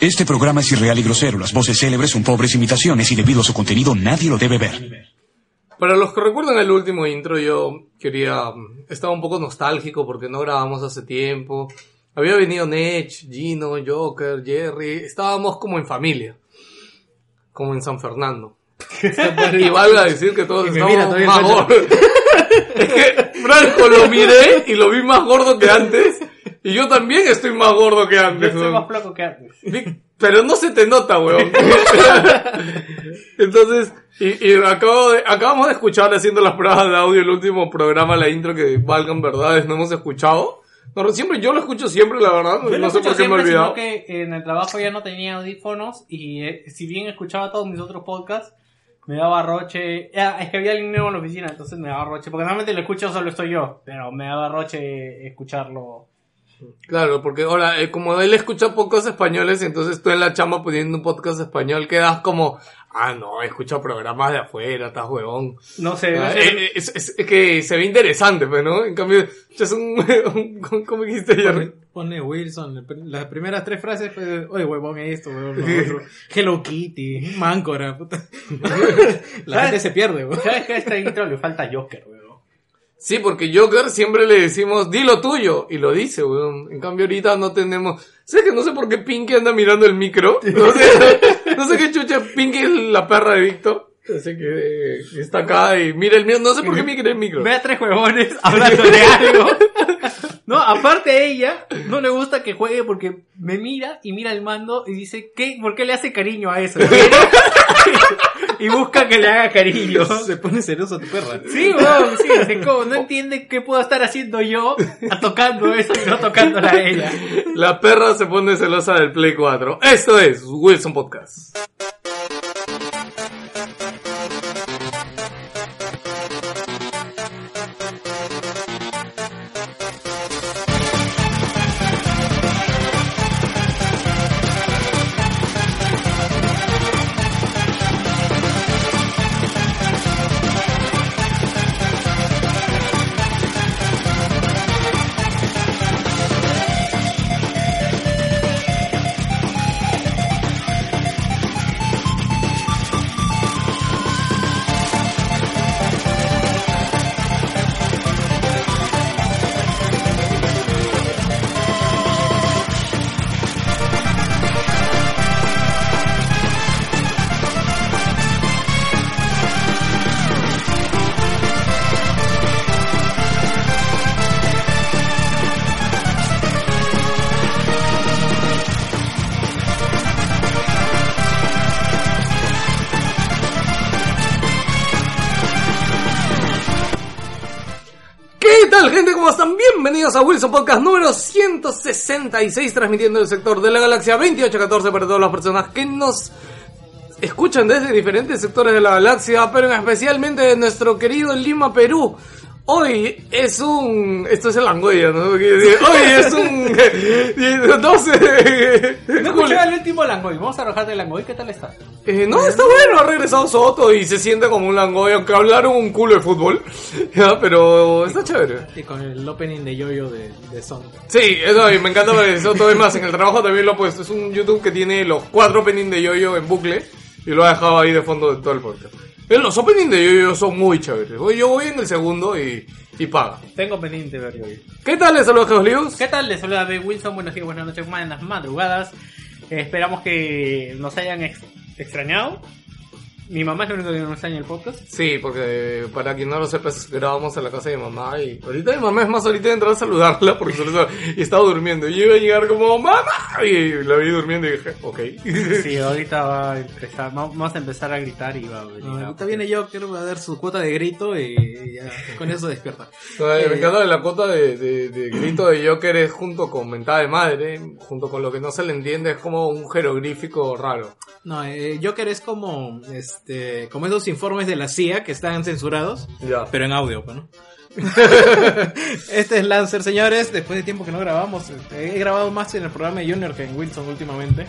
Este programa es irreal y grosero. Las voces célebres son pobres imitaciones y debido a su contenido nadie lo debe ver. Para los que recuerdan el último intro, yo quería. Estaba un poco nostálgico porque no grabamos hace tiempo. Había venido Nech, Gino, Joker, Jerry. Estábamos como en familia. Como en San Fernando. y valga decir que todos mira todavía más gordos. es que Franco lo miré y lo vi más gordo que antes. Y yo también estoy más gordo que Yo antes. estoy weón. más flaco que antes. Pero no se te nota, weón. Entonces, y, y acabo de, acabamos de escuchar haciendo las pruebas de audio el último programa, la intro que valgan verdades, no hemos escuchado. No, siempre, yo lo escucho siempre, la verdad. Yo no sé por qué me he siempre, sino olvidado. que en el trabajo ya no tenía audífonos y eh, si bien escuchaba todos mis otros podcasts, me daba roche. Ah, es que había alguien nuevo en la oficina, entonces me daba roche. Porque normalmente lo escucho solo estoy yo, pero me daba roche escucharlo. Claro, porque ahora, eh, como él escucha pocos españoles, entonces tú en la chamba poniendo un podcast español quedas como, ah, no, escucha programas de afuera, estás huevón. No sé, Ah, no sé. eh, es, es- es que se ve interesante, pues, ¿no? En cambio, es un, un- ¿cómo dijiste? Pone, pone Wilson, las primeras tres frases, pues, oye, huevón, esto, huevón, lo otro. Hello Kitty, Máncora, puta. La gente se pierde, huevón. ¿Sabes que a este intro le falta Joker, weón? Sí, porque Joker siempre le decimos, di lo tuyo, y lo dice, weón. En cambio ahorita no tenemos... Sé que no sé por qué Pinky anda mirando el micro. No sé, no sé qué chucha Pinky es la perra de Víctor. Así que eh, está acá y mira el mío. No sé por qué me quiere el micro. Ve a tres huevones hablando de algo. No, aparte a ella, no le gusta que juegue porque me mira y mira el mando y dice, ¿qué? ¿por qué le hace cariño a eso? Y busca que le haga cariño. Se pone celoso tu perra. Sí, weón, sí, es como, no entiende qué puedo estar haciendo yo a tocando eso y no tocándola a ella. La perra se pone celosa del Play 4. Esto es Wilson Podcast. Bienvenidos a Wilson Podcast número 166 transmitiendo el sector de la galaxia 2814 para todas las personas que nos escuchan desde diferentes sectores de la galaxia, pero especialmente de nuestro querido Lima, Perú. Hoy es un... Esto es el Langoya, ¿no? Hoy es un... 12 de No julio. escuché el último Langoy, vamos a arrojar de Langoy, ¿qué tal está? Eh, no, está bueno, ha regresado Soto y se siente como un Langoy, aunque hablaron un culo de fútbol, ya, pero está chévere. Y con el opening de Yoyo de, de Son. Sí, eso, y me encanta ver Soto, es más, en el trabajo también lo he puesto, es un YouTube que tiene los cuatro openings de Yoyo en bucle y lo ha dejado ahí de fondo de todo el podcast. Los openings de Yoyo son muy chéveres, yo voy en el segundo y, y paga. Tengo pendiente ver hoy. ¿Qué tal les saludos, Geos Lius? ¿Qué tal? Les saluda B. Wilson, buenos días, buenas noches, buenas madrugadas. Eh, esperamos que nos hayan ex- extrañado. Mi mamá es lo único que nos extraña el podcast. Sí, porque para quien no lo sepa, es- grabamos en la casa de mi mamá y ahorita mi mamá es más ahorita de entrar a saludarla porque solo estaba- y estaba durmiendo. Y yo iba a llegar como ¡Mamá! Y la vi durmiendo y dije, ok. Sí, ahorita va a empezar, vamos a empezar a gritar y va a venir. No, ahorita viene Joker, va a dar su cuota de grito y ya, con eso despierta. Ay, me encanta la cuota de, de- de grito de Joker es junto con mentada de madre, junto con lo que no se le entiende, es como un jeroglífico raro. No, eh, Joker es como, este, como esos informes de la CIA que están censurados, pero en audio, pues, ¿no? este es Lancer, señores. Después de tiempo que no grabamos, eh, he grabado más en el programa de Junior que en Wilson últimamente.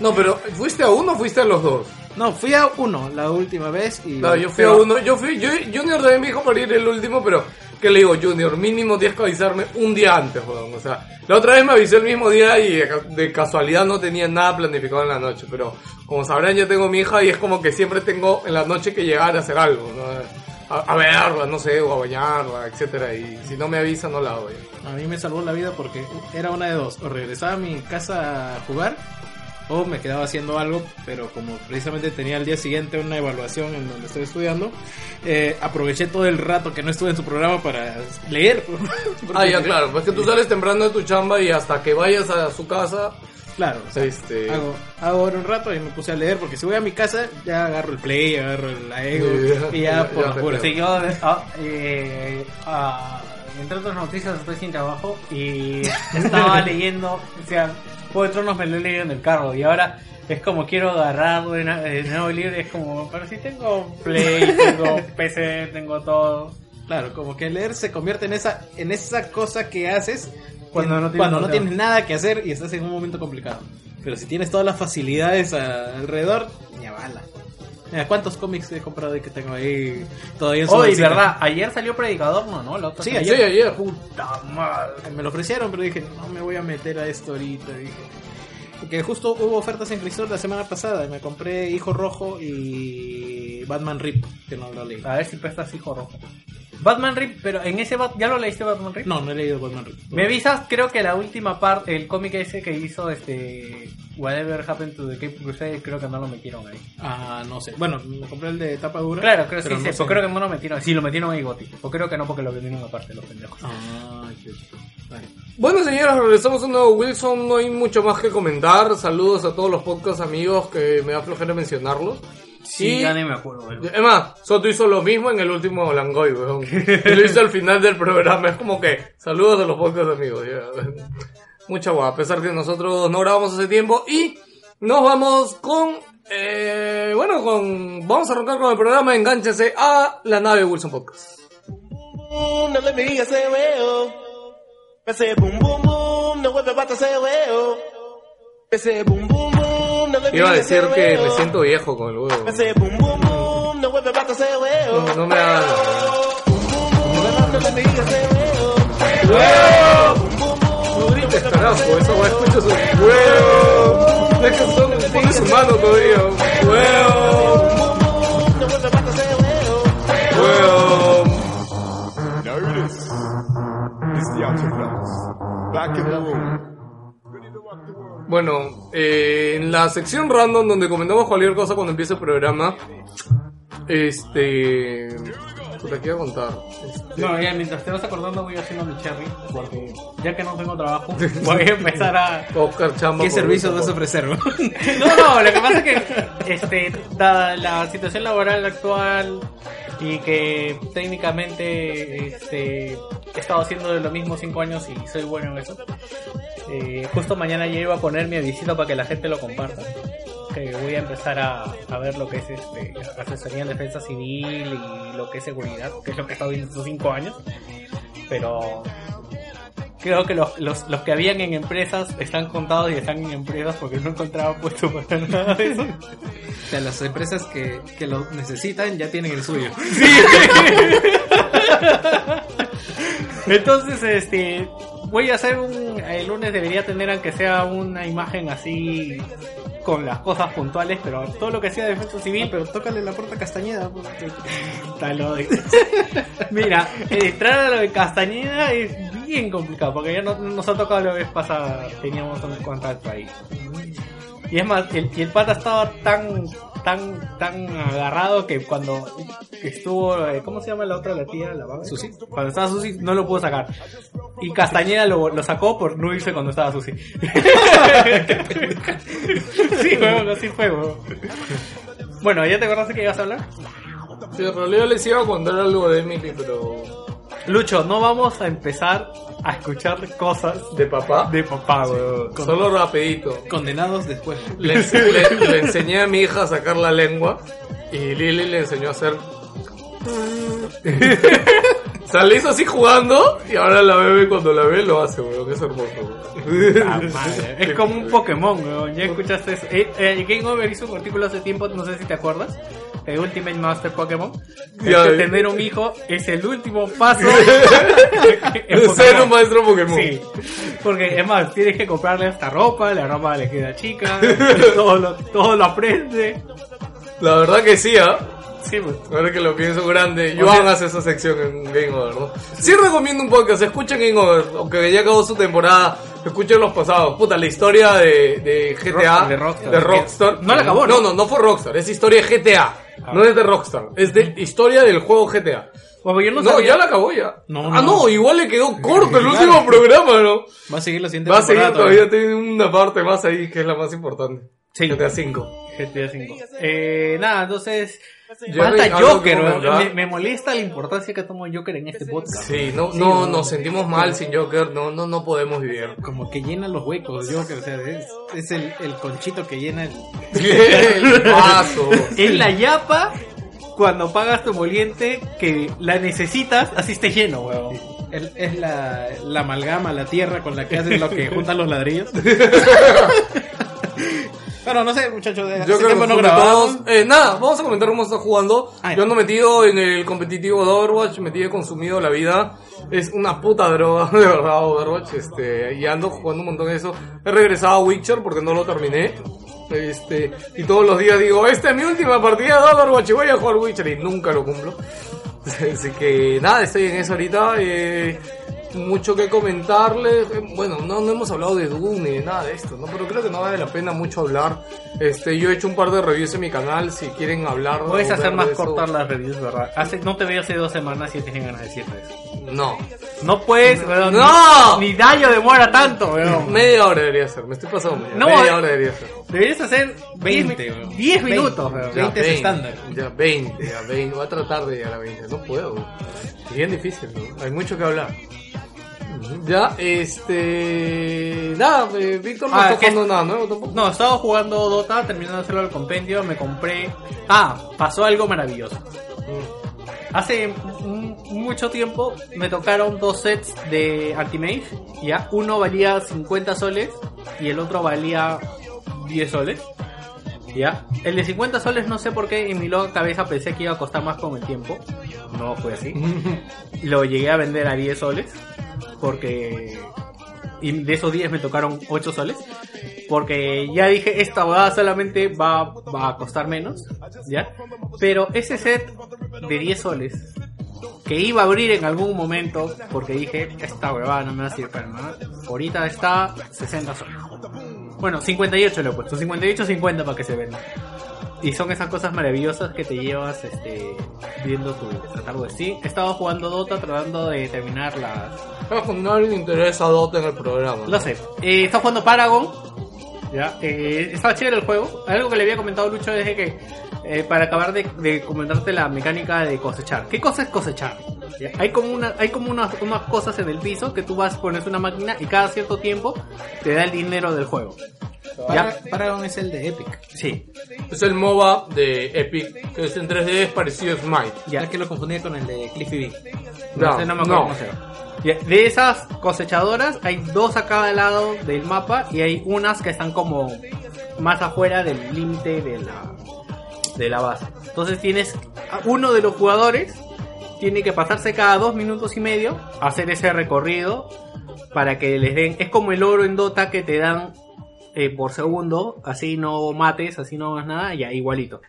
No, pero ¿fuiste a uno o fuiste a los dos? No, fui a uno la última vez y. No, yo fui pero- a uno, yo fui, yo, Junior también me dijo para ir el último, pero ¿Qué le digo, Junior? Mínimo tienes que avisarme un día antes, weón. O sea, la otra vez me avisé el mismo día y de ca- de casualidad no tenía nada planificado en la noche. Pero como sabrán, yo tengo mi hija y es como que siempre tengo en la noche que llegar a hacer algo, ¿no? A, a verla, no sé, o a bañarla, etcétera Y si no me avisa, no la ya. A mí me salvó la vida porque era una de dos. O regresaba a mi casa a jugar o me quedaba haciendo algo, pero como precisamente tenía al día siguiente una evaluación en donde estoy estudiando, eh, aproveché todo el rato que no estuve en su programa para leer. Ah, ya, claro. Pues que tú sales temprano de tu chamba y hasta que vayas a su casa, Claro, o sea, este... hago, hago ahora un rato y me puse a leer porque si voy a mi casa ya agarro el play, agarro el ego Sí, y ya ya- por creo. Sí, yo, ah, eh, ah, entre otras noticias, estoy sin trabajo y estaba leyendo, o sea, Juego de Tronos me lo he leído en el carro y ahora es como quiero agarrar de de nuevo y es como, pero si tengo Play, tengo PC, tengo todo. Claro, como que leer se convierte en esa, en esa cosa que haces Cuando en- no tienes cuando no nada. tienes nada que hacer y estás en un momento complicado. Pero si tienes todas las facilidades alrededor, ni bala. Mira, ¿cuántos cómics he comprado y que tengo ahí todavía en su Oye, bolsita? verdad, ayer salió Predicador, no, ¿no? La otra Sí. Sí, ayer. Puta madre. Me lo ofrecieron, pero dije, no me voy a meter a esto ahorita. Dije. Porque justo hubo ofertas en Crisol la semana pasada. Me compré Hijo Rojo y Batman Rip, que no lo leí. A ver si prestas hijo rojo. Batman Rip, pero en ese Bat- ¿ya lo leíste Batman Rip? No, no he leído Batman Rip. Me avisas, creo que la última parte, el cómic ese que hizo este Whatever Happened to the Cape Crusade, creo que no lo metieron ahí. Ah, no sé. Bueno, me compré el de tapa dura. Claro, creo, sí, pero sí, no pero sé. creo que no lo metieron. Sí, lo metieron ahí, Goti. O creo que no, porque lo vendieron aparte, los pendejos. Ah, qué- vale. Bueno, señores, regresamos a un nuevo Wilson. No hay mucho más que comentar. Saludos a todos los podcast amigos que me da flojera mencionarlos. Sí, Y- ya ni me acuerdo. Es más, Soto hizo lo mismo en el último Langoy, weón. Y lo hizo al final del programa. Es como que, saludos a los podcast amigos. Mucha guapa, a pesar que nosotros no grabamos hace tiempo. Y nos vamos con, eh, bueno, con, vamos a arrancar con el programa. Engánchese a la nave Wilson Podcast. boom, no hear say well. I say boom boom boom, no vuelve say well. I say boom boom boom, Iba a decir que me well. siento viejo con el huevo. I say boom boom boom, no me boom boom, no grites, carajo, esa weá escucha su huevo. Es que son, pone su mano todavía. Huevo, huevo. Back in the room. Bueno, eh, en la sección random donde comentamos cualquier cosa cuando empiece el programa, este... Puta, ¿qué iba a contar? Este, No, ya mientras te vas acordando voy haciendo mi cherry, porque ya que no tengo trabajo, voy a empezar a... Oscar Chamba. ¿Qué servicios vas a ofrecer? No, no, lo que pasa es que, este, dada la situación laboral actual y que técnicamente, este, he estado haciendo lo mismo cinco años y soy bueno en eso, eh, justo mañana ya iba a poner mi avisito para que la gente lo comparta. Que voy a empezar a, a ver lo que es este, asesoría en defensa civil y lo que es seguridad, que es lo que he estado viendo estos cinco años. Pero creo que los, los, los que habían en empresas están contados y están en empresas porque no encontraba puesto para nada de eso. O sea, las empresas que, que lo necesitan ya tienen el suyo. Entonces, este, voy a hacer un, el lunes debería tener aunque sea una imagen así con las cosas puntuales, pero todo lo que sea defensa civil, Pero tócale la puerta a Castañeda. Está lo de- Mira, entrar a lo de Castañeda es bien complicado, porque ya no, nos ha tocado la vez pasada, teníamos un contacto ahí. Y es más, el, el pata estaba tan, tan, tan agarrado que cuando estuvo, eh, ¿cómo se llama la otra, la tía? La vaga? Susi. Cuando estaba Susi no lo pudo sacar. Y Castañeda lo, lo sacó por no irse cuando estaba Susi. sí, huevón, así fue, huevón. Bueno, ¿ya te acordaste que ibas a hablar? Sí, en realidad les iba a contar algo de Emily, pero... Lucho, no vamos a empezar a escuchar cosas ¿De papá? de papá, weón. Solo rapidito. Condenados después. Le, le- le enseñé a mi hija a sacar la lengua y Lili le enseñó a hacer... O sea, le hizo así jugando y ahora la bebe cuando la ve lo hace, weón. Es hermoso, weón. Ah, madre. Es como un Pokémon, weón. ¿Ya escuchaste eso? Eh, eh, Game Over hizo un artículo hace tiempo, no sé si te acuerdas. El Ultimate Master Pokémon. Ya, eh. tener un hijo es el último paso en Ser un maestro Pokémon. Sí, porque es más, tienes que comprarle esta ropa, la ropa le queda chica, todo lo, todo lo aprende. La verdad que sí, ¿ah? Sí, pues. Ahora que lo pienso grande, yo sea- hagas esa sección en Game Over, ¿no? Sí recomiendo un podcast, escuchen Game Over, aunque ya acabó su temporada, escuchen los pasados. Puta, la historia de, de GTA, de Rockstar. de Rockstar. No la acabó, ¿no? No, no, no fue Rockstar, es historia de GTA. No es de Rockstar, es de historia del juego GTA. Yo no, ya la acabó ya. No, ah, no. igual le quedó corto el último programa, ¿no? Va a seguir la siguiente Va a seguir todavía, tiene una parte más ahí que es la más importante. Sí. GTA 5. GTA 5. Eh, nada, entonces. Jerry, Falta ¿algo que Joker, weón. comentar? me, me molesta la importancia que toma Joker en este podcast. Sí, no, no, nos sentimos mal sin Joker, no, no, no podemos vivir. Como que llena los huecos, yo que o sea, es, es el, el conchito que llena el... el paso. Es la yapa cuando pagas tu moliente que la necesitas, así esté lleno, weón. el- es la, la amalgama, la tierra con la que hacen lo que juntan los ladrillos. Pero no sé, muchachos, de hace Yo creo que no grabamos. Eh, nada, vamos a comentar cómo está jugando. Ah. Yo ando metido en el competitivo de Overwatch, metido he consumido la vida. Es una puta droga, de verdad, Overwatch. Este, y ando jugando un montón de eso. He regresado a Witcher porque no lo terminé. Este, y todos los días digo, esta es mi última partida de Overwatch y voy a jugar Witcher y nunca lo cumplo. Así que nada, estoy en eso ahorita. Eh, mucho que comentarles. Eh, Bueno, no, no hemos hablado de Doom ni de nada de esto, ¿no? Pero creo que no vale la pena mucho hablar. Este, yo he hecho un par de reviews en mi canal. Si quieren hablar. Puedes hacer más cortar las reviews, ¿verdad? Hace, no te veo hace dos semanas y tienes ganas de decirme eso. No. No puedes, weón. ¡No! Ni, ni daño demora tanto, weón. Media hora debería ser. Me estoy pasando. ya. No, Media hora debería ser. Deberías hacer 20, 10, weón. 10 minutos, 20. weón. Ya, 20 es estándar. Ya, 20, ya, 20. Voy a tratar de llegar a 20. No puedo. Es bien difícil, ¿no? Hay mucho que hablar. Ya, este. Nada, eh, Víctor no Ah, nada nuevo tampoco. No, estaba jugando Dota, terminando de hacerlo al compendio, me compré... Ah, pasó algo maravilloso. Hace m- mucho tiempo me tocaron dos sets de Antimage, ya. Uno valía 50 soles y el otro valía 10 soles. Ya. El de 50 soles no sé por qué en mi loca cabeza pensé que iba a costar más con el tiempo. No fue así. Lo llegué a vender a 10 soles porque y de esos 10 me tocaron 8 soles. Porque ya dije, esta huevada solamente va, va a costar menos, ¿ya? Pero ese set de 10 soles, que iba a abrir en algún momento, porque dije, esta huevada no me va a servir para nada, ahorita está 60 soles. Bueno, 58 le he puesto, 58, 50 para que se venda. Y son esas cosas maravillosas que te llevas este, viendo tu catálogo de Steam. He estado jugando Dota tratando de terminar las, nadie le interesa Dota en el programa. lo sé. Eh, está jugando Paragon. Ya. Eh, estaba chévere el juego. Algo que le había comentado a Lucho es de que eh, para acabar de, de comentarte la mecánica de cosechar. ¿Qué cosa es cosechar? Ya, Hay como una, hay como unas, unas cosas en el piso que tú vas, pones una máquina y cada cierto tiempo te da el dinero del juego. Para, Paragon es el de Epic. Sí. Es el MOBA de Epic, que es en 3D, es parecido a Smite. Ya que lo confundí con el de Cliffy B. No, No, sé, no me acuerdo no. cómo se. Ya, De esas cosechadoras hay dos a cada lado del mapa y hay unas que están como más afuera del límite de la, de la base. Entonces tienes uno de los jugadores tiene que pasarse cada dos minutos y medio a hacer ese recorrido para que les den. Es como el oro en Dota que te dan eh, por segundo, así no mates, así no hagas nada, ya igualito.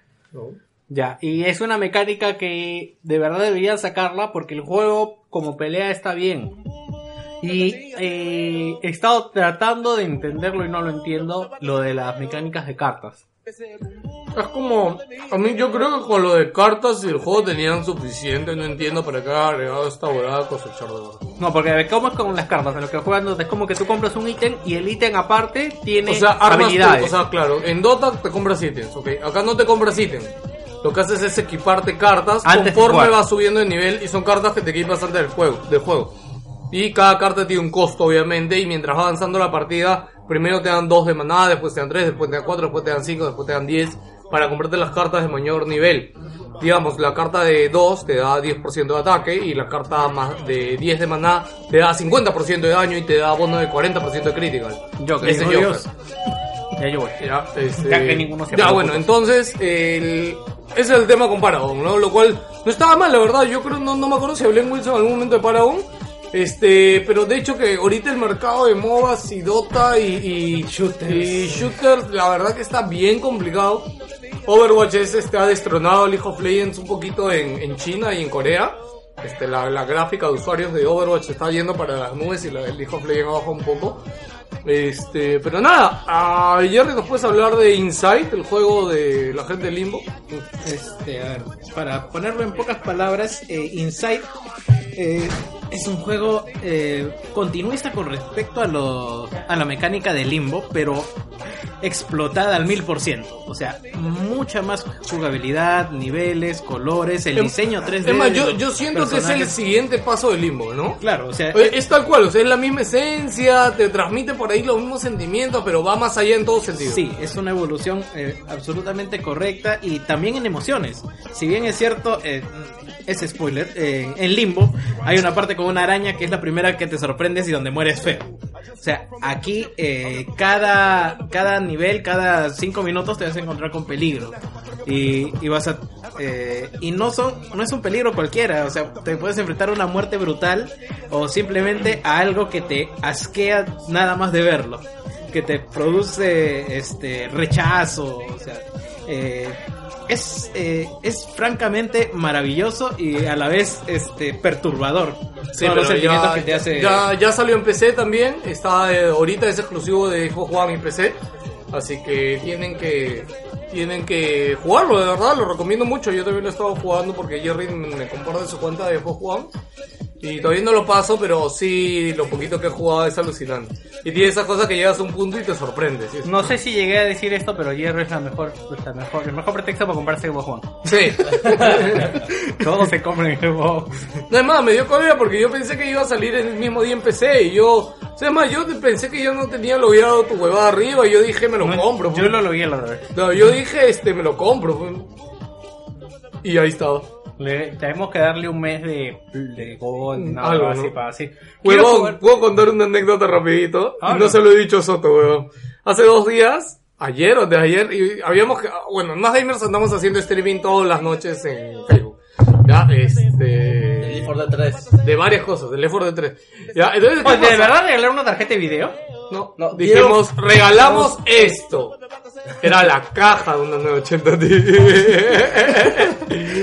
Ya, y es una mecánica que de verdad deberían sacarla porque el juego como pelea está bien. Y eh, he estado tratando de entenderlo y no lo entiendo, lo de las mecánicas de cartas. Es como, a mí yo creo que con lo de cartas y el juego tenían suficiente, no entiendo para qué ha agregado esta volada cosechar de oro. No, porque ¿cómo es con las cartas? En lo que juegan es como que tú compras un ítem y el ítem aparte tiene O sea, armas tú, habilidades. o sea, claro, en Dota te compras ítems, ok. Acá no te compras ítems. Lo que haces es equiparte cartas Antes conforme vas subiendo de nivel y son cartas que te equipas antes del juego, del juego. Y cada carta tiene un costo, obviamente, y mientras va avanzando la partida, primero te dan dos de maná, después te dan tres, después te dan cuatro, después te dan cinco, después te dan diez. para comprarte las cartas de mayor nivel. Digamos, la carta de 2 te da 10% de ataque y la carta más de 10 de maná te da 50% de daño y te da bono de 40% de critical. Joker. Ese es Joker. Ya yo voy. Ya, este- Ya que ninguno se Ya, bueno, entonces, el... ese es el tema con Paragon, ¿no? Lo cual no estaba mal, la verdad. Yo creo, no, no me acuerdo si hablé en Wilson en algún momento de Paragon. Este, pero de hecho que ahorita el mercado de MOBAs y Dota y, y, y shooters, la verdad que está bien complicado. Overwatch es, este, ha destronado League of Legends un poquito en, en China y en Corea. Este, la, la gráfica de usuarios de Overwatch está yendo para las nubes y la de League of Legends abajo un poco. Este, pero nada, a Jerry nos puedes hablar de Insight, el juego de la gente de Limbo. Este, a ver, para ponerlo en pocas palabras, eh, Inside eh, es un juego eh, continuista con respecto a, lo, a la mecánica de Limbo, pero explotada al mil por ciento. O sea, mucha más jugabilidad, niveles, colores, el diseño 3D. Es más, yo, yo siento que es el personajes. siguiente paso de Limbo, ¿no? Claro, o sea, Oye, Es tal cual, o sea, es la misma esencia, te transmite por ahí los mismos sentimientos, pero va más allá en todo sentido. Sí, es una evolución eh, absolutamente correcta y también en emociones. Si bien es cierto, eh, es spoiler, eh, en Limbo hay una parte una araña que es la primera que te sorprendes y donde mueres feo. O sea, aquí eh, cada, cada nivel, cada cinco minutos te vas a encontrar con peligro. Y, y vas a... eh, y no, son, no es un peligro cualquiera, o sea, te puedes enfrentar a una muerte brutal o simplemente a algo que te asquea nada más de verlo que te produce este rechazo, o sea, eh, es, eh, es francamente maravilloso y a la vez este perturbador. Sí, los sentimientos ya, que te hace. ya, ya salió en PC también, está eh, ahorita es exclusivo de Xbox One y PC, así que tienen que tienen que jugarlo, de verdad, lo recomiendo mucho, yo también lo he estado jugando porque Jerry me comparte su cuenta de Xbox One y todavía no lo paso, pero sí, lo poquito que he jugado es alucinante. Y tiene esas cosas que llegas a un punto y te sorprende. ¿sí? No sé si llegué a decir esto, pero Hierro es la mejor, la mejor, el mejor pretexto para comprarse Xbox One. Sí. Todos se compran Xbox. No es más, me dio cólera porque yo pensé que iba a salir el mismo día en PC y yo... O sea, es más, yo pensé que yo no tenía logueado tu huevada arriba y yo dije, me lo compro. Yo pues. lo logré la otra vez. No, yo dije, este, me lo compro. pues. Y ahí estaba. Le, tenemos que darle un mes de, de Gold, no, Algo, así ¿no? para así. Huevón, jugar- ¿puedo contar una anécdota rapidito? Ah, no, no. se lo he dicho a Soto, weón. Hace dos días, ayer o de ayer, y habíamos, que- bueno, más gamers andamos haciendo streaming todas las noches en Facebook. Ya, este... El for the 3. De varias cosas, del effort de 3. Ya, entonces, ¿qué Oye, ¿De verdad regalar una tarjeta de video? No, No, dijimos, regalamos esto. Era la caja de una 980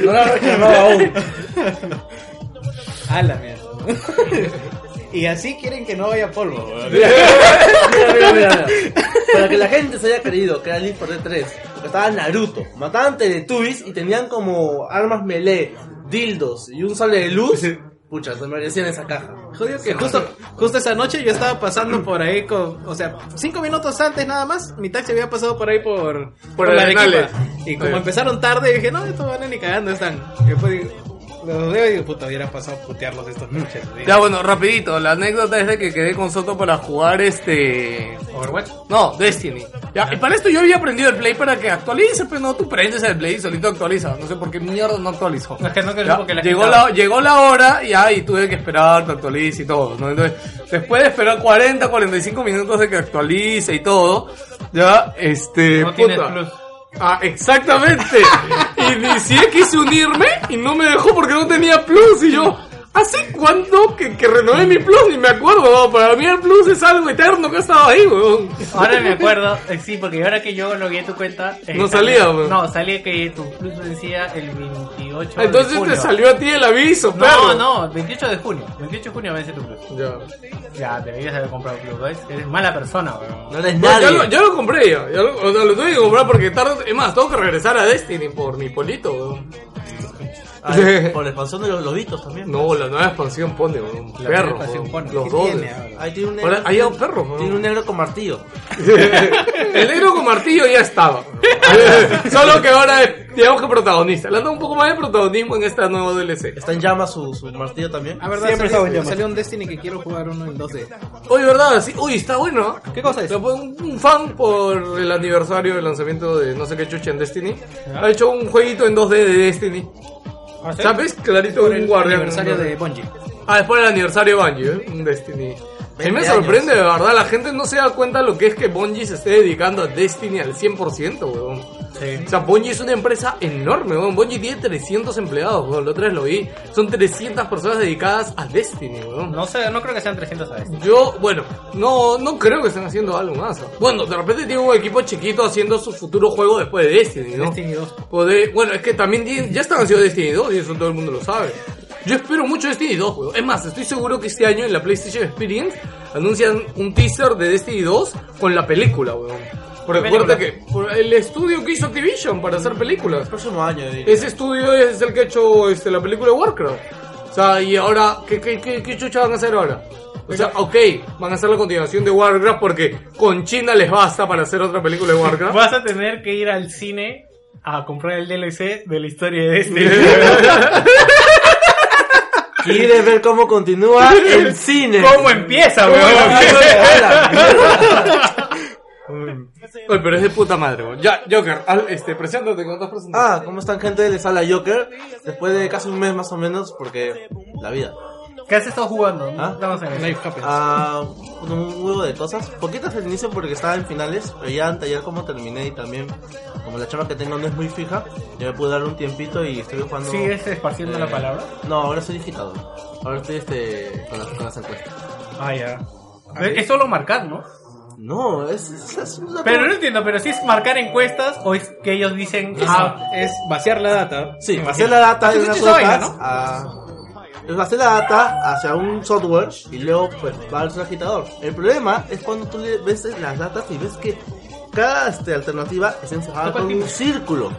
No la he reclamado aún. A la mierda. y así quieren que no vaya polvo. weón. Mira, mira, mira, mira. Para que la gente se haya creído que era el for the 3, porque estaba Naruto, mataban Teletubbies y tenían como armas melee, dildos y un sable de luz. Pucha, se merecían esa caja. Jodido que justo, justo esa noche yo estaba pasando por ahí con, o sea, cinco minutos antes nada más, mi taxi había pasado por ahí por, por, la Arenales. Arequipa. Y como empezaron tarde, dije, no, estos van ni cagando están. Y después digo, y digo, puta, hubiera pasado a putearlos estos pinches. Ya bueno, rapidito, la anécdota es de que quedé con Soto para jugar este... Overwatch. No, Destiny. Ya, y para esto yo había aprendido el Play para que actualice, pero no, tú prendes el Play y solito actualiza. No sé por qué mierda no actualizó. No, es que no porque la llegó, la, llegó la hora y tuve que esperar que actualice y todo. ¿no? Entonces, después de esperar 40, 45 minutos de que actualice y todo, ya, este... No tienes puta. plus. Ah, exactamente. Inicié, quise unirme y no me dejó porque no tenía plus. Y yo, ¿hace cuánto que, que renové mi plus? Ni me acuerdo. ¿no? Para mí el plus es algo eterno que ha estado ahí, weón. Ahora me acuerdo, eh, sí, porque ahora que yo logué tu cuenta... eh, No salía, weón. No, salía que tu plus vencía el 28 Entonces de junio. te salió a ti el aviso, No, perro. no, 28 de junio. 28 de junio vence tu plus. Ya. Ya, deberías haber comprado plus, ¿ves? Eres mala persona, weón. No eres No, ya, nadie. lo, ya lo compré ya. ya lo, o sea, lo tuve que comprar porque tarde. Es más, tengo que regresar a Destiny por mi polito, weón. Ah, por la expansión de los lobitos también. No, la nueva expansión pone. La Perro, nueva expansión weón. pone. Los ¿Qué dos. tiene? Ahí tiene un Ahora, ahí hay un perro, weón. Tiene un negro con martillo. El negro con martillo ya estaba. Solo que ahora es digamos que protagonista. Le han dado un poco más de protagonismo en esta nueva DLC. Está en llamas su, su martillo también. Ah, verdad, Siempre salió, salió un Destiny que quiero jugar uno en 2D. Oye, ¿verdad? Sí. Uy, está bueno. ¿Qué cosa es? Un, un fan por el aniversario del lanzamiento de no sé qué chucha en Destiny ha hecho un jueguito en 2D de Destiny. ¿Sabes? Clarito un guardián. aniversario de Bungie. Ah, después del aniversario de Bungie, ¿eh? Un Destiny. A mí me 20 sorprende, de verdad, la gente no se da cuenta lo que es que Bungie se esté dedicando a Destiny al 100%, weón. O sea, Bungie es una empresa enorme, weón. Bungie tiene 300 empleados, weón. La otra vez lo vi. Son 300 personas dedicadas a Destiny, weón. No sé, no creo que sean 300 a veces. Yo, bueno, no, no creo que estén haciendo algo más. Bueno, de repente tiene un equipo chiquito haciendo su futuro juego después de Destiny, ¿no? Destiny 2. Poder- bueno, es que también ya están haciendo Destiny 2 y eso todo el mundo lo sabe. Yo espero mucho Destiny 2, weón. Es más, estoy seguro que este año en la PlayStation Experience anuncian un teaser de Destiny 2 con la película, weón. Acuérdate que por el estudio que hizo Activision para hacer películas. El próximo año. diría. Ese estudio es el que ha hecho este, la película de Warcraft. O sea, y ahora, ¿qué, qué, qué, qué chucha van a hacer ahora? O sea, ok, van a hacer la continuación de Warcraft porque con China les basta para hacer otra película de Warcraft. Vas a tener que ir al cine a comprar el DLC de la historia de Destiny. ¿Quieres ver cómo continúa el cine? ¿Cómo empieza, weón? Oye, pero es de puta madre, weón. Ya, Joker, al- este, preséntate con presentaciones. Ah, ¿cómo están gente? Les habla Joker. Después de casi un mes más o menos, porque la vida. ¿Qué has estado jugando? ¿Ah? Estamos en eso. Life Happens. Ah, un un huevo de cosas. Poquitas al inicio porque estaba en finales, pero ya ayer como terminé y también, como la chama que tengo no es muy fija, ya me pude dar un tiempito y estoy jugando. ¿Sigues esparciendo eh, la palabra? No, ahora soy digitador. Ahora estoy este, con, las, con las encuestas. Ah, ya. Es solo marcar, ¿no? No, es, es, es una Pero no entiendo, pero si es marcar encuestas o es que ellos dicen, ah, es vaciar la data. Sí, vaciar la data ¿Has en unas escuchado esa vaina, hojas a... Es vaciar la data hacia un software y luego pues va al agitador. El problema es cuando tú le ves las datas y ves que cada este, alternativa está encerrada con un círculo.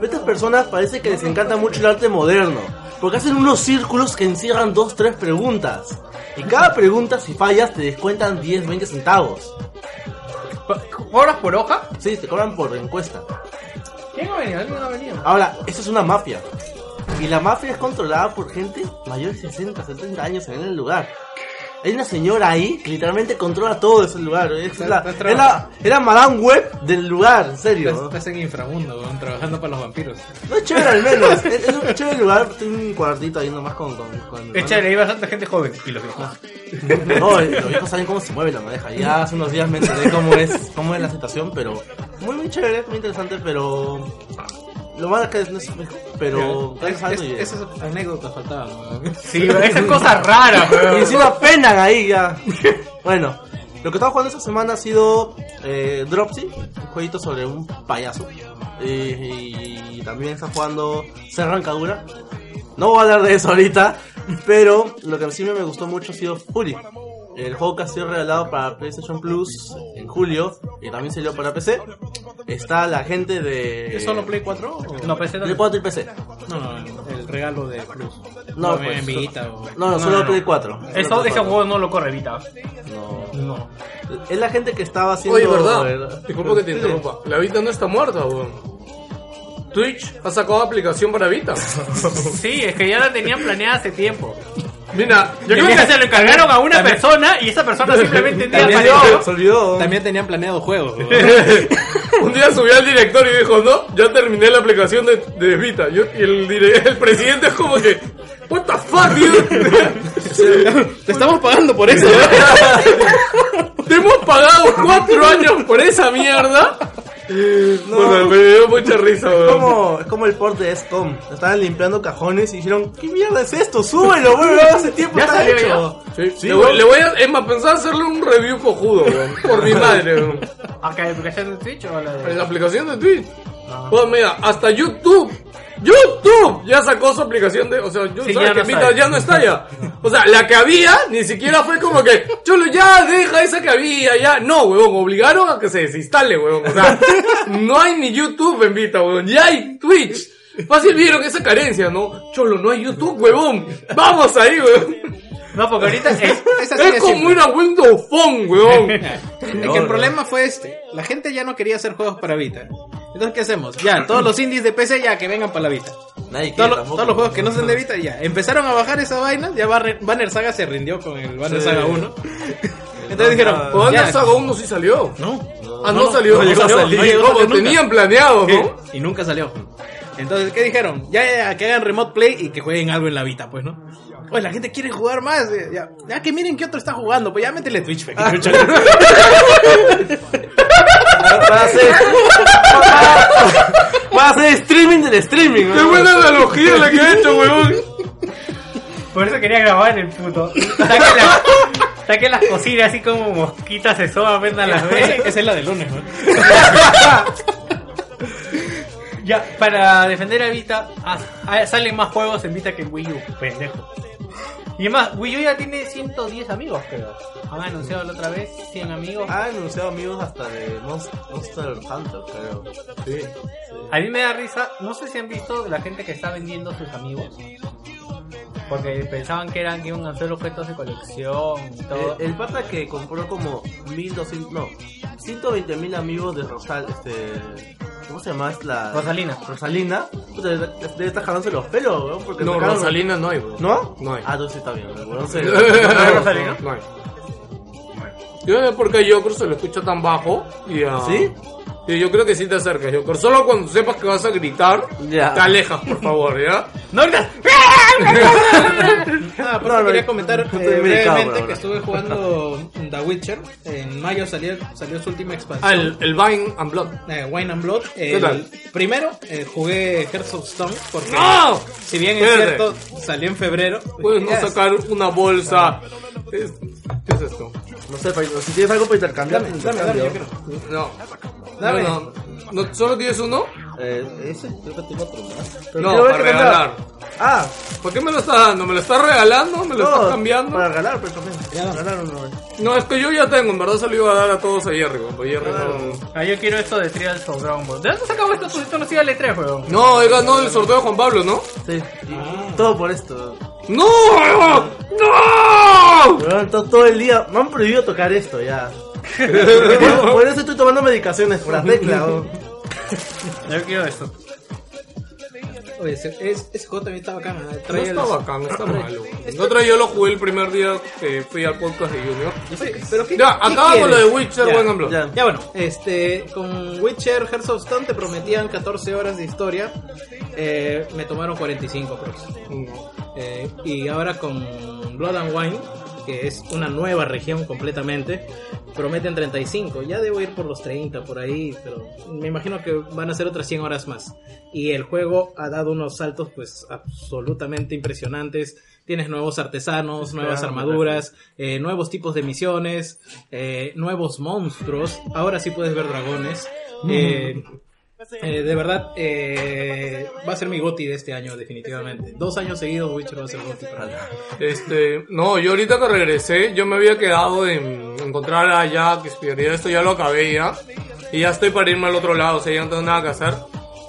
Estas personas parece que les encanta mucho el arte moderno, porque hacen unos círculos que encierran dos, tres preguntas. Y cada pregunta, si fallas, te descuentan 10, 20 centavos. horas por hoja. Sí, te cobran por encuesta. ¿Quién ha venido? ¿Alguien ha venido? Ahora, eso es una mafia. Y la mafia es controlada por gente mayor de 60, 70 años en el lugar. Hay una señora ahí que literalmente controla todo ese lugar. Es la, es la, es la Madame Web del lugar, en serio. Estás, estás en inframundo, weón, trabajando para los vampiros. No es chévere al menos. Es, es un chévere lugar. Tengo un cuartito ahí nomás con... con, con Es chévere, hay bastante gente joven. Y los viejos. No, los viejos saben cómo se mueve la madeja. Ya hace unos días me enteré cómo es, cómo es la situación, pero muy, muy chévere, muy interesante, pero... Lo malo es que no es... Pero... Es- es- esas anécdotas faltaban. Sí, esas cosas raras, Y encima penan ahí ya. Bueno, lo que estaba jugando esta semana ha sido eh, Dropsy, un jueguito sobre un payaso. Y, y también está jugando Serrancadura. No voy a hablar de eso ahorita, pero lo que sí me gustó mucho ha sido Fury. El juego que ha sido regalado para PlayStation Plus en julio y también salió para PC. Está la gente de... ¿Es solo Play 4? O... No, pensé Play 4 y PC. No, el regalo de Plus. No, O pues, en Vita o... No, no, solo Play 4. Solo Eso, ese 4. juego no lo corre Vita. No. No. Es la gente que estaba haciendo... Oye, ¿verdad? Disculpa que te Sí. interrumpa. La Vita no está muerta, weón. Twitch ha sacado aplicación para Vita. Sí, es que ya la tenían planeada hace tiempo. Mira, yo creo que que se lo encargaron a una también- persona y esa persona simplemente un día Se olvidó, se olvidó. También tenían planeado juegos. un día subió al director y dijo, no, ya terminé la aplicación de, de Vita. Yo- y el, el presidente es como que, what the fuck, dude? Te estamos pagando por eso. Te hemos pagado cuatro años por esa mierda. Bueno, me dio mucha risa, Es weón. como, es como el port de SCOM. Estaban limpiando cajones y dijeron, ¿qué mierda es esto? Súbelo, bueno, hace tiempo ¿Ya está salió hecho. Sí, le, voy, le voy a, es más, pensaba hacerle un review cojudo, weón. Por mi madre, weón. ¿Acá hay aplicación de Twitch o la En de.? la aplicación de Twitch. Pues mira, hasta YouTube. YouTube ya sacó su aplicación de, o sea, yo Sí, ya que no Vita está. ya no está ya. O sea, la que había ni siquiera fue como que, cholo, ya deja esa que había, ya. No, huevón, obligaron a que se desinstale, huevón. O sea, no hay ni YouTube en Vita, huevón, ya hay Twitch. Fácil vieron esa carencia, ¿no? Cholo, no hay YouTube, huevón. Vamos ahí, huevón. No, porque ahorita es. Es así Es de como simple. una Windows Phone, huevón. Es que el problema fue este. La gente ya no quería hacer juegos para Vita. Entonces, ¿qué hacemos? Ya, todos los indies de PC ya que vengan para la Vita. Nadie quiere Todos, los- tampoco. todos los juegos que no son de Vita ya. Empezaron a bajar esa vaina, ya Banner, Banner Saga se rindió con el Banner Sí. Saga 1. Entonces dijeron, O Banner ya, Saga 1 sí salió. no, Ah, no, salió. no llegó a salió. No llegó Como salir nunca. tenían planeado, ¿no? y nunca salió. Entonces, ¿qué dijeron? Ya, ya, que hagan remote play y que jueguen algo en la Vita, pues, ¿no? Oye, la gente quiere jugar más. eh, Ya, ya que miren qué otro está jugando, pues ya métele Twitch, fe. Para hacer, para hacer streaming del streaming. Qué buena analogía la que he hecho, weón. Por eso quería grabar en el puto. Saque, la- saque las cocinas así como mosquitas se soban, vendan las veces. esa es la de lunes, ¿no? Ya, para defender a Vita, ah, salen más juegos en Vita que en Wii U, pendejo. Y además, Wii U ya tiene 110 amigos, creo. Han anunciado la otra vez 100 amigos. Ha anunciado amigos hasta de Monster, Monster Hunter, creo. Sí. A mí me da risa, no sé si han visto la gente que está vendiendo sus amigos. Porque pensaban que eran que iban a ser objetos de colección y todo. El pata que compró como 1200, no, 120 mil amigos de Rosal, este, ¿cómo se llama? Es la Rosalina. Rosalina. Debe estar jalándose los pelos, weón, porque No, sacaron- Rosalina no hay, weón. ¿No? No hay. Ah, entonces está bien, weón, no sé. No, hay Rosalina? No hay. Yo no sé por qué Joker se lo escucha tan bajo. Y, ah, ¿Sí? Yo creo que sí te acercas, Joker. Solo cuando sepas que vas a gritar, Ya. te alejas, por favor, ¿ya? ¡No gritas! Ah, no, quería comentar eh, estoy medicado por brevemente que estuve jugando The Witcher. En mayo salió, salió su última expansión. Ah, el, el Vine and Blood. Eh, Wine and Blood. ¿Qué El- tal? Primero eh, jugué Hearts of Stone porque ¡No! si bien es Verde. cierto salió en febrero. Puedes no sacar una bolsa. Es- ¿Qué es esto? No sé, si tienes algo para intercambiar, Dame, dame, dame, yo quiero. No. Dame. No, no. ¿No- ¿Solo tienes uno? Eh, ese, creo que tengo otro más. Pero No, para regalar. Ah, ¿Por qué me lo estás dando? ¿Me lo estás regalando? ¿Me lo no, estás cambiando? Para regalar, pero también. Regalar uno. No, es que yo ya tengo, en verdad se lo iba a dar a todos a Jerry, weón, Jerry no... Ah, yo quiero esto de Trials of Dragon Ball. ¿De dónde sacamos esto? Pues esto no sigue al E3, weón. No, él ganó el sorteo de Juan Pablo, ¿no? Sí, y todo por esto. ¡No! ¡No! Weón, to- todo el día, me han prohibido tocar esto ya. por, por eso estoy tomando medicaciones por la tecla, weón. Yo quiero esto. Oye, ese, es- ese juego también está bacán. ¿eh? No Trae está bacán, está malo. La otra yo lo jugué el primer día que fui al podcast de Junior. Oye, pero ¿qué, Ya, qué acabamos lo quieres? de Witcher, Ya. buen ejemplo. Ya. Ya bueno, este, con Witcher Hearts of Stone te prometían 14 horas de historia, eh, me tomaron 45 próximos. Eh, y ahora con Blood and Wine, que es una nueva región completamente, prometen 35. Ya debo ir por los 30 por ahí, pero me imagino que van a ser otras 100 horas más. Y el juego ha dado unos saltos pues absolutamente impresionantes. Tienes nuevos artesanos, nuevas armaduras, eh, nuevos tipos de misiones, eh, nuevos monstruos. Ahora sí puedes ver dragones. Eh, eh, de verdad, eh, va a ser mi goti de este año, definitivamente. Dos años seguidos Witcher va a ser goti para mí. Este, no, yo ahorita que regresé, yo me había quedado en encontrar a Jack, esto ya lo acabé ya. Y ya estoy para irme al otro lado, o sea, ya no tengo nada que hacer.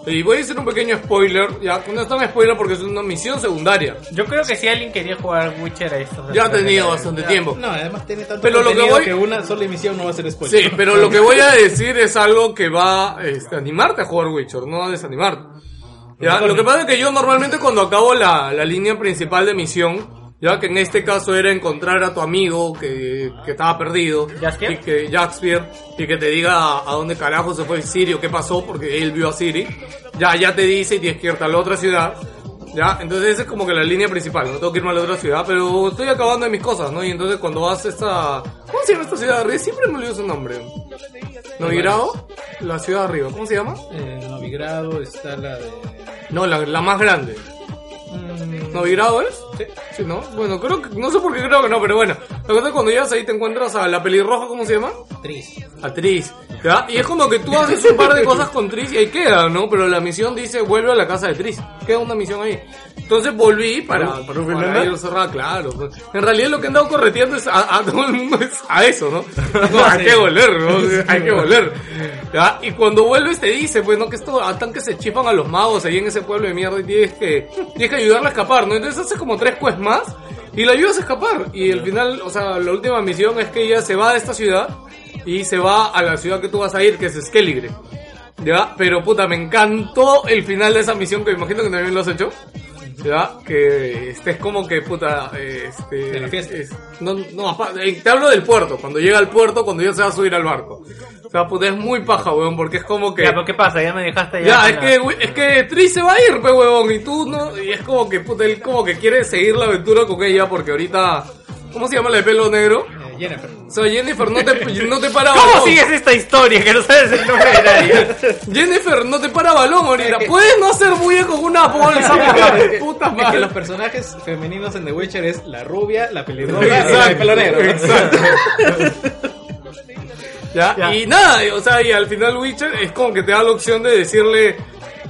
Y voy a hacer un pequeño spoiler, ya, no es tan spoiler porque es una misión secundaria. Yo creo que si alguien quería jugar Witcher a esto. Ya ha tenido bastante tiempo. No, además tiene tanto Pero lo que voy- que una sola emisión no va a ser spoiler. Sí, pero lo que voy a decir es algo que va este, a animarte a jugar Witcher, no a desanimarte. Ya, lo que pasa es que yo normalmente cuando acabo la, la línea principal de misión, ya que en este caso era encontrar a tu amigo que, que estaba perdido, ¿Jaskier? y que Jackspier, y que te diga a, dónde carajo se fue Siri o qué pasó, porque él vio a Siri, ya, ya te dice y tienes que irte a la otra ciudad, ya, entonces esa es como que la línea principal, no tengo que irme a la otra ciudad, pero estoy acabando de mis cosas, ¿no? Y entonces cuando vas a esta, ¿cómo se llama esta ciudad de arriba? Siempre me olvido su nombre. ¿Novigrado? La ciudad de arriba, ¿cómo se llama? En Novigrado está la de... No, la, la más grande. Mm, ¿Novigrado es? Sí. Sí, ¿no? Bueno, creo que, no sé por qué creo que no, pero bueno. La cosa es que cuando llegas ahí te encuentras a la pelirroja, ¿cómo se llama? Tris. A Tris. ¿ya? Y es como que tú haces un par de cosas con Tris y ahí queda, ¿no? Pero la misión dice vuelve a la casa de Tris. Queda una misión ahí. Entonces volví para, ¿Para un- para para ir cerrada, claro. En realidad lo que he andado correteando es a, a todo el mundo es a eso, ¿no? No, hay que volver, ¿no? Hay que volver. ¿ya? Y cuando vuelves te dice, pues, ¿no? Que esto, a tan que se chifan a los magos ahí en ese pueblo de mierda y tienes que, tienes que ayudarla a escapar, ¿no? Entonces hace como tres quests más y la ayudas a escapar. Y al final, o sea, la última misión es que ella se va de esta ciudad y se va a la ciudad que tú vas a ir, que es Skelligre. Ya, pero puta, me encantó el final de esa misión que me imagino que también lo has hecho. Ya, que este es como que puta, este... De la fiesta. es- no, no, eh, te hablo del puerto, cuando llega al puerto, cuando ya se va a subir al barco. O sea, puta, es muy paja, weón, porque es como que... Ya, pero ¿qué pasa? Ya me dejaste ya. Ya, es que, es que Tris se va a ir, pe huevón, y tú no, y es como que, puta, él como que quiere seguir la aventura con ella porque ahorita, ¿cómo se llama la de pelo negro? Eh, Jennifer. O sea, Jennifer no te, no te para ¿Cómo balón. sigues esta historia que no sabes el nombre de nadie? Jennifer no te para balón ahorita. Puedes no hacer bulla con una bolsa, por la puta Es que madre. los personajes femeninos en The Witcher es la rubia, la pelirroja y la de pelo negro. exacto. ¿Ya? Ya. Y nada, o sea, y al final Witcher es como que te da la opción de decirle,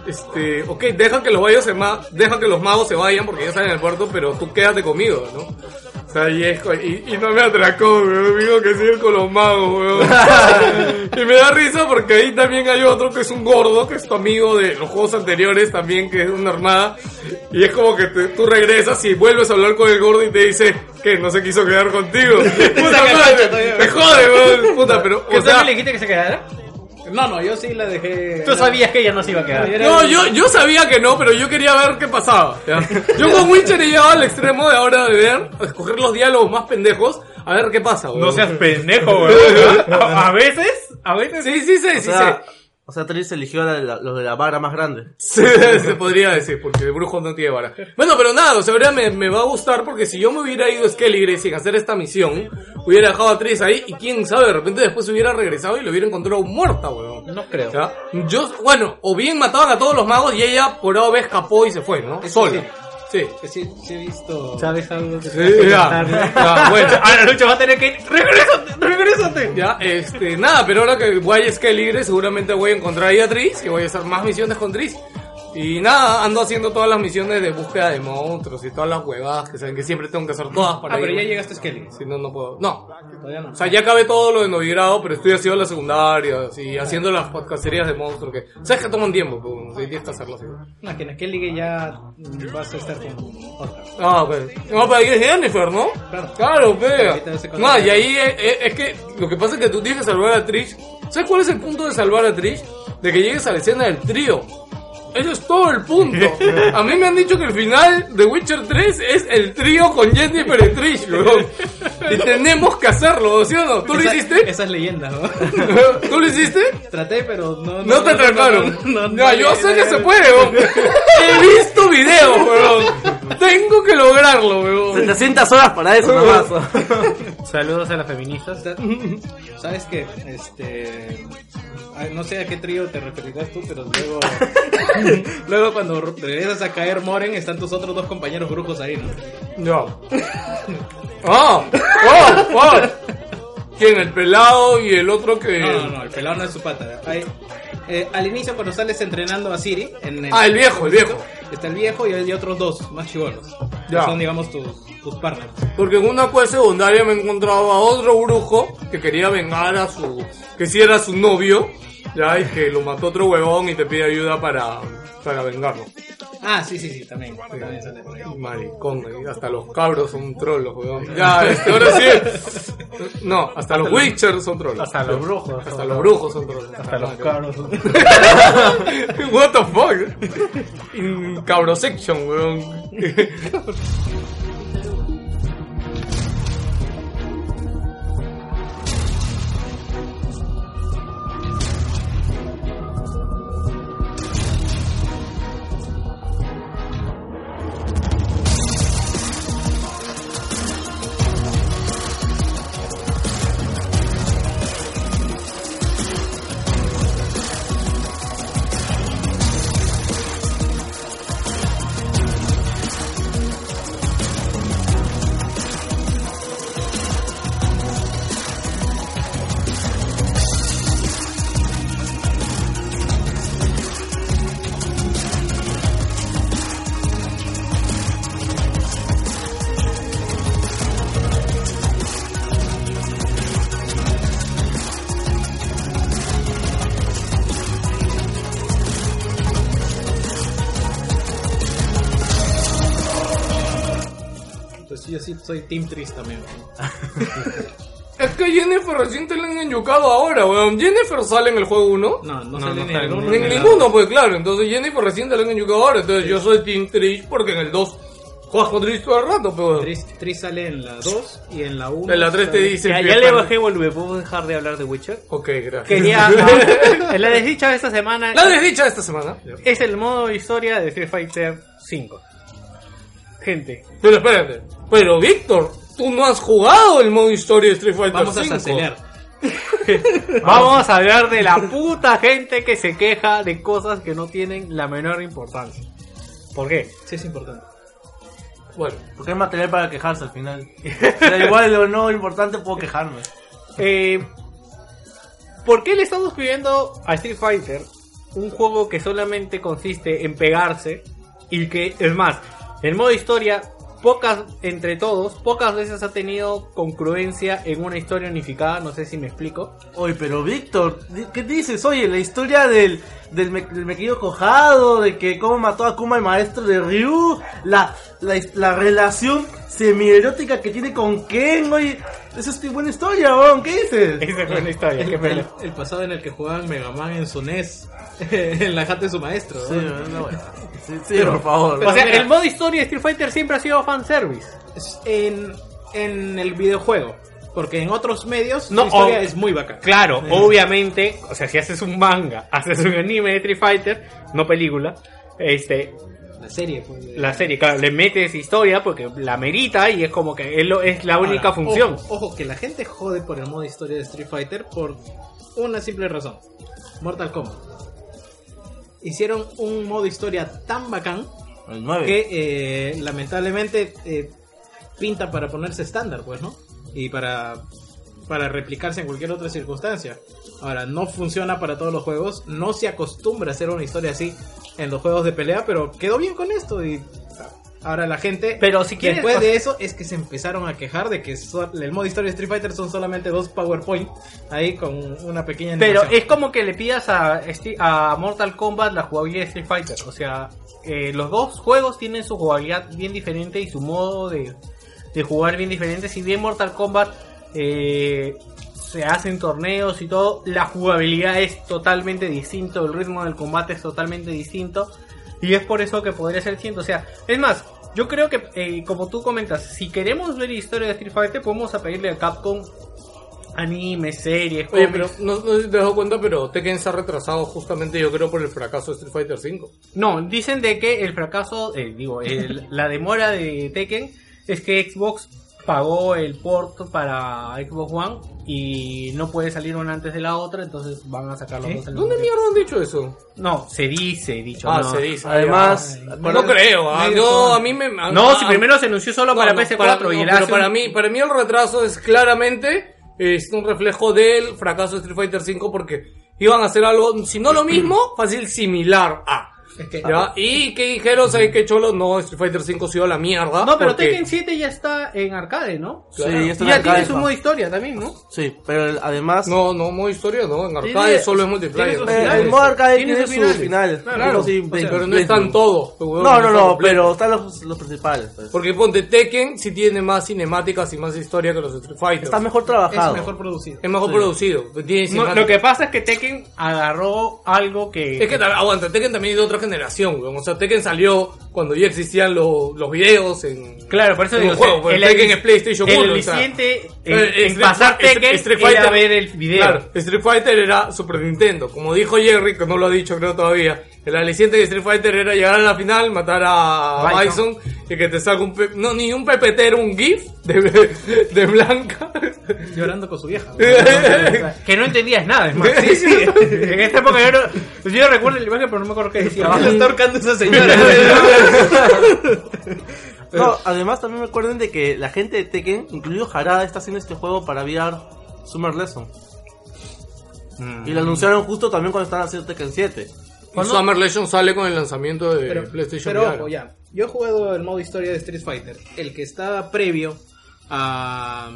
este, ok, deja que los magos se, ma- deja que los magos se vayan porque ya están en el puerto, pero tú quédate conmigo, ¿no? Sea, y, es y, y no me atracó, weón, digo que sí con los magos, weón. y me da risa porque ahí también hay otro que es un gordo, que es tu amigo de los juegos anteriores también, que es una armada. Y es como que te- tú regresas y vuelves a hablar con el gordo y te dice que no se quiso quedar contigo. Puta madre, te jode, weón. Puta, pero, ¿Qué o sea, le dijiste que se quedara? No, no, yo sí la dejé. Tú sabías que ella no se iba a quedar. No, yo, yo sabía que no, pero yo quería ver qué pasaba. ¿ya? Yo con Witcher he llegado al extremo de ahora de ver, escoger los diálogos más pendejos, a ver qué pasa, weón. No seas pendejo, weón. A, a veces, a veces. Sí, sí, sí, O sí, sea, sí. O sea, Tris eligió a la- la- los de la vara más grande. Sí, se podría decir, porque el brujo no tiene vara. Bueno, pero nada, o sea, ahora me, me va a gustar porque si yo me hubiera ido a Skelligre sin hacer esta misión, hubiera dejado a Tris ahí y quién sabe, de repente después hubiera regresado y lo hubiera encontrado muerta, weón. No creo. ¿Ya? Yo, bueno, o bien mataban a todos los magos y ella por A o escapó y se fue, ¿no? Eso Sola. Sí. Que sí, sí he visto. ¿Sabes algo que Sí, ya, ya, bueno. Ahora Lucho va a tener que ir. ¡Regrésate! ¡Regrésate! Ya, este, nada, pero ahora que voy a Skelligre seguramente voy a encontrar ahí a Tris, que voy a hacer más misiones con Tris. Y nada, ando haciendo todas las misiones de búsqueda de monstruos y todas las huevadas que saben que siempre tengo que hacer todas para Ah, pero ir. ya llegaste a Skelly. Si no, no puedo. No. Todavía no. O sea, ya acabé todo lo de novigrado, pero estoy haciendo las secundarias y haciendo las podcasterías de monstruos que... Sabes que toman tiempo, pero sí, tienes que hacerlo así. No, que en Skelly ya mm, vas a estar con otra. Ah, ok. No, pero ahí es Jennifer, ¿no? Claro. Claro, pega. No, y ahí es, es- es que lo que pasa es que tú tienes que salvar a Trish. ¿Sabes cuál es el punto de salvar a Trish? De que llegues a la escena del trío. Eso es todo el punto. A mí me han dicho que el final de Witcher 3 es el trío con Jennifer y Trish, weón. Y tenemos que hacerlo, ¿sí o no? ¿Tú lo Esa- hiciste? Esas leyendas, ¿no? ¿Tú lo hiciste? Traté, pero no. No te atraparon. no, yo no, sé que se puede, weón. He visto videos, weón. Tengo que lograrlo, weón. 700 horas para eso nomás. Saludos a las feministas. ¿Sabes qué? Este. No sé a qué trío te referirás tú, pero luego. luego, cuando regresas a caer Moren, están tus otros dos compañeros brujos ahí, ¿no? No. ¡Oh! ¡Oh! ¡Oh! ¿Quién? ¿El pelado y el otro que.? No, no, no, el pelado no es su pata. Hay- eh, al inicio, cuando sales entrenando a Siri. En Ah, el viejo, el viejo. Está el viejo y hay otros dos más chivolos. Que Ya. son, digamos, tus, tus partners. Porque en una quest secundaria me encontraba a otro brujo que quería vengar a su. que si era su novio. Ya, y que lo mató otro huevón y te pide ayuda para. para vengarlo. Ah, sí, sí, sí, también. también sale por ahí. Maricón. Hasta los cabros son trollos, weón. Ya, este, ahora sí. No, hasta los Witchers son trollos. Hasta los brujos. Hasta los brujos son trollos. Hasta los cabros. What the fuck? In cabro section, weón. Soy Team Tris también. Es que Jennifer recién te la han enyucado ahora, weón. Jennifer sale en el juego 1. No, no, No, sale en el en uno En ninguno, pues claro. Entonces Jennifer recién te la han enyucado ahora. Entonces yo soy Team Trish porque en el 2 juegas con Trish todo el rato, pero. Tris, Tris sale en la 2 y en la 1. En la 3 te dice. Ya, ya le bajé volumen, ¿puedo dejar de hablar de Witcher? Ok, gracias. Quería. en la desdicha de esta semana La desdicha de esta semana. es el modo historia de Street Fighter 5. Gente, Pero espérate. Pero Víctor, tú no has jugado el modo historia de Street Fighter Vamos a 5. acelerar. vamos a hablar de la puta gente que se queja de cosas que no tienen la menor importancia. ¿Por qué? Sí, es importante. Bueno, Porque hay material para quejarse al final. Da igual o no importante, puedo quejarme. Eh, ¿Por qué le estamos pidiendo a Street Fighter un juego que solamente consiste en pegarse y que, es más, el modo historia, pocas, entre todos, pocas veces ha tenido congruencia en una historia unificada, no sé si me explico. Oye, pero Víctor, ¿qué dices? Oye, la historia del, del, me, del mequillo cojado, de que cómo mató a Kuma el maestro de Ryu, la, la, la relación semi-erótica que tiene con Ken, oye, esa es buena historia, ¿qué dices? Esa fue una historia. El, qué el- pena. el pasado en el que jugaban Mega Man en su NES, en la jata de su maestro. Sí, ¿no? no, bueno. sí, sí, por favor. pero- o sea, mira. el modo historia de Street Fighter siempre ha sido fanservice. En, en el videojuego. Porque en otros medios No, su historia o- es muy bacana. Claro, obviamente, o sea, si haces un manga, haces un anime de Street Fighter, no película, este, La serie. pues, la serie, claro, le metes historia porque la merita y es como que es, lo- es la única Ahora, función. Ojo, ojo, que la gente jode por el modo historia de Street Fighter por una simple razón. Mortal Kombat. Hicieron un modo historia tan bacán El 9. que eh, lamentablemente eh, pinta para ponerse estándar, pues, ¿no? Y para, para replicarse en cualquier otra circunstancia. Ahora, no funciona para todos los juegos, no se acostumbra a hacer una historia así en los juegos de pelea, pero quedó bien con esto y... Ahora la gente, Pero si quieres- después de eso, es que se empezaron a quejar de que so- el modo historia de Street Fighter son solamente dos PowerPoint ahí con una pequeña Pero es como que le pidas a, a Mortal Kombat la jugabilidad de Street Fighter. O sea, eh, los dos juegos tienen su jugabilidad bien diferente y su modo de, de jugar bien diferente. Si bien Mortal Kombat eh, se hacen torneos y todo, la jugabilidad es totalmente distinto, el ritmo del combate es totalmente distinto. Y es por eso que podría ser distinto. O sea, es más, yo creo que, eh, como tú comentas, si queremos ver historia de Street Fighter, podemos a pedirle a Capcom anime, series, Oye, pero no, no te dado cuenta, pero Tekken se ha retrasado justamente yo creo por el fracaso de Street Fighter 5. No, dicen de que el fracaso, eh, digo, el- la demora de Tekken es que Xbox pagó el port para Xbox One y no puede salir una antes de la otra, entonces van a sacar los dos al mismo ¿Dónde mierda han dicho eso? No, se dice, dicho. Ah, no. se dice. Además, Ah, acuérdate- no creo, ah, son- a mí me... ah, No, ah, si primero se anunció solo no, para no, PS4 para- y no, el pero para un- mí, para mí el retraso es claramente es un reflejo del fracaso de Street Fighter 5 porque iban a hacer algo, si no lo mismo, fácil similar a. Es que- ¿ya? Y que dijeron, ¿sabes qué cholo? No, Street Fighter 5 se dio a la mierda. No, pero porque- Tekken 7 ya está en arcade, ¿no? Sí, Claro. esto Y es ya arcade, tiene su modo historia también, ¿no? Sí, pero además... No, no, modo historia, no, en arcade Tiene- solo es multiplayer. eh, finales. el modo arcade Tiene tiene, su finales. final. Claro, Sí, o sea, de- pero no están todos. pues, No, no, no, pero están los, los principales. pues. Porque ponte Tekken sí tiene más cinemáticas y más historia que los Street Fighter. Está mejor es trabajado. mejor producido. Es mejor producido. Tiene No, cinemáticas. lo que pasa es que Tekken agarró algo que... Es que ta- aguanta, Tekken también es de otra generación, weón. O sea, Tekken salió cuando ya existían lo- los videos en. Claro, por eso digo, juego, porque el, Tekken es PlayStation el 1. o sea. aliciente en, Eh, en Street- pasar Tekken Street era Fighter- ver el video. Claro, Street Fighter era Super Nintendo. Como dijo Jerry, que no lo ha dicho creo todavía. El aliciente de Street Fighter era llegar a la final, matar a Bison. Bison y que te salga un... pe- No, ni un PPT, era un GIF de, de Blanca. Llorando con su vieja. Que no entendías nada, es más. Sí, sí. en esta época yo, no, yo recuerdo la imagen, pero no me acuerdo qué decía. Está ahorcando esa señora. No, además también me acuerden de que la gente de Tekken, incluido Harada, está haciendo este juego para VR Summer Lesson. Mm. Y lo anunciaron justo también cuando estaban haciendo Tekken 7. Y Summer Legends sale con el lanzamiento de pero, PlayStation pero VR. ojo, ya. Yo he jugado el modo historia de Street Fighter, el que está previo a,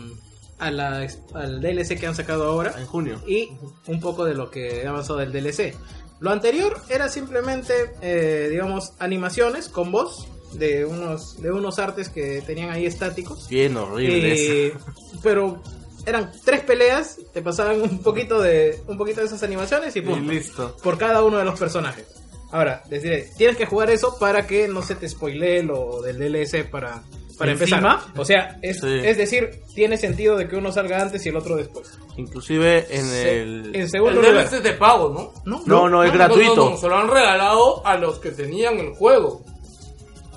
a la, al DLC que han sacado ahora En junio. y un poco de lo que ha avanzado del DLC. Lo anterior era simplemente, eh, digamos, animaciones con voz de unos, de unos artes que tenían ahí estáticos. Bien horrible. Eh, pero eran tres peleas, te pasaban un poquito de un poquito de esas animaciones y Y pum, listo. por cada uno de los personajes. Ahora, les diré, tienes que jugar eso para que no se te spoilee lo del DLC para, para empezar. ¿Encima? O sea, es, Sí. es decir, tiene sentido de que uno salga antes y el otro después. Inclusive en Se- el... En El segundo lugar. DLC es de pago, ¿no? ¿no? No, no, es gratuito. No, no, se lo han regalado a los que tenían el juego.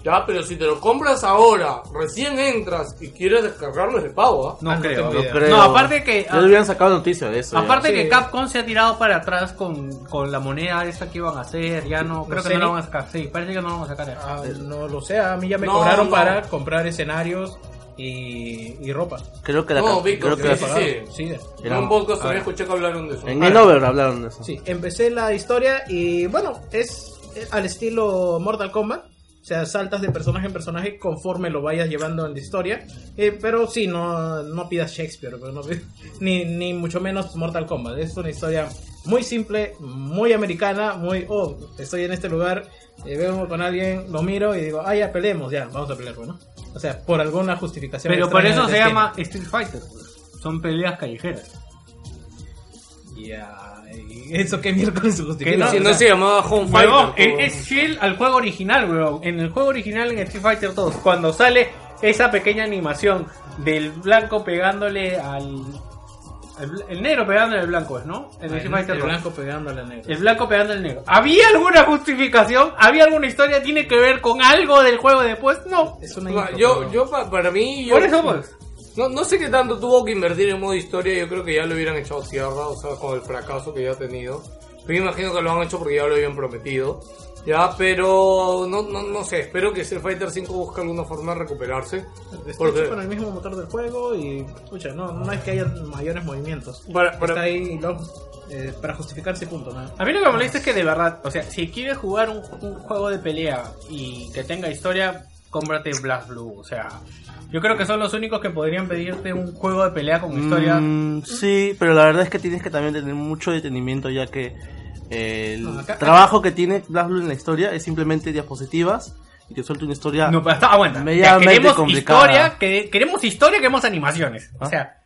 Ya, pero si te lo compras ahora, recién entras y quieres descargarlo es de pago, ¿ah? No Ah, no creo. No creo. No, aparte que- Ya hubieran sacado noticia de eso. ya. Aparte Sí. que Capcom se ha tirado para atrás con, con la moneda esa que iban a hacer, ya no, creo que sé no la van a sacar, sí, parece que no la van a sacar. Ah, no lo sé, a mí ya me No, cobraron no. para comprar escenarios y, y ropa. Creo que la... No, Víctor, creo que sí, la- sí, sí. Sí, En un podcast también escuché que hablaron de eso. En hablaron de eso. Sí, empecé la historia y bueno, es al estilo Mortal Kombat. Sea, saltas de personaje en personaje conforme lo vayas llevando en la historia. Eh, pero sí, no, no pidas Shakespeare, pero no pidas- ni, ni mucho menos Mortal Kombat. Es una historia muy simple, muy americana, muy, oh, estoy en este lugar, eh, veo con alguien, lo miro y digo, ah, ya peleemos, ya, vamos a pelear, bueno. O sea, por alguna justificación. Pero por eso se llama Street Fighter. pues. Son peleas callejeras. Ya, ¿y ¿eso qué miércoles se justifica? Que no, Si no se llamaba Home Huevón, Fighter. es, es fiel al juego original, weón. En el juego original, en Street Fighter 2, cuando sale esa pequeña animación del blanco pegándole al. al bl- el negro pegándole al blanco, ¿no? En el, Street Fighter el 2. blanco pegándole al negro. El blanco pegando al negro. ¿Había alguna justificación? ¿Había alguna historia? ¿Tiene que ver con algo del juego después? No. Es una No, intro, yo, pero- yo pa- para mí, yo, Por eso, pues. No, no sé qué tanto tuvo que invertir en modo historia, yo creo que ya lo hubieran echado tierra, o sea, con el fracaso que ya ha tenido. Yo me imagino que lo han hecho porque ya lo habían prometido. Ya, pero no, no, no sé, espero que Street Fighter 5 busque alguna forma de recuperarse. Está Porque- hecho con el mismo motor del juego y, escucha, no, no es que haya mayores movimientos. Para- para- Está ahí lo- eh, para justificarse, punto. ¿no? A mí lo que me molesta es que de verdad, o sea, si quieres jugar un, un juego de pelea y que tenga historia, cómprate Blast Blue. O sea, yo creo que son los únicos que podrían pedirte un juego de pelea con historia. Mm, sí, pero la verdad es que tienes que también tener mucho detenimiento ya que eh, el No, acá- trabajo que tiene BlazBlue en la historia es simplemente diapositivas y que suelte una historia No, pero está, aguanta. Ya, medianamente queremos complicada. historia, que, queremos historia, queremos animaciones. O Ah. sea,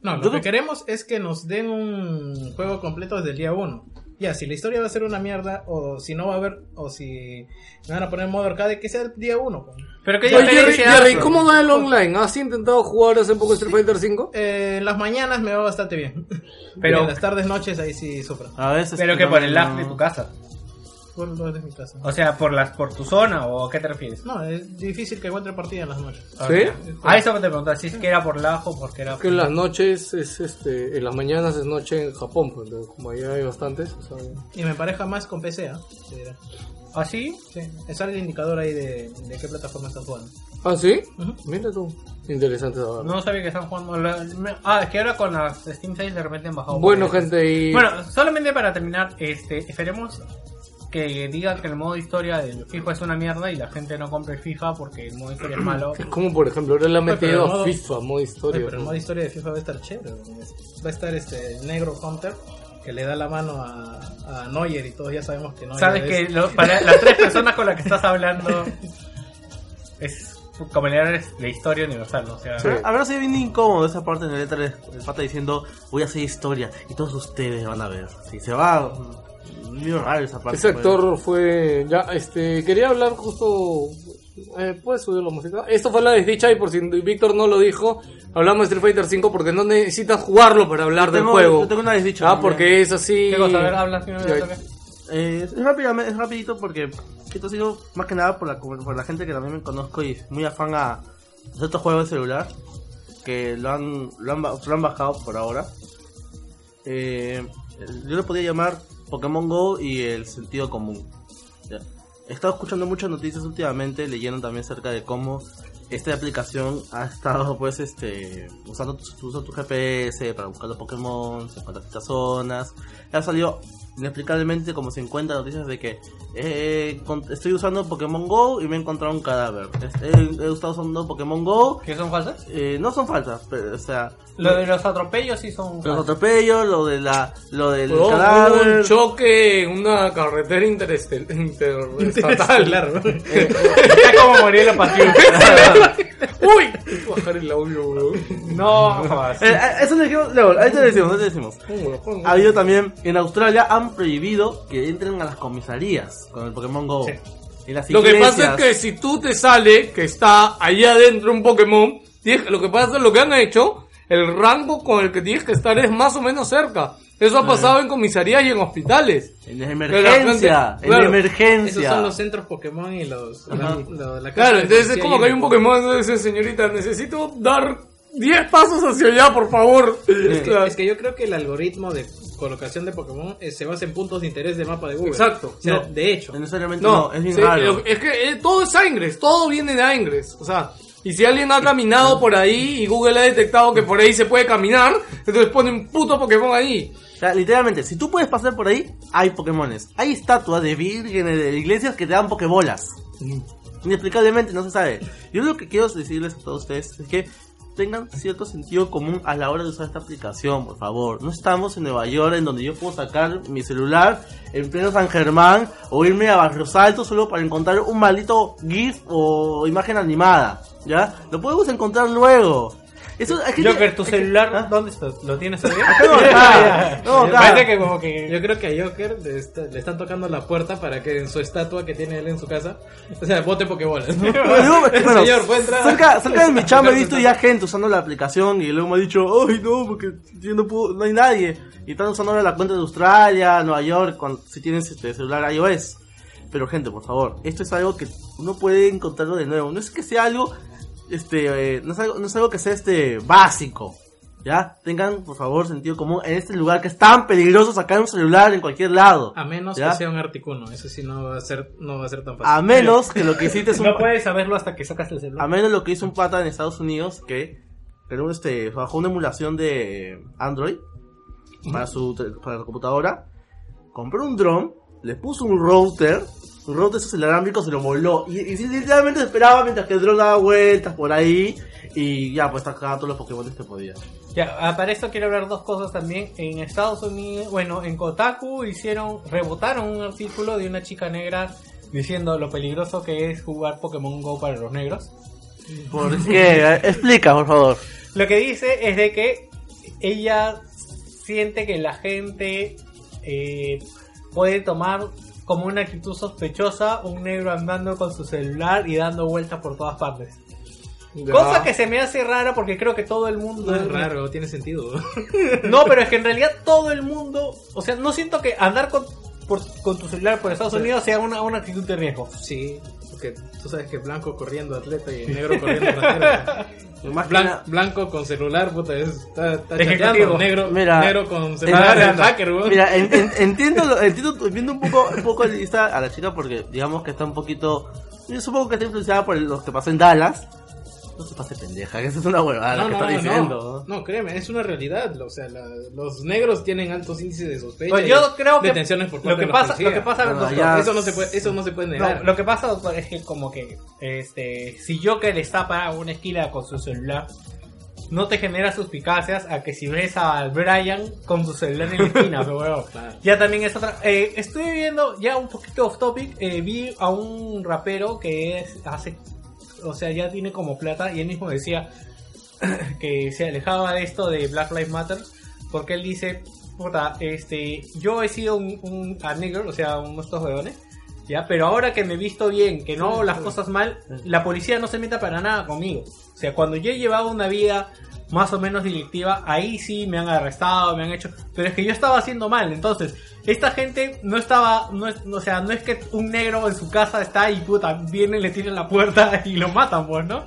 No, lo que queremos es que nos den un juego completo desde el día 1. Ya, si la historia va a ser una mierda, o si no va a haber, o si me van a poner modo arcade, que sea el día 1. pero qué Oye, Jerry, Jerry? ¿cómo va el online? ¿Has intentado jugar hace poco Street Fighter 5? Eh, en las mañanas me va bastante bien. Pero- en las tardes, noches, ahí sí sufro. A veces Pero que por el lag de tu casa. Por lo de mi casa. O sea, por las por tu zona o a qué te refieres. No, es difícil que encuentre partida en las noches. ¿Sí? A eso que te preguntas, si es que era por lag o porque era Que en las noches es este, en las mañanas es noche en Japón, pues, entonces, como allá hay bastantes. o sea, Y me pareja más con PC, ¿ah? Te diré. ¿Así? Sí, me sale el indicador ahí de, de qué plataforma están jugando. ¿Ah, sí? Mira tú. Interesante saber. No sabía que están jugando. la- me- Ah, es que ahora con las Steam Sales de repente han bajado. Bueno, gente, y... Bueno, solamente para terminar, este, esperemos que digan que el modo historia del FIFA es una mierda y la gente no compre FIFA porque el modo historia es malo. Es como, por ejemplo, ahora le han metido modo- FIFA, modo Oye, historia. pero el modo historia de FIFA va a estar chévere. Va a estar este el negro Hunter que le da la mano a, a Neuer y todos ya sabemos que Neuer Sabes es- que lo- para las tres personas con las que estás hablando es como leer la historia universal, ¿no? O sea, Sí. A ver, se bien incómodo esa parte en el letra el pata diciendo voy a hacer historia y todos ustedes van a ver. Si se va muy raro esa parte. Ese pues. actor fue. Ya, este. Quería hablar justo. Eh, ¿Puedes subir la música? Esto fue la desdicha y por si Víctor no lo dijo, hablamos de Street Fighter 5 porque no necesitas jugarlo para hablar Yo del tengo- juego. yo tengo una desdicha Ah, porque es así. ¿Qué cosa? A ver, habla, toque. Eh, es, rápidamente, es rapidito porque esto ha sido más que nada por la, por la gente que también me conozco y es muy afán a ciertos juegos de celular que lo han, lo han, ba- lo han bajado por ahora. Eh, yo lo podría llamar Pokémon Go y el sentido común. Ya. He estado escuchando muchas noticias últimamente, leyendo también acerca de cómo esta aplicación ha estado pues este usando tu, GPS para buscar los Pokémon, encontrar ciertas zonas. Ha salido inexplicablemente como 50 noticias de que eh, con- estoy usando Pokémon Go y me he encontrado un cadáver. He, he estado usando Pokémon Go, ¿Qué son falsas? eh, no son falsas, pero o sea, Lo de los atropellos sí son los falsas. atropellos, lo de la lo del Hubo cadáver. un choque en una carretera interestel- interestatal. Claro. Está como Muriel Pasión. ¡Uy! Bajar el audio, weón. No. Eh, eh, eso le dijimos, luego, ahí te decimos, ahí te decimos. Póngalo, póngalo. Ha habido también, en Australia han prohibido que entren a las comisarías con el Pokémon Go. Sí. Las Lo que pasa es que si tú te sale que está allá adentro un Pokémon, lo que pasa es lo que han hecho, el rango con el que tienes que estar es más o menos cerca. Eso ha pasado en comisarías y en hospitales. En Que emergencia, gente- en claro, emergencia. Esos son los centros Pokémon y los. La- la- la Claro, de entonces es como que hay un Pokémon entonces dice, señorita, necesito dar 10 pasos hacia allá, por favor. Es que, Claro. es que yo creo que el algoritmo de colocación de Pokémon eh, se basa en puntos de interés del mapa de Google. Exacto. O sea, No. de hecho. Necesariamente no, No, es bien sí, raro. es que eh, todo es Angres, todo viene de Angres. O sea, y si alguien ha caminado por ahí y Google ha detectado que por ahí se puede caminar, entonces pone un puto Pokémon ahí. Literalmente, si tú puedes pasar por ahí, hay Pokémones. Hay estatuas de vírgenes de iglesias que te dan Pokébolas. Inexplicablemente, no se sabe. Yo lo que quiero decirles a todos ustedes es que tengan cierto sentido común a la hora de usar esta aplicación, por favor. No estamos en Nueva York en donde yo puedo sacar mi celular en pleno San Germán o irme a Barrios Altos solo para encontrar un maldito GIF o imagen animada. ¿Ya? Lo podemos encontrar luego. Eso, hay gente- Joker, tu hay que- celular, ¿Ah? ¿dónde está? ¿Lo tienes ahí? Acá no está. No, acá. Parece que como que... Yo creo que a Joker le, está- le están tocando la puerta para que en su estatua que tiene él en su casa, o sea, bote Pokébolas. ¿no? Bueno, bueno, Señor, ¿puede entrar? Cerca, cerca de mi chamba he visto ya gente usando la aplicación y luego me ha dicho, ay no, porque yo no, puedo, no hay nadie. Y están usando ahora la cuenta de Australia, Nueva York, cuando, si tienes este celular iOS. Pero gente, por favor, esto es algo que uno puede encontrarlo de nuevo. No es que sea algo, este, eh, no, es algo, no es algo que sea este básico. ¿Ya? Tengan, por favor, sentido común en este lugar que es tan peligroso sacar un celular en cualquier lado. A menos ¿Ya? que sea un Articuno, eso sí no va a ser, no va a ser tan fácil. A menos que lo que hiciste es un... No puedes saberlo hasta que sacas el celular. A menos lo que hizo un pata en Estados Unidos que creó este, bajó una emulación de Android para su para la computadora, compró un dron, le puso un router, un router de esos inalámbricos se lo voló y, y literalmente esperaba mientras que el dron daba vueltas por ahí y ya pues sacaba todos los Pokémon que podía. Ya, ah, para esto quiero hablar dos cosas también. En Estados Unidos, bueno, en Kotaku hicieron, rebotaron un artículo de una chica negra diciendo lo peligroso que es jugar Pokémon Go para los negros. ¿Por qué? Explica, por favor. Lo que dice es de que ella siente que la gente eh, puede tomar como una actitud sospechosa un negro andando con su celular y dando vueltas por todas partes. Cosa que se me hace rara porque creo que todo el mundo No es raro, tiene sentido. No, pero es que en realidad todo el mundo, o sea, no siento que andar con, por- con tu celular por Estados Unidos sea una, una actitud de riesgo. Sí, porque tú sabes que blanco corriendo atleta y negro corriendo ratero. Más que Blan- nada- blanco con celular, puta, es- está, está chateando. Negro, Mira, negro con celular de hacker, weón. Mira, en- en- entiendo, lo- entiendo, entiendo un poco, un poco a la chica porque digamos que está un poquito, yo supongo que está influenciada por lo que pasó en Dallas. No se pase pendeja, que eso es una huevada No, que no, está no, diciendo. no, no, créeme, es una realidad. O sea, la- los negros tienen altos índices de sospecha. Pues yo creo que detenciones por lo que de pasa, lo que pasa, No, doctor, ya- Eso no se puede, eso no se puede negar. no, lo que pasa, doctor, es que como que este, si Joker está para una esquina con su celular, no te genera suspicacias a que si ves a Brian con su celular en la esquina, pero bueno, Claro. ya también es otra. Eh, estoy viendo ya un poquito off topic, eh, vi a un rapero que es hace, o sea, ya tiene como plata y él mismo decía que se alejaba de esto de Black Lives Matter porque él dice, puta, este, yo he sido un, un negro, o sea, uno de estos ya, pero ahora que me he visto bien, que no hago las cosas mal, la policía no se meta para nada conmigo. O sea, cuando yo he llevado una vida más o menos delictiva, ahí sí me han arrestado, me han hecho, pero es que yo estaba haciendo mal, entonces, esta gente no estaba, no es, o sea, no es que un negro en su casa está y puta, viene, le tiran la puerta y lo matan, pues, ¿no?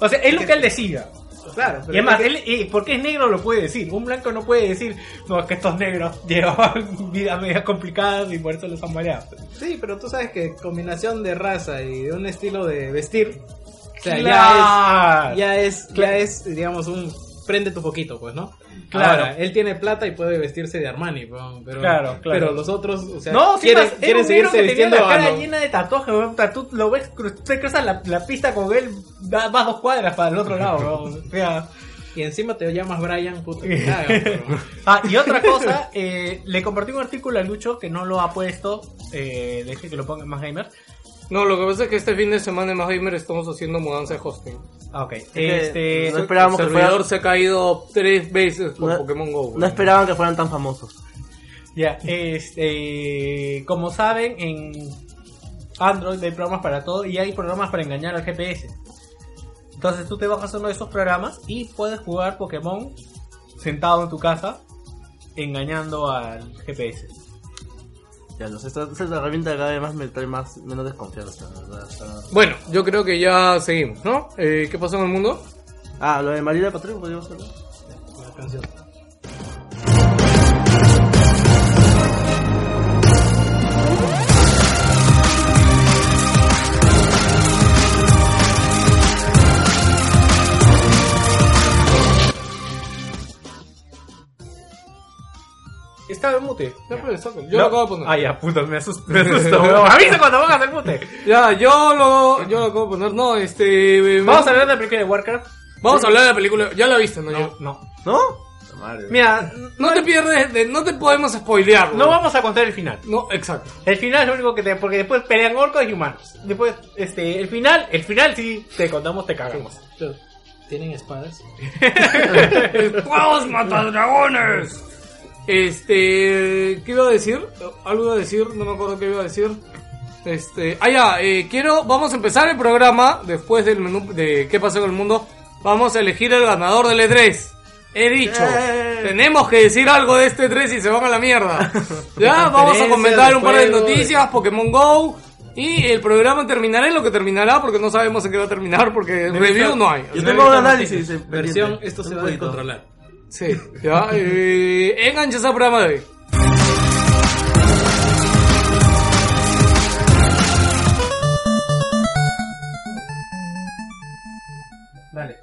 O sea, es lo que él decía. Claro, pero Y además, él, y porque es negro lo puede decir. Un blanco no puede decir, no, es que estos negros llevaban vidas medias complicadas y por eso los han mareado. sí, pero tú sabes que combinación de raza y de un estilo de vestir, o sea, Claro. ya es, ya es, ya es, digamos, un prende tu poquito, pues, ¿no? Claro. Ahora, él tiene plata y puede vestirse de Armani, pero, Claro, claro. pero los otros, o sea, no, sí, quieren, quieren seguirse que tenía vistiendo la cara lo- llena de tatuajes, weón. O sea, Tú lo ves, te cruzas la, la pista con él, vas dos cuadras para el otro lado. O sea, y encima te llamas Brian, puta, que caga, pero- Ah, y otra cosa, eh, le compartí un artículo a Lucho que no lo ha puesto, eh, deje que lo ponga en más gamers, No, lo que pasa es que este fin de semana en Más Gamer estamos haciendo mudanza de hosting. Ah, Ok, este... no esperábamos el que fuera- servidor se ha caído tres veces por No- Pokémon GO. No esperaban que fueran tan famosos. Ya, este, como saben, en Android hay programas para todo y hay programas para engañar al GPS. Entonces tú te bajas uno de esos programas y puedes jugar Pokémon sentado en tu casa engañando al GPS. Ya, los esta, esta herramienta cada vez más me trae más, menos desconfianza. la verdad, está- Bueno, yo creo que ya seguimos, ¿no? Eh, ¿Qué pasó en el mundo? Ah, lo de María Patrón, podríamos hablar. La canción. Estaba en mute. Ya, pues, saca. Yo lo acabo de poner. Ah, ya, puta, me asusto. Me asusto. Avisa cuando pongas el mute. Ya, yo lo, yo lo acabo de poner. No, este. eh, Vamos a hablar de la película de Warcraft. vamos a hablar de la película. Ya la viste, ¿no? No, Yo- no. ¿No? Mira, No te pierdes, de- no te podemos spoilear. no ¿no? vamos a contar el final. No, exacto. El final es lo único que te... Porque después pelean orcos y humanos. Después, este, el final, el final sí te contamos, te cagamos. ¿Tienen espadas? ¡Vamos, matadragones! Este. ¿Qué iba a decir? Algo iba a decir, no me acuerdo qué iba a decir. Este. Ah, ya, eh, quiero. Vamos a empezar el programa. Después del menú de ¿Qué pasó con el mundo? Vamos a elegir el ganador del E3. He dicho, Eh. tenemos que decir algo de este E3 y se van a la mierda. ya, vamos a comentar un par de noticias, Pokémon Go. Y el programa terminará en lo que terminará porque no sabemos en qué va a terminar porque review no hay. Yo tengo un análisis. eh, Versión, esto se va a poquito. Sí, ya. Eh, enganches al programa de hoy. Dale.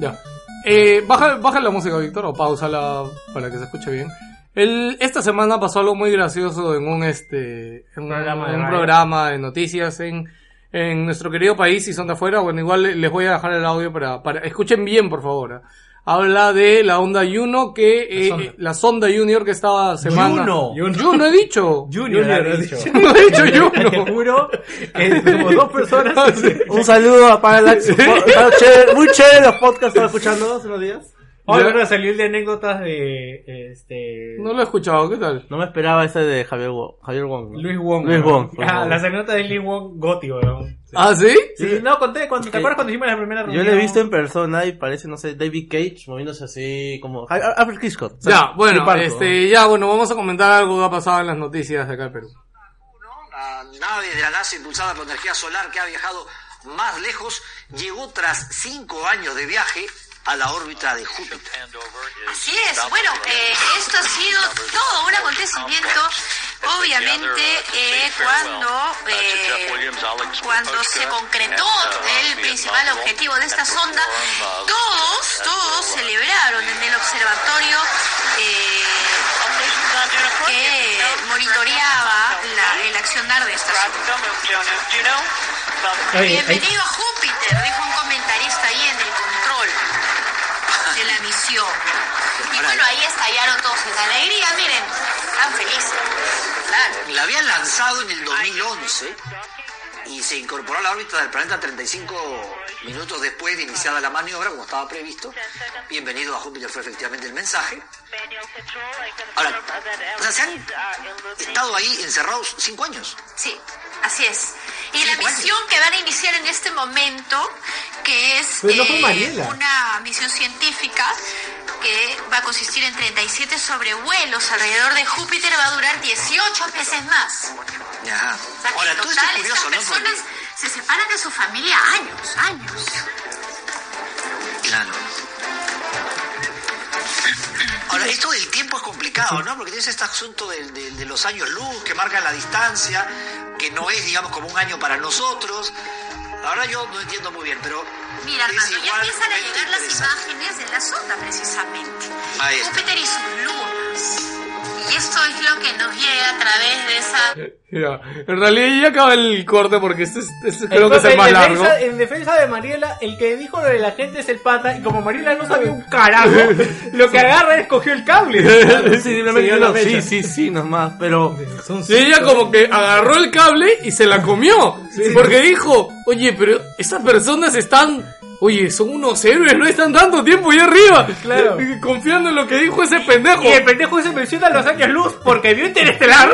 Ya. Eh, baja, baja la música, Víctor, o pausala para que se escuche bien. El, esta semana pasó algo muy gracioso en un este en un, Programa de en un radio. programa de noticias en, en nuestro querido país, si son de afuera, bueno, igual le- les voy a dejar el audio para, para escuchen bien, por favor. ¿ah? Habla de la onda Juno que eh, sonda. eh, la sonda Junior que estaba semana Juno. Juno he dicho. Junior, ha dicho. No he dicho Te Juno. juro que como dos personas... Un saludo a Parallax. Está chévere- muy chévere los podcasts que estaba escuchando hace unos días. Oye, Ya. verdad, salió el de anécdotas de este No lo he escuchado, ¿qué tal? No me esperaba ese de Javier Wong. Javier Wong. ¿no? Luis Wong. Luis. Wong, por Ah, las anécdotas de Luis Wong Goti, weón. ¿Ah, sí? Sí, no, conté, cuando, ¿te Sí. acuerdas cuando hicimos la primera Yo reunión? lo he visto en persona y parece, no sé, David Cage moviéndose así como... Al- Alfred Hitchcock. Ya, bueno, Parco. este, ya, bueno, vamos a comentar algo que ha pasado en las noticias de acá de Perú. La nave de la NASA impulsada por energía solar que ha viajado más lejos llegó tras cinco años de viaje a la órbita de Júpiter. Así es, bueno, eh, esto ha sido todo un acontecimiento, obviamente, eh, cuando, eh, cuando se concretó el principal objetivo de esta sonda, todos, todos celebraron en el observatorio eh, que monitoreaba la- el accionar de esta sonda. Bienvenido a Júpiter, Y bueno, ahí estallaron todos en alegría, miren, tan felices. La habían lanzado en el 2011 y se incorporó a la órbita del planeta 35 minutos después de iniciada la maniobra, como estaba previsto. Bienvenido a Júpiter fue efectivamente el mensaje. Ahora, o sea, se han estado ahí encerrados cinco años. Sí, así es. Y la misión que van a iniciar en este momento, que es fue eh, una misión científica que va a consistir en 37 sobrevuelos alrededor de Júpiter, va a durar 18 meses más. Ya. O sea, que Ahora, es total curioso, estas personas se separan de su familia años, años. Claro. Ahora, esto del tiempo es complicado, ¿no? Porque tienes este asunto de, de- de los años luz que marcan la distancia, que no es, digamos, como un año para nosotros. Ahora yo no entiendo muy bien, pero... Mira, Armando, ya empiezan a llegar las imágenes de la sonda precisamente. Júpiter y sus lunas. Y esto es lo que nos llega a través de esa Ya, En realidad ya acaba el corte porque este, es- este creo En- que es el en más largo. defensa, en defensa de Mariela, el que dijo lo de la gente es el pata, y como Mariela no sabía un carajo, lo que agarra es cogió el cable. Sí, simplemente no, sí, sí, sí, nomás, pero... Y ella como que agarró el cable y se la comió. Porque dijo, oye, pero esas personas están... Oye, son unos héroes, no están tanto tiempo ahí arriba. Claro. Y Confiando en lo que dijo ese pendejo. Y el pendejo ese menciona los años luz porque vio Interestelar.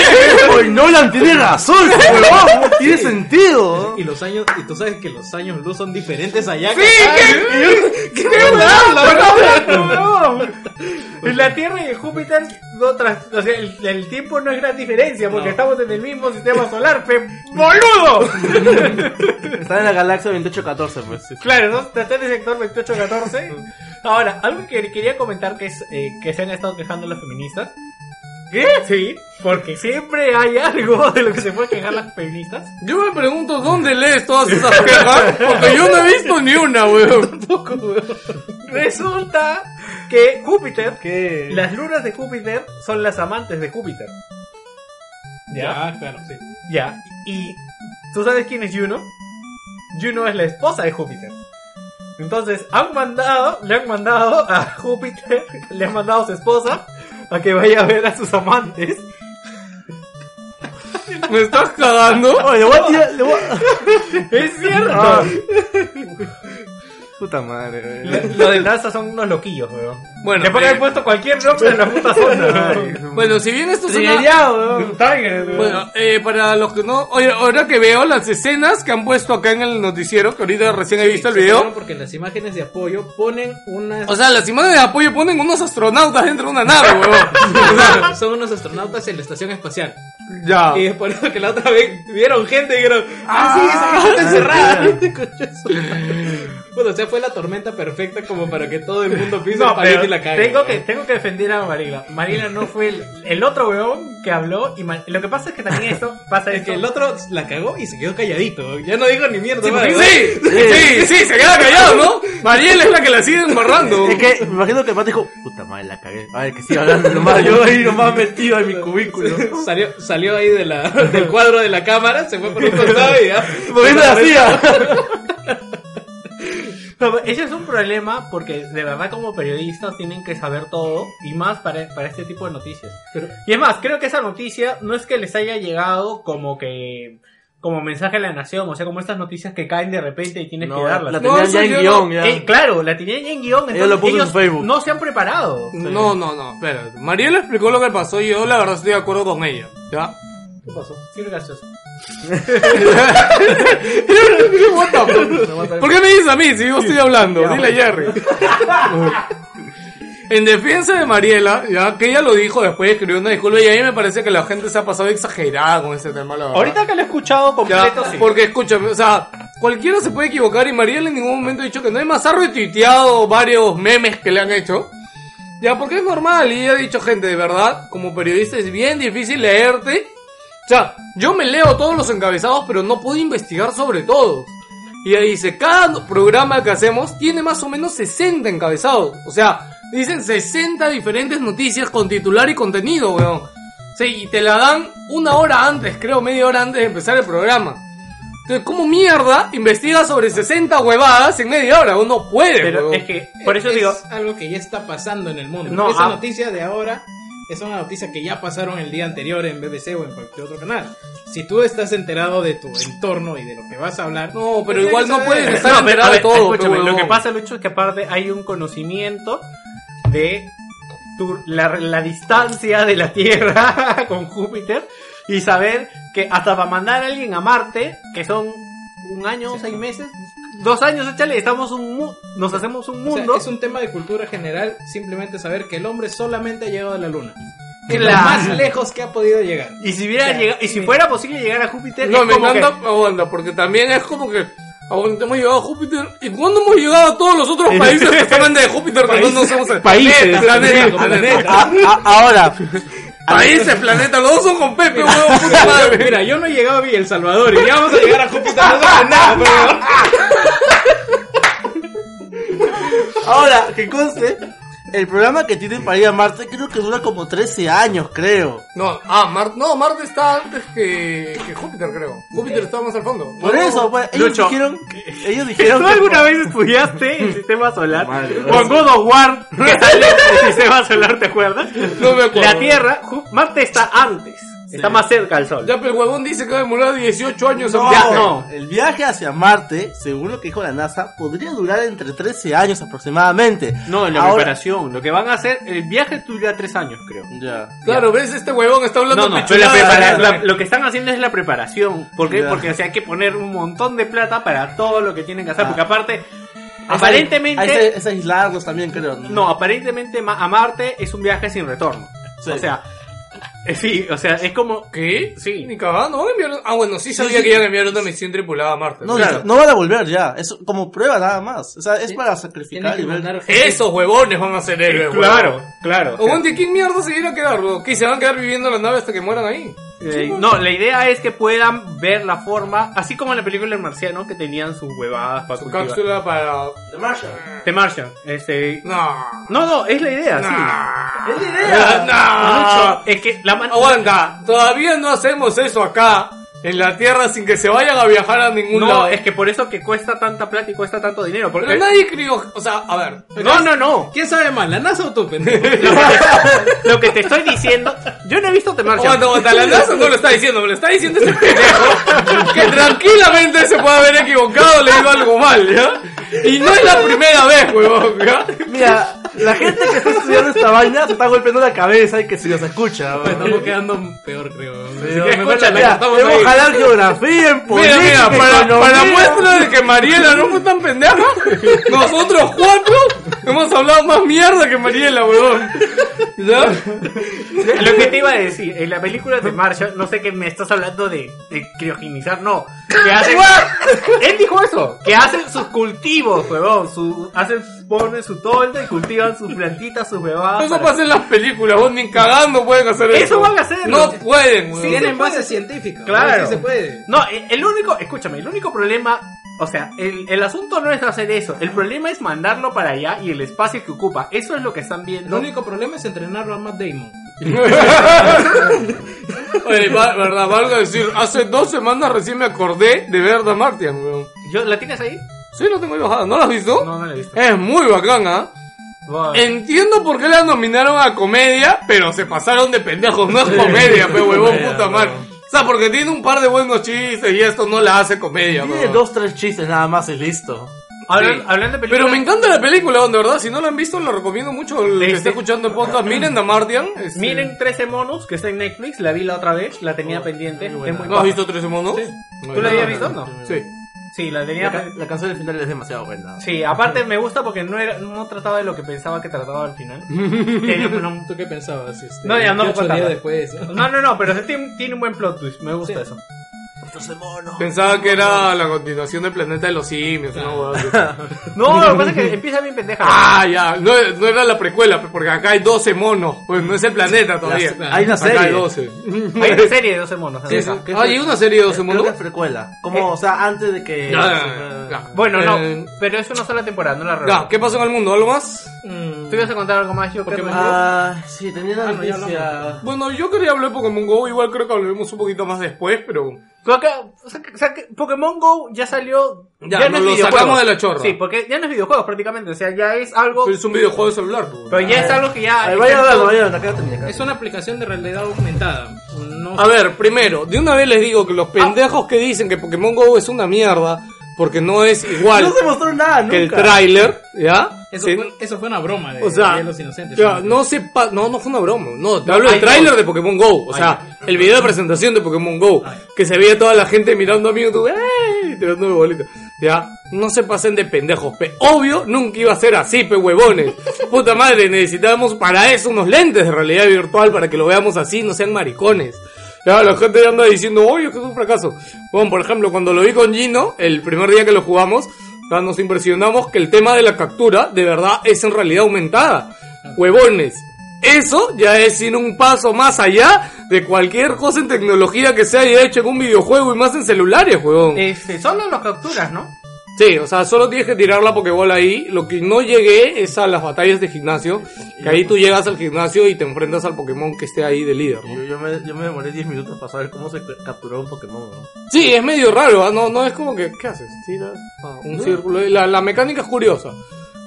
Oye, Nolan tiene razón, huevón, tiene sentido. Y los años, y tú sabes que los años luz son diferentes allá. Sí, que ¿qué? ¿Qué hablas, En la Tierra y en Júpiter, no tras- o sea, el, el tiempo no es gran diferencia porque estamos en el mismo sistema solar, pe boludo. Está en la galaxia 2814, pues. sí. Claro, ¿no? Está en el sector 2814. Ahora, algo que quería comentar que es eh, que se han estado quejando las feministas. ¿Qué? Sí, porque siempre hay algo de lo que se puede quejar las feministas. Yo me pregunto dónde lees todas esas quejas. Porque yo no he visto ni una, weón. Resulta que Júpiter, ¿Qué? las lunas de Júpiter son las amantes de Júpiter. Ya, claro, sí. Ya. Y ¿tú sabes quién es Juno? Juno es la esposa de Júpiter. Entonces, han mandado, le han mandado a Júpiter, le han mandado a su esposa a que vaya a ver a sus amantes. Me estás cagando. Oye, le voy a tirar, le voy a... Es cierto. Ah. Puta madre, Lo, güey. lo de NASA son unos loquillos, weón. Bueno, que pueden eh, haber puesto cualquier nombre en la puta zona. weón. Bueno, si bien esto es una... Trigueñado, weón. Tiger, weón. Bueno, eh, para los que no... Oye, ahora que veo las escenas que han puesto acá en el noticiero, que ahorita recién he visto el video... Porque en las imágenes de apoyo ponen unas. O sea, las imágenes de apoyo ponen unos astronautas dentro de una nave, sea, son unos astronautas en la estación espacial. ya. Y por eso que la otra vez vieron gente y dijeron, ah, sí, esa gente está encerrada. bueno, o sea, fue la tormenta perfecta como para que todo el mundo pise el No, pero y la cague. tengo que, tengo que defender a Marila. Marila no fue el, el otro weón que habló. y Lo que pasa es que también esto pasa Es esto. que el otro la cagó y se quedó calladito. Ya no dijo ni mierda. Sí, madre. sí, sí, sí, se queda callado, ¿no? Mariel es la que la sigue embarrando. Es que me imagino que el pata dijo, puta madre, la cagué. A ver, que siga hablando nomás. Yo ahí nomás metido en mi cubículo. Salió, salió ahí de la, del cuadro de la cámara, se fue por un costado y ya. Moviendo la silla. No, ese es un problema porque de verdad como periodistas tienen que saber todo y más para, para este tipo de noticias. Pero- y es más, creo que esa noticia no es que les haya llegado como que como mensaje a la nación, o sea, como estas noticias que caen de repente y tienes No, que darlas. la No, tenían eso ya en guion, no- ya. Eh, claro, la tenían ya en guion, entonces lo puso en ellos Facebook. no se han preparado. No, no, no, espérate. Mariel explicó lo que pasó y yo la verdad estoy de acuerdo con ella. ¿Ya? ¿Qué pasó? Sí, gracioso. What the fuck? ¿Por qué me dices a mí si yo estoy hablando? Dile a Jerry. En defensa de Mariela, ya que ella lo dijo después, escribió una disculpa y a mí me parece que la gente se ha pasado exagerada con ese tema, la verdad. Ahorita que lo he escuchado Ya, completo, sí. porque escúchame, o sea, cualquiera se puede equivocar y Mariela en ningún momento ha dicho que no. Además ha retuiteado varios memes que le han hecho. Ya, porque es normal y ella ha dicho, gente, de verdad, como periodista es bien difícil leerte. O sea, yo me leo todos los encabezados, pero no puedo investigar sobre todos. Y ahí dice, cada programa que hacemos tiene más o menos 60 encabezados. O sea, dicen 60 diferentes noticias con titular y contenido, weón. Sí, y te la dan una hora antes, creo, media hora antes de empezar el programa. Entonces, ¿cómo mierda investiga sobre 60 huevadas en media hora? Uno puede, Pero weón. es que, por eso es digo, algo que ya está pasando en el mundo. No, Esa ah. noticia de ahora es una noticia que ya pasaron el día anterior en BBC o en cualquier otro canal. Si tú estás enterado de tu entorno y de lo que vas a hablar, No, pero igual no puedes saber. estar No, pero, enterado de todo. escúchame, lo que pasa, Lucho, es que aparte hay un conocimiento de tu- la, la distancia de la Tierra con Júpiter y saber que hasta para mandar a alguien a Marte, que son un año, seis meses, dos años, échale, estamos un mu- nos hacemos un O sea, mundo. es un tema de cultura general, simplemente saber que el hombre solamente ha llegado a la luna. Es lo Claro. más lejos que ha podido llegar. Y si hubiera O sea, llegado- y si fuera posible llegar a Júpiter, No, es me como que- encanta, aguanta, porque también es como que aguanta, hemos llegado a Júpiter. ¿Y cuándo hemos llegado a todos los otros países que estaban de Júpiter? Que no nos hemos Países. planeta, planeta. A- a- ahora, Países, planeta, los dos son con Pepe, huevón, puta madre. Mira, yo no he llegado a Villa El Salvador y ya vamos a llegar a Júpiter. No nada, ahora, que conste, el programa que tienen para ir a Marte creo que dura como 13 años, creo. No, ah, Mar no, Marte está antes que, que Júpiter, creo. Júpiter está más al fondo. Por No, eso, pues, ellos Lucho. dijeron, ellos dijeron ¿Tú que- alguna vez estudiaste el sistema solar? Madre, Con God of War, que sale el sistema solar, ¿te acuerdas? No me acuerdo. La Tierra, Marte está antes, está más cerca al Sol. Ya, pero el huevón dice que va a demorar 18 años No, viaje. no. el viaje hacia Marte, según lo que dijo la NASA, podría durar entre 13 años aproximadamente. No, en la Ahora- preparación. Lo que van a hacer, el viaje dura tres años, creo. Ya. Claro, ves, este huevón está hablando No, no, pero la prepara- la- lo que están haciendo es la preparación. ¿Por qué? Ya. Porque o sea, hay que poner un montón de plata para todo lo que tienen que hacer. Ah. Porque aparte, Es- aparentemente, Es, es aislarlos también, creo. no, aparentemente a Marte es un viaje sin retorno. Sí. O sea, sí, o sea, es como... ¿Qué? Sí. Ni cagando, van a enviar... Ah, bueno, sí sabía sí. que iban a enviar una misión tripulada a Marte. No, Claro. no van a volver ya. Es como prueba nada más. O sea, es para sacrificar y ver. Esos huevones van a ser héroes, huevón. Claro, claro. o sea, ¿de quién mierda se irá a quedar, huevón? ¿Que se van a quedar viviendo en la nave hasta que mueran ahí? Eh, no, la idea es que puedan ver la forma, así como en la película El Marciano, que tenían sus huevadas para Su cultivar. cápsula para... The Martian. The Martian, este... No. No, no, es la idea, sí. No. Es la idea. No. Es que la man- Aguanta, todavía no hacemos eso acá, en la Tierra, sin que se vayan a viajar a ningún No, lado. es que por eso que cuesta tanta plata y cuesta tanto dinero. Porque... Pero nadie crió... O sea, a ver... No, no, no. ¿Quién sabe más, la NASA o tú, pendejo? Lo que te estoy diciendo, yo no he visto The Martian. Aguanta, aguanta, la NASA no lo está diciendo, me lo está diciendo este pendejo que tranquilamente se puede haber equivocado, le digo algo mal, ¿ya? Y no es la primera vez, huevón, ¿ya? Mira, la gente que está estudiando esta vaina se está golpeando la cabeza y que si nos escucha. ¿no? Estamos quedando peor, creo. Escúchame, Mira, estamos hemos ahí. Jalado en geografía, en política, Mira, mira, para, para muestra de que Mariela no fue tan pendeja, nosotros cuatro hemos hablado más mierda que Mariela, huevón. ¿Ya? Lo que te iba a decir, en la película de Martian, no sé qué me estás hablando de, de criogenizar, no. Que hacen, él dijo eso, que hacen sus cultivos, huevón, su, hacen, ponen su toldo y cultivan sus plantitas, sus huevadas. Eso para- pasa en las películas, vos ni cagando pueden hacer eso. Eso van a hacer. No pueden, huevón. Tienen base científica. Claro. Sí se puede. No, el el único, escúchame, el único problema, o sea, el, el asunto no es hacer eso, el problema es mandarlo para allá y el espacio que ocupa. Eso es lo que están El viendo. único problema es entrenarlo a Matt Damon. Oye, va- verdad, valga decir, hace dos semanas recién me acordé de ver The Martian, weón. Yo, ¿La tienes ahí? Sí, lo tengo ahí bajado, ¿no lo has visto? No, no la he visto. Es muy bacana. Entiendo por qué la nominaron a comedia, pero se pasaron de pendejos, no es comedia, pe huevón, puta madre. O sea, porque tiene un par de buenos chistes y esto no la hace comedia, Tiene dos, tres chistes nada más y listo. Hablan- Sí. Hablando de películas. Pero me encanta la película, de verdad. Si no la han visto, la recomiendo mucho. El que Este- esté escuchando el podcast, miren The Martian. este- Miren 13 monos que está en Netflix, la vi la otra vez, la tenía pendiente. es muy ¿No has visto 13 monos? ¿Tú la habías visto? No. Sí. Sí, la La, tenía. ca- la canción del final es demasiado buena. Sí, aparte me gusta porque no era, no trataba de lo que pensaba que trataba al final. Tenía un- ¿Tú qué pensabas? Este, No, ya no 28 contaba. días después. No, no, no, pero tiene, tiene un buen plot twist, me gusta eso. Pensaba que era la continuación del planeta de los simios, así. No, lo que pasa es que empieza bien pendeja. Ah, ya. No, no era la precuela, porque acá hay 12 monos. Pues no es el planeta todavía. Las- hay una Acá hay serie. 12. Hay una serie de 12 monos. Sí, ¿no? sí. ¿Qué Ah, ¿y una serie de 12 Creo monos? que es precuela. Como, o sea, antes de que... Ya, ya, ya. Bueno, no, Eh, pero es una sola temporada, no la Ya, recuerdo. ¿qué pasó en el mundo? ¿Algo más? ¿Tú ibas a contar algo más, yo creo? Pokémon Ah, sí, tenía la Ah, no, noticia... Bueno, yo quería hablar de Pokémon GO, igual creo que hablaremos un poquito más después, pero... O sea, que- o sea, que Pokémon Go ya salió. Ya, nos lo videojuegos. sacamos de la chorra. Sí, porque ya no es videojuegos prácticamente. O sea, ya es algo. Pero es un videojuego de celular, pues. Pero ya es algo que ya. Ay, vaya vaya acá acá. Es una aplicación de realidad aumentada. No A ver, primero, de una vez les digo que los pendejos que dicen que Pokémon GO es una mierda, porque no es igual No se mostró nada nunca. que el tráiler, ¿ya? Eso, Sí. fue, eso fue una broma de, O sea, de los inocentes. ya, no se pa- no, no fue una broma, no, te hablo del tráiler de Pokémon GO, o sea, el video de presentación de Pokémon GO, que se veía toda la gente mirando a mí YouTube, ¡ey! tirándome bolitas, ya, no se pasen de pendejos, pe, obvio, nunca iba a ser así, pe huevones, puta madre, necesitábamos para eso unos lentes de realidad virtual para que lo veamos así, no sean maricones. Ya, la gente anda diciendo, oye, que es un fracaso. Bueno, por ejemplo, cuando lo vi con Gino, el primer día que lo jugamos, ya nos impresionamos que el tema de la captura, de verdad, es en realidad aumentada. Huevones. Eso ya es ir un paso más allá de cualquier cosa en tecnología que se haya hecho en un videojuego y más en celulares, huevón. Este, solo los capturas, ¿no? Sí, o sea, solo tienes que tirar la Pokébola ahí. Lo que no llegué es a las batallas de gimnasio. Que ahí tú llegas al gimnasio y te enfrentas al Pokémon que esté ahí de líder, ¿no? Yo, yo me, yo me demoré 10 minutos para saber cómo se capturó un Pokémon, ¿no? Sí, es medio raro, ¿ah? no, no es como que, ¿qué haces? Tiras ah, un círculo. La, la mecánica es curiosa.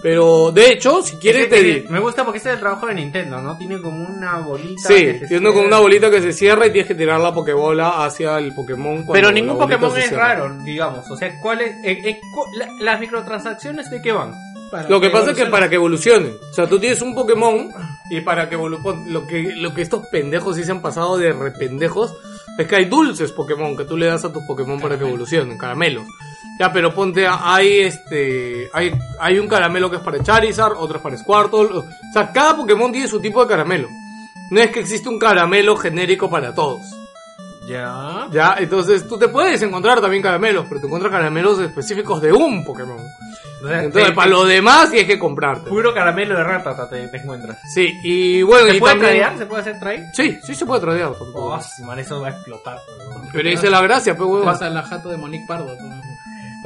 Pero, de hecho, si quieres te di. Me gusta porque este es el trabajo de Nintendo, ¿no? Tiene como una bolita. Sí, tiene como una bolita que se cierra y tienes que tirar la Pokébola hacia el Pokémon. cuando Pero ningún Pokémon es cierra. raro, digamos. O sea, ¿cuál es, eh, eh, cu- la- ¿las microtransacciones de qué van? Para Lo que pasa es que para que evolucione, o sea, tú tienes un Pokémon y para que evolucione, lo que, lo que estos pendejos sí se han pasado de rependejos es que hay dulces Pokémon que tú le das a tus Pokémon para que evolucionen, caramelos. Ya, pero ponte, a- hay este, hay, hay un caramelo que es para Charizard, otro es para Squirtle, o sea, cada Pokémon tiene su tipo de caramelo. No es que existe un caramelo genérico para todos. Ya. Ya, entonces tú te puedes encontrar también caramelos, pero te encuentras caramelos específicos de un Pokémon. Entonces, para lo demás tienes que comprarte. Puro caramelo de rata te, te encuentras. Sí, y bueno, ¿Se y puede también... tradear? ¿Se puede hacer trade? Sí, sí se puede tradear. tampoco. Oh, madre, eso va a explotar. weón. Pero dice la gracia, pues, huevón. Pasa la jato de Monique Pardo. pues.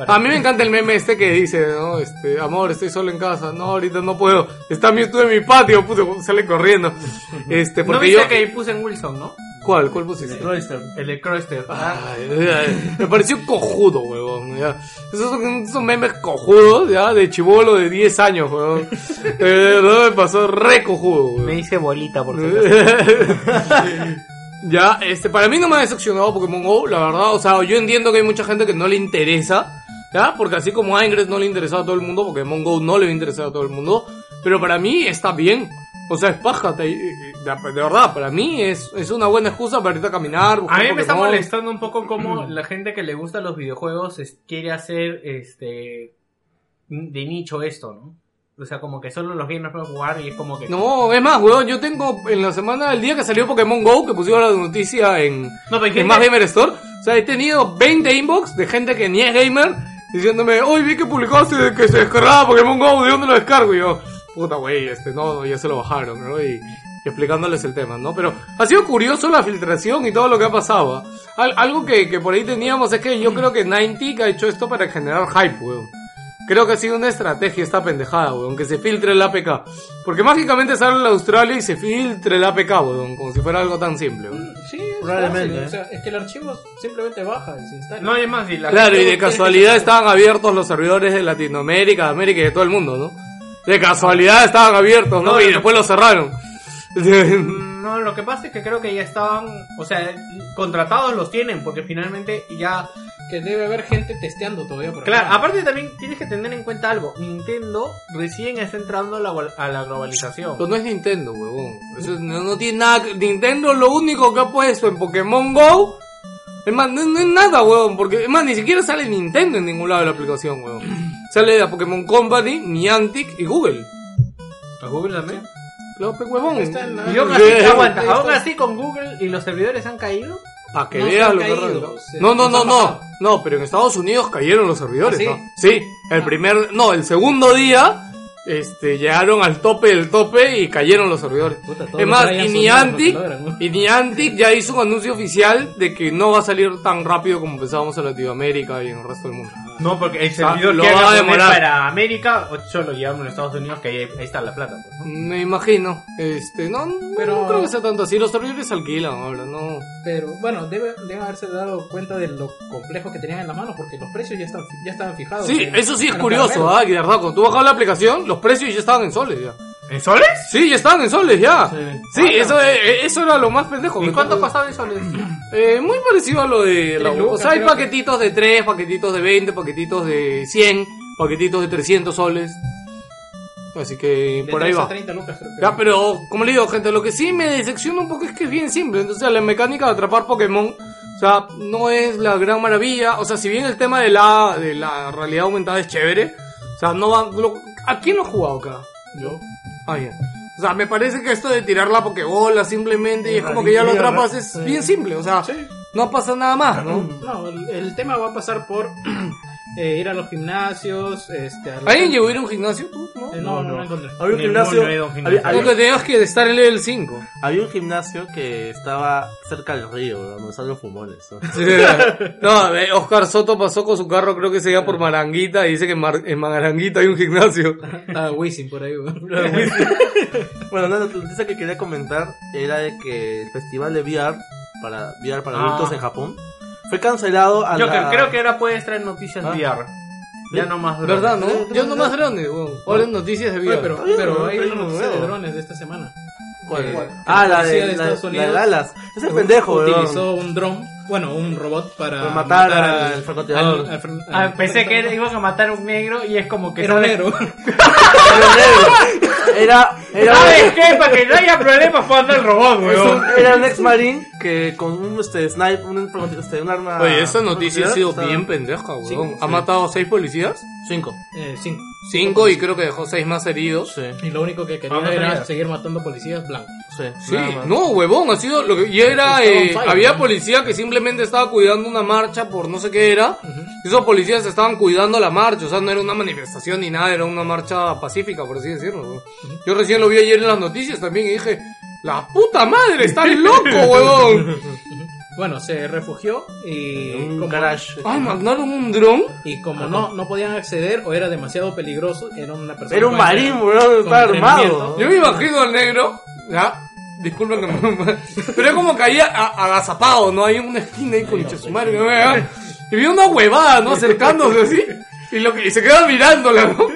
A mí me encanta el meme este que dice, ¿no? Este, amor, estoy solo en casa. No, ahorita no puedo. Está Mewtwo en mi patio, puto, sale corriendo. Este, ¿No porque viste yo... que puse en Wilson, no? ¿Cuál? ¿Cuál pusiste? El de Croyster. Ay, ay, me pareció cojudo, huevón. Ya. Esos son, son memes cojudos, ya, de chivolo de 10 años, huevón. De verdad me pasó re cojudo, huevón. Me hice bolita por ya, este, para mí no me ha decepcionado Pokémon GO, la verdad. O sea, yo entiendo que hay mucha gente que no le interesa, ¿ya? Porque así como a Ingress no le interesaba a todo el mundo, Pokémon GO no le va a todo el mundo. Pero para mí está bien. O sea, es paja, te- de, de verdad, para mí es, es una buena excusa para irte a caminar. A mí me está molestando un poco cómo la gente que le gusta los videojuegos es- quiere hacer este de nicho esto, ¿no? O sea, como que solo los gamers pueden jugar y es como que... No, es más, weón, yo tengo en la semana, el día que salió Pokémon GO, que pusieron la noticia en, No, en Más Gamer Store, o sea, he tenido 20 inbox de gente que ni es gamer, diciéndome, hoy vi que publicaste que se descargaba Pokémon GO, ¿de dónde lo descargo? Y yo, puta wey, este, no, ya se lo bajaron, ¿no? Y, y explicándoles el tema, ¿no? Pero ha sido curioso la filtración y todo lo que ha pasado. ¿ah? Al- algo que, que por ahí teníamos es que yo creo que Niantic ha hecho esto para generar hype, weón. Creo que ha sido una estrategia esta pendejada, weón, que se filtre el APK. Porque mágicamente sale la Australia y se filtre el APK, weón, como si fuera algo tan simple, weón. Sí, es Probablemente, fácil, ¿eh? O sea, es que el archivo simplemente baja y se instala. No, es más, y la Claro, y de casualidad estaban abiertos los servidores de Latinoamérica, de América y de todo el mundo, ¿no? De casualidad estaban abiertos, ¿no? No, y no. después los cerraron. No, lo que pasa es que creo que ya estaban, o sea, contratados los tienen, porque finalmente ya... Que debe haber gente testeando todavía por Claro, acá. aparte también tienes que tener en cuenta algo, Nintendo recién está entrando a la, a la globalización. Pero no es Nintendo, huevón. Eso no, no tiene nada. Nintendo lo único que ha puesto en Pokémon Go. Es más, no, no es nada, huevón. Porque, es más, ni siquiera sale Nintendo en ningún lado de la aplicación, huevón. Sale la Pokémon Company, Niantic y Google. ¿A Google también? Claro, huevón. Está en la- Y aún así, aguanta, aún así con Google y los servidores han caído. Que No veas han lo que reventó. se- No, no, no, no. No, pero en Estados Unidos cayeron los servidores, ¿Ah, sí? ¿no? Sí, el primer, no, el segundo día, este, llegaron al tope del tope y cayeron los servidores. Puta, Es los más, y Niantic, los ¿no? y Niantic ya hizo un anuncio oficial de que no va a salir tan rápido como pensábamos en Latinoamérica y en el resto del mundo. No, porque el sea, servidor lo que va a demorar. para América, o solo llevamos a Estados Unidos, que ahí, ahí está la plata. pues, ¿no? Me imagino, este, no, Pero- no creo que sea tanto así, los servidores se alquilan ahora, no. Pero bueno, debe, deben haberse dado cuenta de lo complejo que tenían en la mano porque los precios ya, están, ya estaban fijados. Sí, en- eso sí es en los curioso, ah, que de verdad, cuando tú bajabas la aplicación, los precios ya estaban en soles ya. ¿En soles? Sí, ya estaban en soles, ya. Sí. Sí, eso, eh, eso era lo más pendejo. ¿Y cuánto costaba en soles? Eh, muy parecido a lo de la O sea, hay paquetitos de 3, paquetitos de 20, paquetitos de 100, paquetitos de 300 soles. Así que De por ahí 3 a va. 30 lucas, creo que. Ya, pero como le digo, gente, lo que sí me decepciona un poco es que es bien simple. Entonces, la mecánica de atrapar Pokémon, o sea, no es la gran maravilla. O sea, si bien el tema de la, de la realidad aumentada es chévere, o sea, no va. lo- ¿A quién lo ha jugado acá? Yo. Ah, ya. O sea, me parece que esto de tirar la Pokébola simplemente y es como que ya lo atrapas es bien simple. O sea, no pasa nada más, ¿no? No, el, el tema va a pasar por eh, ir a los gimnasios, este... a los- ¿Alguien llegó a ir a un gimnasio? ¿Tú? ¿No? Eh, no, no, no encontré. Había un gimnasio. que tenías que estar en el 5. Había un gimnasio que estaba cerca del río, ¿no? donde salen los fumones. ¿no? No, eh, Oscar Soto pasó con su carro, creo que se iba por Maranguita y dice que en, Mar- en Maranguita hay un gimnasio. Ah, Wisin por ahí, weón. Bueno, no, la noticia que quería comentar era de que el festival de VR para VR para Ah. adultos en Japón fue cancelado a la... creo que ahora puedes traer noticias Ah. VR. Ya no más drones. ¿Verdad, no? Yo no más drones, weón. Ahora en noticias de Oye, vida. pero, pero pero hay una noticia de drones de esta semana. ¿Cuál? Que Ah, la de, de la, Estados la de Unidos Dallas. Ese pendejo, weón. utilizó un dron, bueno, un robot para, Para matar al francotirador. al- al fran- Ah, al pensé que francotirador. iban a matar a un negro y es como que era un negro. Era, era, ¿Sabes qué? Para que no haya problemas jugando el robot, weón. era un ex marine que con un este, snipe, un, este, un arma. Oye, esa noticia ha sido bien pendeja, weón. Sí, ¿Ha sí. matado a seis policías? Cinco. Eh, cinco. Cinco y creo que dejó seis más heridos. Sí, Y lo único que quería era seguir matando policías blancos. sí. No, huevón, ha sido lo que y era eh, fire, había ¿no? policía que simplemente estaba cuidando una marcha por no sé qué era. y Esos policías estaban cuidando la marcha, o sea, no era una manifestación ni nada, era una marcha pacífica, por así decirlo. Yo recién lo vi ayer en las noticias también y dije, "La puta madre, estás loco, huevón." Bueno, se refugió y Un como, garage. Ay, magnaron un dron. y como no, no podían acceder o era demasiado peligroso, era una persona Era un marín, weón, con estaba armado. Yo me imagino al negro, ya, disculpen que me... Pero es como que ahí a- agazapado, ¿no? Hay una esquina ahí con Chesumare, ¿no? ¿verdad? Y vi una huevada, ¿no? Acercándose así. Y, lo que, y se queda mirándola, ¿no?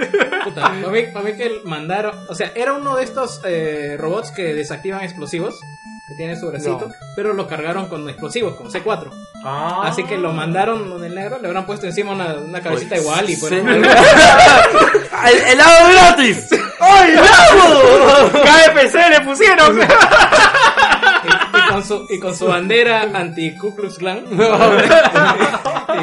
Puta, para mí, para mí que mandaron, o sea, era uno de estos eh, robots que desactivan explosivos, que tiene su bracito, No. pero lo cargaron con explosivos, con C4. Ah. Así que lo mandaron donde el negro, le habrán puesto encima una, una cabecita igual y pues... Sí. ¡El helado gratis! ¡Ay, helado! KFC le pusieron. y, y con su, y con su bandera anti Ku Klux Klan.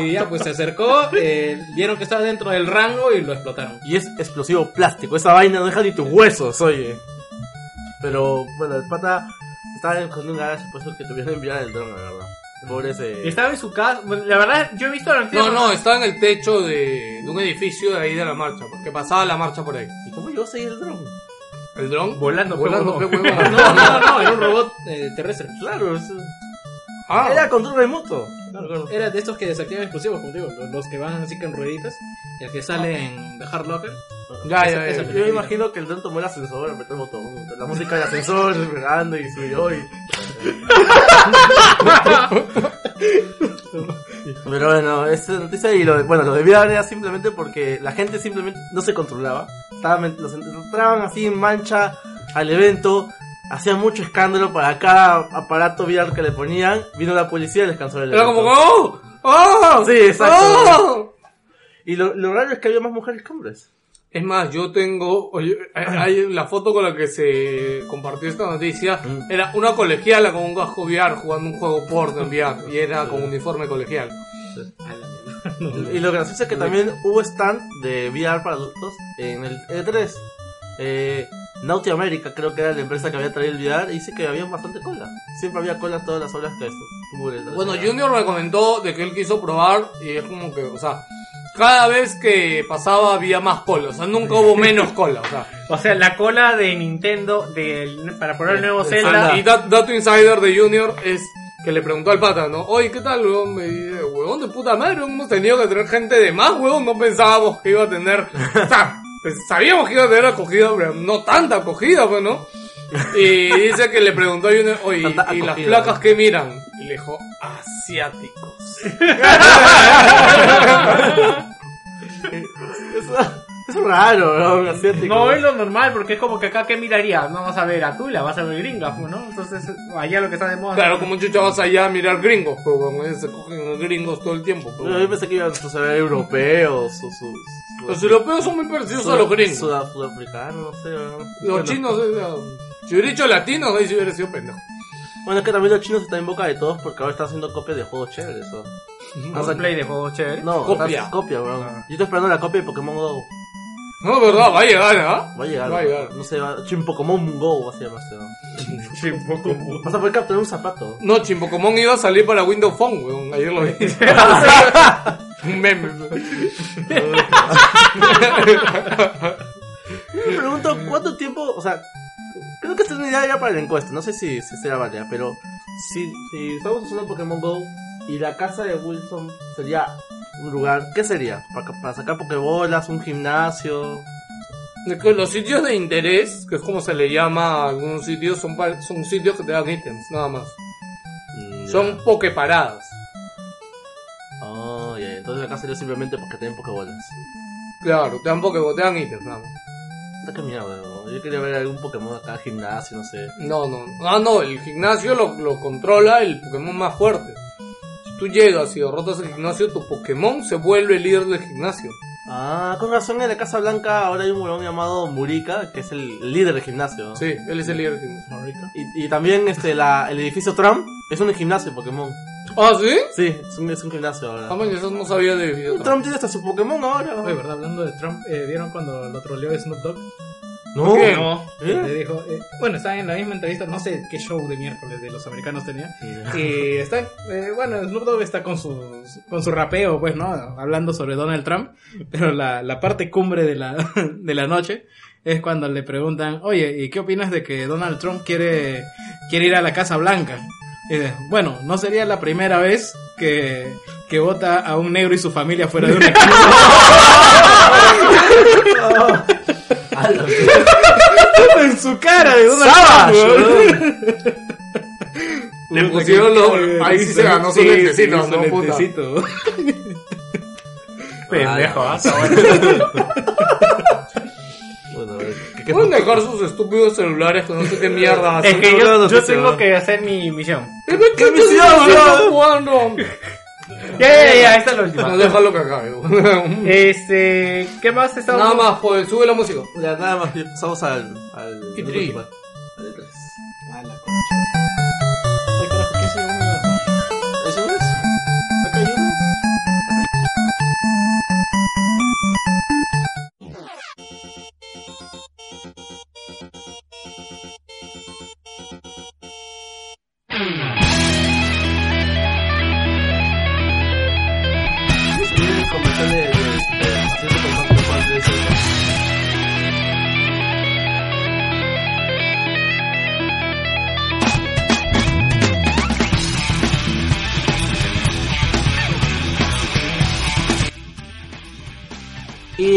y ya, pues se acercó, eh, vieron que estaba dentro del rango y lo explotaron. Y es explosivo plástico. Esa vaina no deja ni tus huesos, oye. Pero, bueno, el pata estaba en un garage, pues que tuvieron que enviar el dron, la verdad. Pobre ese. Estaba en su casa. Bueno, La verdad, yo he visto la noticia. No, no, estaba en el techo de, de un edificio de ahí de la marcha, porque pasaba la marcha por ahí. ¿Y cómo llegó a seguir el dron? ¿El dron? Volando, Volando, pe qué huevón. huevón. No, no, no, era un robot eh, terrestre. Claro, es- Ah, era control remoto. Era de estos que desactivan explosivos, como digo, los, los que van así que en rueditas. Y el que sale en The Hard Locker. Ya, esa- ya, esa ya. Yo me imagino que el dron tomó el ascensor, apretó el botón. La música del ascensor, pegando y subió y. Pero bueno, esta noticia y lo de, bueno, lo de VR era simplemente porque la gente simplemente no se controlaba. Estaban, los entraban así en mancha al evento, hacían mucho escándalo para cada aparato VR que le ponían. Vino la policía y les canceló el Era evento. como, ¡oh! ¡Oh! Sí, exacto. ¡Oh! Y lo, lo raro es que había más mujeres que hombres. Es más, yo tengo, oye, hay, la foto con la que se compartió esta noticia, Mm. era una colegiala con un casco VR jugando un juego porno en VR, y era con uniforme colegial. Y lo gracioso es que también hubo stand de VR para adultos en el E3. Eh, Naughty America creo que era la empresa que había traído el VR y dice que había bastante cola. Siempre había cola todas las horas que E3. Bueno, Junior me comentó de que él quiso probar, y es como que, o sea, cada vez que pasaba había más cola, o sea, nunca hubo menos cola, o sea. O sea, la cola de Nintendo del, para probar el nuevo El Zelda. Y dat- dato insider de Junior es que le preguntó al pata, ¿no? Oye, ¿qué tal, weón? Me dice, huevón de puta madre, hemos tenido que tener gente de más, weón. No pensábamos que iba a tener, o sea, pues, sabíamos que iba a tener acogida, pero no tanta acogida, pues, ¿no? Y dice que le preguntó a Junior, oye, Tanta ¿y las acogida, placas ¿no? que miran? Y le dijo, asiáticos. Eso, es raro, ¿no? Asiático. No es lo normal, porque es como que acá, ¿qué miraría? No vas a ver a Tula, vas a ver gringas, pues, ¿no? Entonces, allá lo que está de moda. Claro, como chucha vas allá a mirar gringos, pues, weón. se cogen gringos todo el tiempo, pues, Yo, yo weón. pensé que iban a ser europeos o sus. Los europeos son muy parecidos a los gringos. Sud- Sudafricanos, no sé. ¿no? Los Bueno. chinos, eh, si hubiera dicho latinos, ahí sí hubiera sido pendejo. Bueno, es que también los chinos están en boca de todos porque ahora están haciendo copias de juegos chéveres. ¿no? Cosplay de juegos chéveres. No, Copia. copia, weón. Yo estoy esperando la copia de Pokémon Go. No, verdad, va a llegar, ¿ah? Va a llegar. Va a llegar. No sé, va... Chimpocomon Go va a más. ¿no? Vas a poder capturar un zapato. No, Chimpocomón iba a salir para Windows Phone, weón. Ayer lo vi. Un meme. Me pregunto cuánto tiempo, o sea, creo que esta es una idea ya para la encuesta, no sé si, si será válida, pero si, si estamos usando Pokémon Go y la casa de Wilson sería un lugar, ¿qué sería? Para, para sacar Pokébolas, un gimnasio. Es que los sitios de interés, que es como se le llama a algunos sitios, son, son sitios que te dan ítems, nada más. Mm, ya. Son pokeparadas. Oh, ya, entonces acá sería simplemente porque tienen Pokébolas. Claro, te dan pokebo, te dan ítems, nada más. Puta, qué mierda, ¿no? Yo quería ver algún Pokémon acá, gimnasio, no sé. No, no. Ah, no, el gimnasio lo, lo controla el Pokémon más fuerte. Si tú llegas y derrotas el gimnasio, tu Pokémon se vuelve el líder del gimnasio. Ah, con razón en la Casa Blanca ahora hay un huevón llamado Murika, que es el, el líder del gimnasio. ¿no? Sí, él es el líder del gimnasio. Y, y también este, la, el edificio Trump es un gimnasio de Pokémon. ¿Ah, sí? Sí, es un, es un ahora. Ah, man, eso no sabía de. Trump tiene hasta su Pokémon ahora. Oye, ¿verdad? Hablando de Trump, eh, ¿vieron cuando lo troleó Snoop Dogg? No, ¿Qué? No, ¿Eh? le dijo, eh, bueno, estaba en la misma entrevista, no sé qué show de miércoles de los americanos tenía. Y está, eh, bueno, Snoop Dogg está con su, con su rapeo, pues, ¿no? Hablando sobre Donald Trump. Pero la, la parte cumbre de la, de la noche es cuando le preguntan, oye, ¿y qué opinas de que Donald Trump quiere, quiere ir a la Casa Blanca? Dice, bueno, no sería la primera vez que, que vota a un negro y su familia fuera de una en su cara de weón. Le pusieron los... Ahí sí se ganó su lentecito, ¿no, su puta? lentecito. Pendejo, ¿qué- qué Pueden dejar sus estúpidos celulares con no sé qué mierda. Es que no, yo, no, no, yo no, tengo no. que hacer mi misión. ¿Qué, qué misión, bro? jugando? Ya, ya, ya, esta es la No, última. déjalo que acabe. Este, ¿qué más estamos? Nada más, pues sube la música. Ya, nada más, pasamos al... al Y al tri. principal. Al E3. Ah, la concha.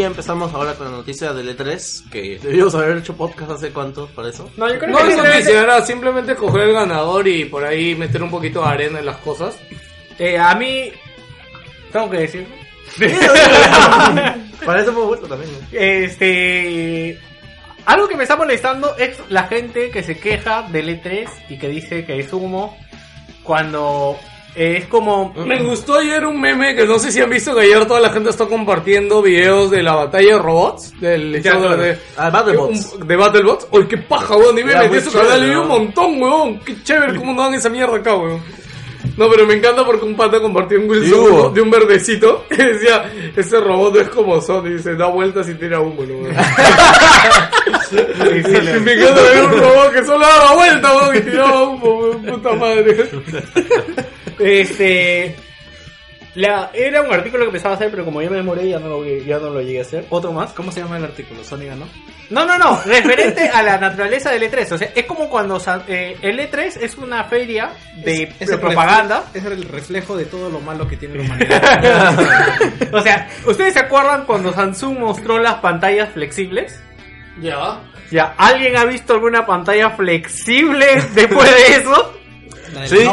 Empezamos ahora con la noticia del E3, que debíamos haber hecho podcast hace cuánto para eso. No, yo creo No que es simplemente- noticia, era simplemente coger el ganador y por ahí meter un poquito de arena en las cosas. eh, a mí, tengo que decir, para eso hemos vuelto también. ¿no? este, algo que me está molestando es la gente que se queja del E3 y que dice que es humo cuando es como... Me gustó ayer un meme que no sé si han visto que ayer toda la gente está compartiendo videos de la batalla de robots. Del Ya, de- claro. de, Ah, Battlebots. un- de Battlebots. Oye, qué paja, weón. Y me metí su canal y un montón, weón. Qué chévere cómo no dan esa mierda acá, weón. No, pero me encanta porque un pata compartió un. Wilson de un verdecito que decía, ese robot no es como Sony, dice, da vueltas y tira humo, ¿no? Y me encanta ver un robot que solo daba vueltas, y tiraba humo, puta madre. Este. La, era un artículo que empezaba a hacer, pero como ya me demoré, ya no lo, ya no lo llegué a hacer. Otro más, ¿cómo se llama el artículo? Sony ganó. No, no, no, referente a la naturaleza del E3. O sea, es como cuando eh, el E3 es una feria de, Es- es de el propaganda. Es el reflejo de todo lo malo que tiene la humanidad. O sea, ¿ustedes se acuerdan cuando Samsung mostró las pantallas flexibles? Ya. Ya, ¿alguien ha visto alguna pantalla flexible después de eso? La del Sí.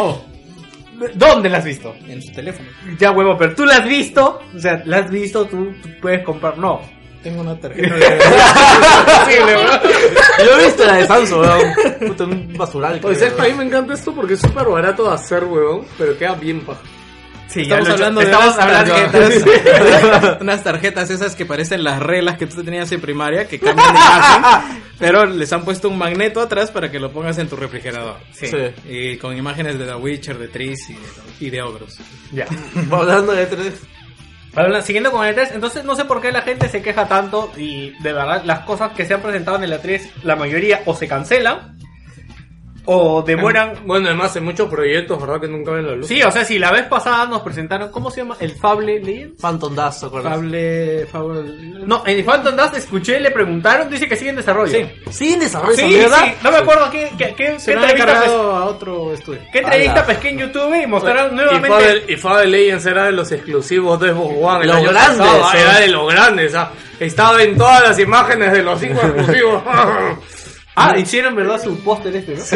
¿Dónde la has visto? en su teléfono. Ya, huevo, pero tú la has visto. O sea, la has visto, tú, tú puedes comprar. No. Tengo una tarjeta de... Yo he visto la de Samsung, weón. Puta, un basural. Pues es que a mí me encanta esto porque es súper barato de hacer, weón, pero queda bien paja. Sí, Estamos hablando de Estamos unas hablando tarjetas, unas tarjetas esas que parecen las reglas que tú tenías en primaria, que cambian de imagen, pero les han puesto un magneto atrás para que lo pongas en tu refrigerador. Sí. Sí. Y con imágenes de The Witcher, de Tris y de, y de Ogros. Ya. Hablando de E3. Habla- Siguiendo con el E3, entonces no sé por qué la gente se queja tanto y de verdad las cosas que se han presentado en el E3, la mayoría o se cancelan o demoran... Bueno, además hay muchos proyectos, ¿verdad? Que nunca ven la luz. Sí, o sea, si la vez pasada nos presentaron, ¿cómo se llama? El Fable Legends. Phantom Dust, ¿te acuerdas? Fable, Fable... No, en Phantom Dust escuché, le preguntaron, dice que sigue en desarrollo. Sí. Sí, en desarrollo, Sí, ¿verdad? sí, no me acuerdo qué, qué, qué, Se qué lo entrevista, pues, a otro estudio. qué entrevista Ala. pesqué en YouTube y mostraron Y nuevamente... Fable, y Fable Legends era de los exclusivos de Xbox One. Los grandes, pasado. Era de los grandes. ah. Estaba en todas las imágenes de los cinco exclusivos. Ah, hicieron verdad su póster este, ¿no?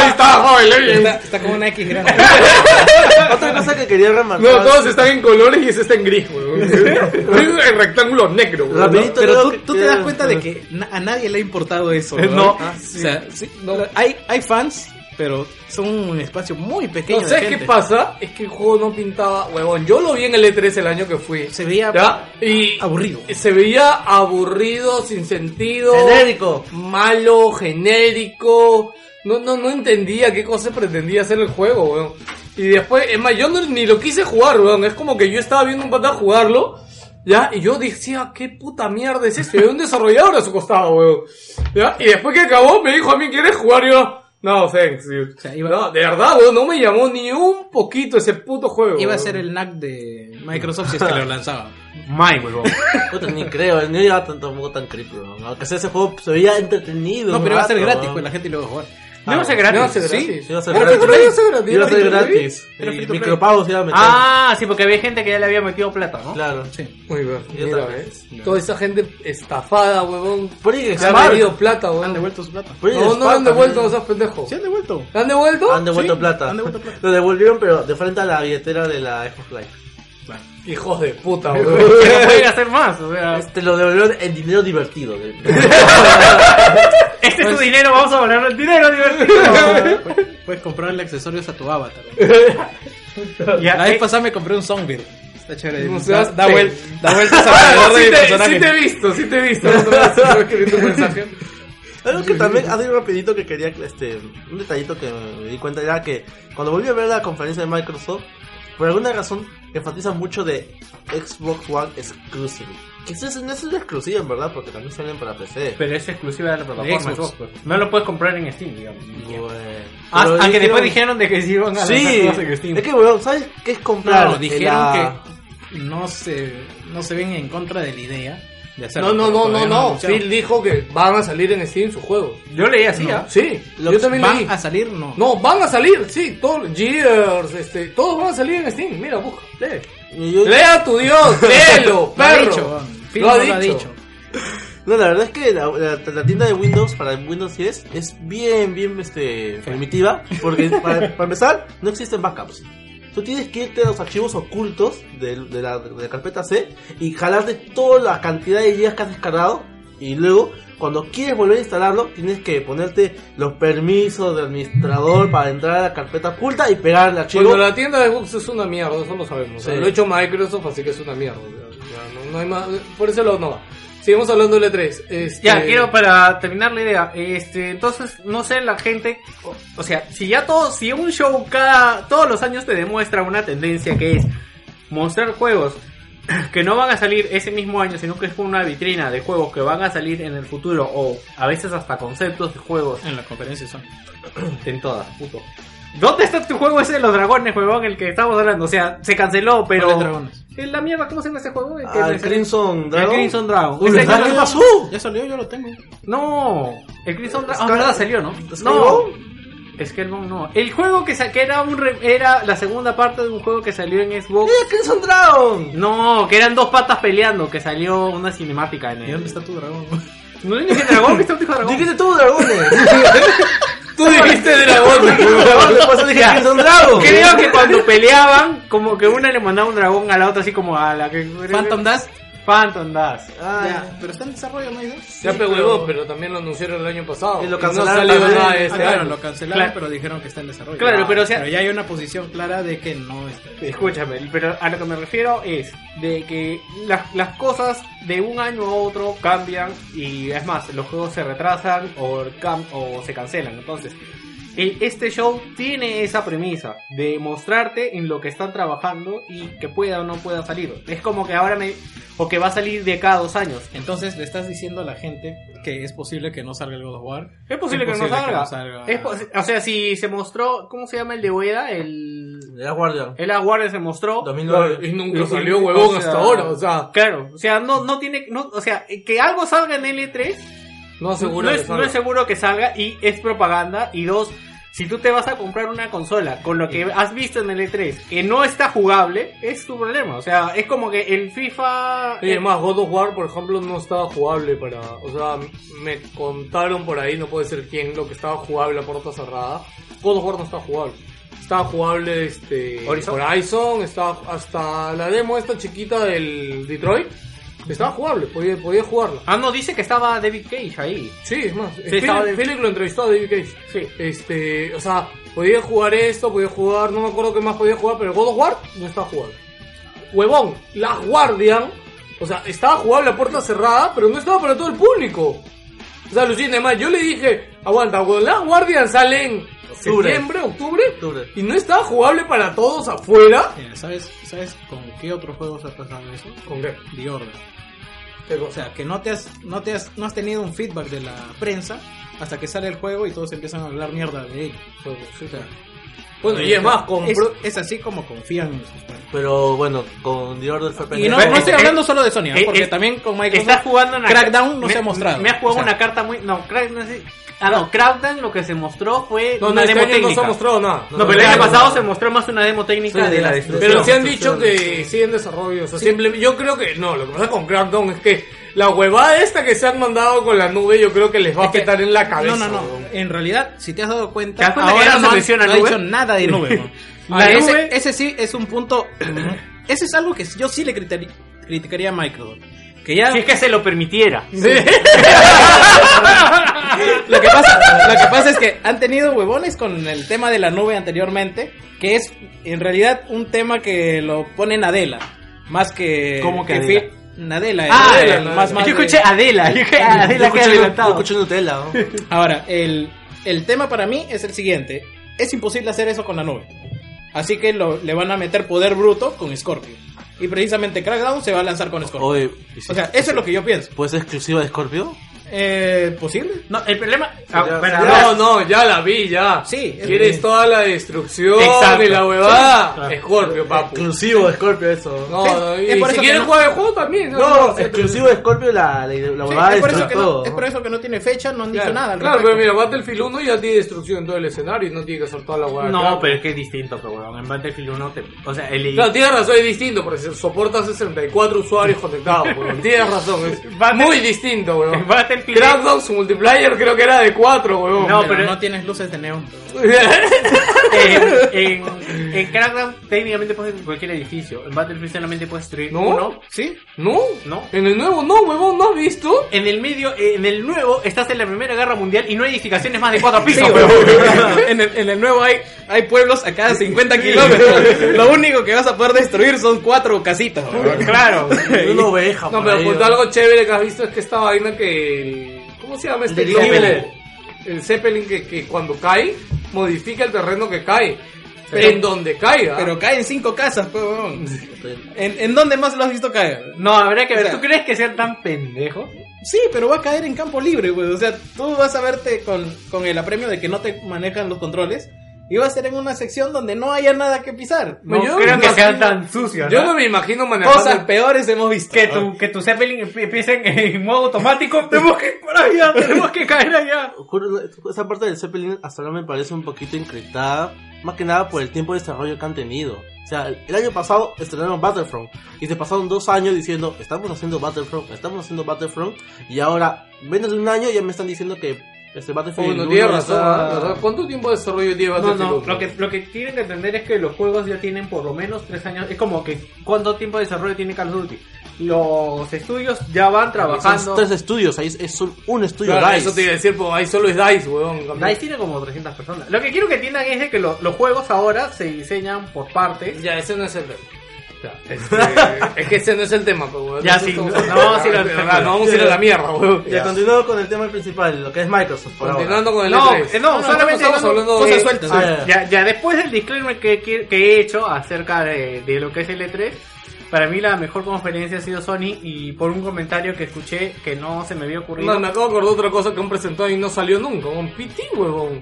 Ahí estaba Legends. Está, está como una X grande. Otra cosa que quería remarcar. No, todos están en colores y ese está en gris, weón. en rectángulo negro, weón. Rapidito, Pero tú, te das cuenta de que a nadie le ha importado eso. No. O sea, sí, hay, hay fans, pero son un espacio muy pequeño. No de sé qué pasa, es que el juego no pintaba, huevón. Yo lo vi en el E3 el año que fui. Se veía ¿Ya? Y aburrido. se veía aburrido, sin sentido. Genérico. Malo, genérico. No, no, no entendía qué cosa pretendía hacer el juego, weón. Y después, es más, yo no- ni lo quise jugar, weón. Es como que yo estaba viendo un pata jugarlo. ¿Ya? Y yo decía, ¿qué puta mierda es esto? Y había un desarrollador a su costado, weón. ¿Ya? Y después que acabó, me dijo a mí, ¿quieres jugar? Y yo, no, thanks, dude. O sea, iba- No, de verdad, weón, no me llamó ni un poquito ese puto juego. Iba a ser el NAC de Microsoft si es que lo lanzaba. Huevón. Puta, ni creo, no iba tan, tampoco tan creepy, weón. Aunque sea ese juego se veía entretenido. No, pero iba a ser rato, gratis, weón. pues la gente lo iba a jugar. No iba a ser gratis. No, va a ser Sí, gratis. iba a ser gratis. free iba a ser gratis. Free free Y micropagos iba a meter. Ah, sí, porque había gente que ya le había metido plata, ¿no? Claro. Sí. Muy bien. Mira. ¿ves? Toda esa gente estafada, huevón. Project Se ha Spark. pedido plata, weón. Han devuelto su plata. No, no han devuelto, no también. seas pendejo. ¿Sí han devuelto? ¿Han devuelto? Han devuelto plata. han devuelto plata. Lo devolvieron, pero de frente a la billetera de la Xbox Live. Hijos de puta, weón. no pueden hacer más, o sea... Este lo devolvieron en dinero divertido. Este es tu dinero, vamos a hablar del dinero divertido. Puedes comprarle accesorios a tu avatar. Ya, La vez eh, pasada me compré un Songbird. Está chévere. No da, da, vuel- da vueltas alrededor de sí, mi te, personaje. sí te he visto, sí te he visto. Escribiendo un mensaje. Algo que también, así rapidito que quería, este, un detallito que me di cuenta era que cuando volví a ver la conferencia de Microsoft, por alguna razón enfatizan mucho de Xbox One Exclusive. Que eso es- no es una exclusiva en verdad, porque también salen para PC. Pero es exclusiva de la plataforma Xbox. Xbox, pues. No lo puedes comprar en Steam, digamos. Bueno. Ah, Pero aunque después dijeron- de que sí iban a Sí, cosas en Steam. es que, weón, ¿sabes qué es comprar? No, dijeron la- que no se, no se ven en contra de la idea de hacerlo. No, no, no, no, no. Phil dijo que van a salir en Steam sus juegos. Yo leí así, ¿ah? Sí, Los yo también ¿Van leí. a salir? No. No, van a salir, sí, todos, Gears, este, todos van a salir en Steam. Mira, busca, lee. y yo- Lee a tu Dios, léelo, Lo ha perro. dicho, weón. Phil Lo ha no lo ha dicho. dicho. No, la verdad es que la, la- la tienda de Windows para Windows 10 es bien, bien este, primitiva. Porque para, para empezar, no existen backups. Tú tienes que irte a los archivos ocultos de, de la, de la carpeta C y jalarte toda la cantidad de gigas que has descargado. Y luego, cuando quieres volver a instalarlo, tienes que ponerte los permisos del administrador para entrar a la carpeta oculta y pegar el archivo. Bueno, la tienda de Xbox es una mierda, eso lo sabemos. Sí. Lo ha hecho Microsoft, así que es una mierda. No, no hay más, por eso lo no va. Sigamos hablando del E3. Este, Ya, quiero para terminar la idea. Este, entonces, no sé, la gente, o, o sea, si ya todo, si un show cada, todos los años te demuestra una tendencia que es mostrar juegos que no van a salir ese mismo año, sino que es una vitrina de juegos que van a salir en el futuro, o a veces hasta conceptos de juegos En la conferencia son. en todas, puto. ¿Dónde está tu juego ese de los dragones, huevón, el que estamos hablando? O sea, se canceló, pero... ¿Cuáles dragones? ¿Es la mierda? ¿Cómo se llama ese juego? Ah, el Crimson Dragon. El Crimson Dragon. Uy, Ese ¿verdad? año- ¿Qué pasó? Ya salió, yo lo tengo. No, el Crimson Dragon. Ah, Sky- verdad, salió, ¿no? No. Skybound no. El juego que, sa- que era un re- era la segunda parte de un juego que salió en Xbox. ¡Eh, Crimson Dragon! No, que eran dos patas peleando, que salió una cinemática en ¿Y el. dónde está tu dragón? No dije dragón, ¿viste un hijo de dragón? Dijiste tú dragones. Tú dijiste dragón. Después dije Ya. Crimson Dragon. Creo que cuando peleaban, como que una le mandaba un dragón a la otra, así como a la que. Phantom Dust. Phantom Dust. Ah, Ya, pero está en desarrollo, ¿no hay dos? Ya pe huevo, pero también lo anunciaron el año pasado. Y lo no cancelaron nada Ah, este Ah, claro, año. lo cancelaron, Claro. pero dijeron que está en desarrollo. Claro, pero, o sea- Pero ya hay una posición clara de que no está. Escúchame, pero a lo que me refiero es de que las, las cosas de un año a otro cambian y es más, los juegos se retrasan o, cam- o se cancelan. Entonces, este show tiene esa premisa de mostrarte en lo que están trabajando y que pueda o no pueda salir. Es como que ahora me... o que va a salir de cada dos años. Entonces le estás diciendo a la gente que es posible que no salga el God of War. Es posible, que, no posible salga. salga. Es o sea, si se mostró, ¿cómo se llama el de Ueda? El... Guardian. El Aguardia se mostró. 2009. Y nunca salió huevón O sea, hasta ahora, o sea, Claro, o sea, no, no tiene, no, o sea, que algo salga en L3 no asegura no, que es, no es seguro que salga y es propaganda. Y dos, si tú te vas a comprar una consola con lo que has visto en el E3 que no está jugable, es tu problema. O sea, es como que el FIFA... Y además, God of War, por ejemplo, no estaba jugable para. O sea, me contaron por ahí, no puede ser quién, lo que estaba jugable a puerta cerrada. God of War no estaba jugable. Estaba jugable este. Horizon. Horizon, estaba hasta la demo esta chiquita del Detroit. Estaba jugable, podía, podía jugarla. Ah, no, dice que estaba David Cage ahí. Sí, es más. Sí, estaba lo entrevistó a David Cage. Sí. Este, o sea, podía jugar esto, podía jugar, no me acuerdo qué más podía jugar, pero God of War no estaba jugable. Huevón, Last Guardian, o sea, estaba jugable a puerta cerrada, pero no estaba para todo el público. O sea, Lucina, además, yo le dije, aguanta, cuando Last Guardian sale en Octubre. septiembre, octubre, Octubre. y no estaba jugable para todos afuera. Mira, ¿sabes, ¿Sabes con qué otros juegos ha pasado eso? ¿Con qué? The Order. ¿Qué O sea, que no te has, no te has, no has tenido un feedback de la prensa hasta que sale el juego y todos empiezan a hablar mierda de ello. O sea, Bueno, y es más, es, es así como confían en sus fans. Pero bueno, con The Order fue Y no, no estoy eh, hablando solo de Sony, ¿eh? eh, porque eh, también con Microsoft Estás jugando una Crackdown no me- se ha mostrado. Me ha jugado O sea, una carta muy. No, Crack, no sé. Ah, no, Crackdown lo que se mostró fue No, no, una este demo año no se técnica. mostrado nada. No, pero el año pasado se mostró más una demo técnica Sí, de la destrucción. Pero se han dicho que sigue en desarrollo. O sea, simple- yo creo que no. Lo que pasa con Crackdown es que la huevada esta que se han mandado con la nube, yo creo que les va a afectar en la cabeza. No, no, no. En realidad, si te has dado ¿Te cuenta, ahora no no, se han- menciona no ha dicho nada de nube. ¿no? La ese, nube- ese sí es un punto. ese es algo que yo sí le criticaría a Microsoft. Que ya. Si es que se lo permitiera. Lo que, pasa, lo que pasa es que han tenido huevones con el tema de la nube anteriormente, que es en realidad un tema que lo pone Nadella, más que... ¿Cómo que que Adela? fi- Ah, el- Adela, más, más yo de- escuché Adela. Yo Adela que escuché, yo adelantado. escuché Nutella, ¿no? Ahora, el, el tema para mí es el siguiente. Es imposible hacer eso con la nube. Así que lo, le van a meter poder bruto con Scorpio. Y precisamente Crackdown se va a lanzar con Scorpio. Oye, ¿y si- O sea, eso es lo que yo pienso. ¿puede ser exclusiva de Scorpio? Eh, ¿Posible? No, el problema. Ah, Ya, espera, ya. No, no, ya la vi, ya. Sí, es- ¿Quieres toda la destrucción Exacto. y la huevada? Sí, claro. Scorpio, papu. Exclusivo de Scorpio eso. No, Sí, no, y es por si quieres no- jugar el juego también. No, sí, exclusivo de Scorpio la, la, la Sí, huevada es, por eso que no, todo. es por eso que no tiene fecha, no han dicho Claro, nada. al claro pero mira, Battlefield 1 ya tiene destrucción en todo el escenario y no tiene que hacer toda la huevada. No, Claro. pero es que es distinto, pero. En Battlefield 1 te. O sea, el. Claro, tienes razón, es distinto, porque se soporta 64 usuarios conectados, weón. Tienes razón, es Battle- muy distinto, weón. Battlefield. Crackdown, su multiplayer creo que era de 4, weón. No, pero, pero- no tienes luces de neón. en, en, en Crackdown técnicamente puedes destruir cualquier edificio. En Battlefield solamente puedes destruir ¿No? uno. ¿Sí? ¿No? No. En el nuevo no, weón, ¿no has visto? En el medio, en el nuevo, estás en la Primera Guerra Mundial y no hay edificaciones más de cuatro Sí, pisos, weón. weón. en, el, en el nuevo hay, hay pueblos a cada 50 kilómetros. Lo único que vas a poder destruir son cuatro casitas. weón. Claro. Una oveja No, pero ¿no? algo chévere que has visto es que esta vaina que... el- ¿Cómo se llama este El? Zeppelin. El Zeppelin que, que cuando cae, modifica el terreno que cae. en donde caiga. Pero cae en cinco casas, pues, weón. ¿En, ¿En dónde más lo has visto caer? No, habría que ver. O sea- ¿Tú crees que sean tan pendejos? Sí, pero va a caer en campo libre, güey. O sea, tú vas a verte con, con el apremio de que no te manejan los controles. Va a ser en una sección donde no haya nada que pisar. No Yo creo me que sean imagino- tan sucios. Yo ¿no? no me imagino manejando... Cosas peores hemos visto. Que tu, que tu Zeppelin empiece en, modo automático. Tenemos que ir por allá, tenemos que caer allá. Esa parte del Zeppelin hasta ahora me parece un poquito encriptada, más que nada por el tiempo de desarrollo que han tenido. O sea, el año pasado estrenaron Battlefront y se pasaron dos años diciendo, estamos haciendo Battlefront, estamos haciendo Battlefront y ahora, menos de un año ya me están diciendo que este Battlefield Bueno, 1 tienes ya razón. está- ¿ah? ¿Cuánto tiempo de desarrollo lleva No, Battlefield no, 1? lo que, lo que tienen que entender es que los juegos ya tienen por lo menos tres años. Es como que, ¿cuánto tiempo de desarrollo tiene Call of Duty? Los estudios ya van trabajando. Son tres estudios, ahí es, es un- estudio Claro, DICE. eso te iba a decir, pues ahí solo es DICE, weón. DICE tiene como 300 personas. Lo que quiero que entiendan es de que lo- los juegos ahora se diseñan por partes. Ya, ese no es el. Este, es que ese no es el tema, pues, weón. Ya, sí, no, no vamos a ir tema. verdad, No vamos a ir a la mierda, weón. Ya, continuando con el tema principal, lo que es Microsoft. por ahora. Continuando con el No, E3. eh, no, solamente estamos hablando Cosas de sueltas. Ah, ya. Ya, ya después del disclaimer que, que- he hecho acerca de, de lo que es el E3, para mí la mejor conferencia ha sido Sony y por un comentario que escuché que no se me había ocurrido. No, me acabo de acordar de otra cosa que han presentado y no salió nunca, con PT, huevón.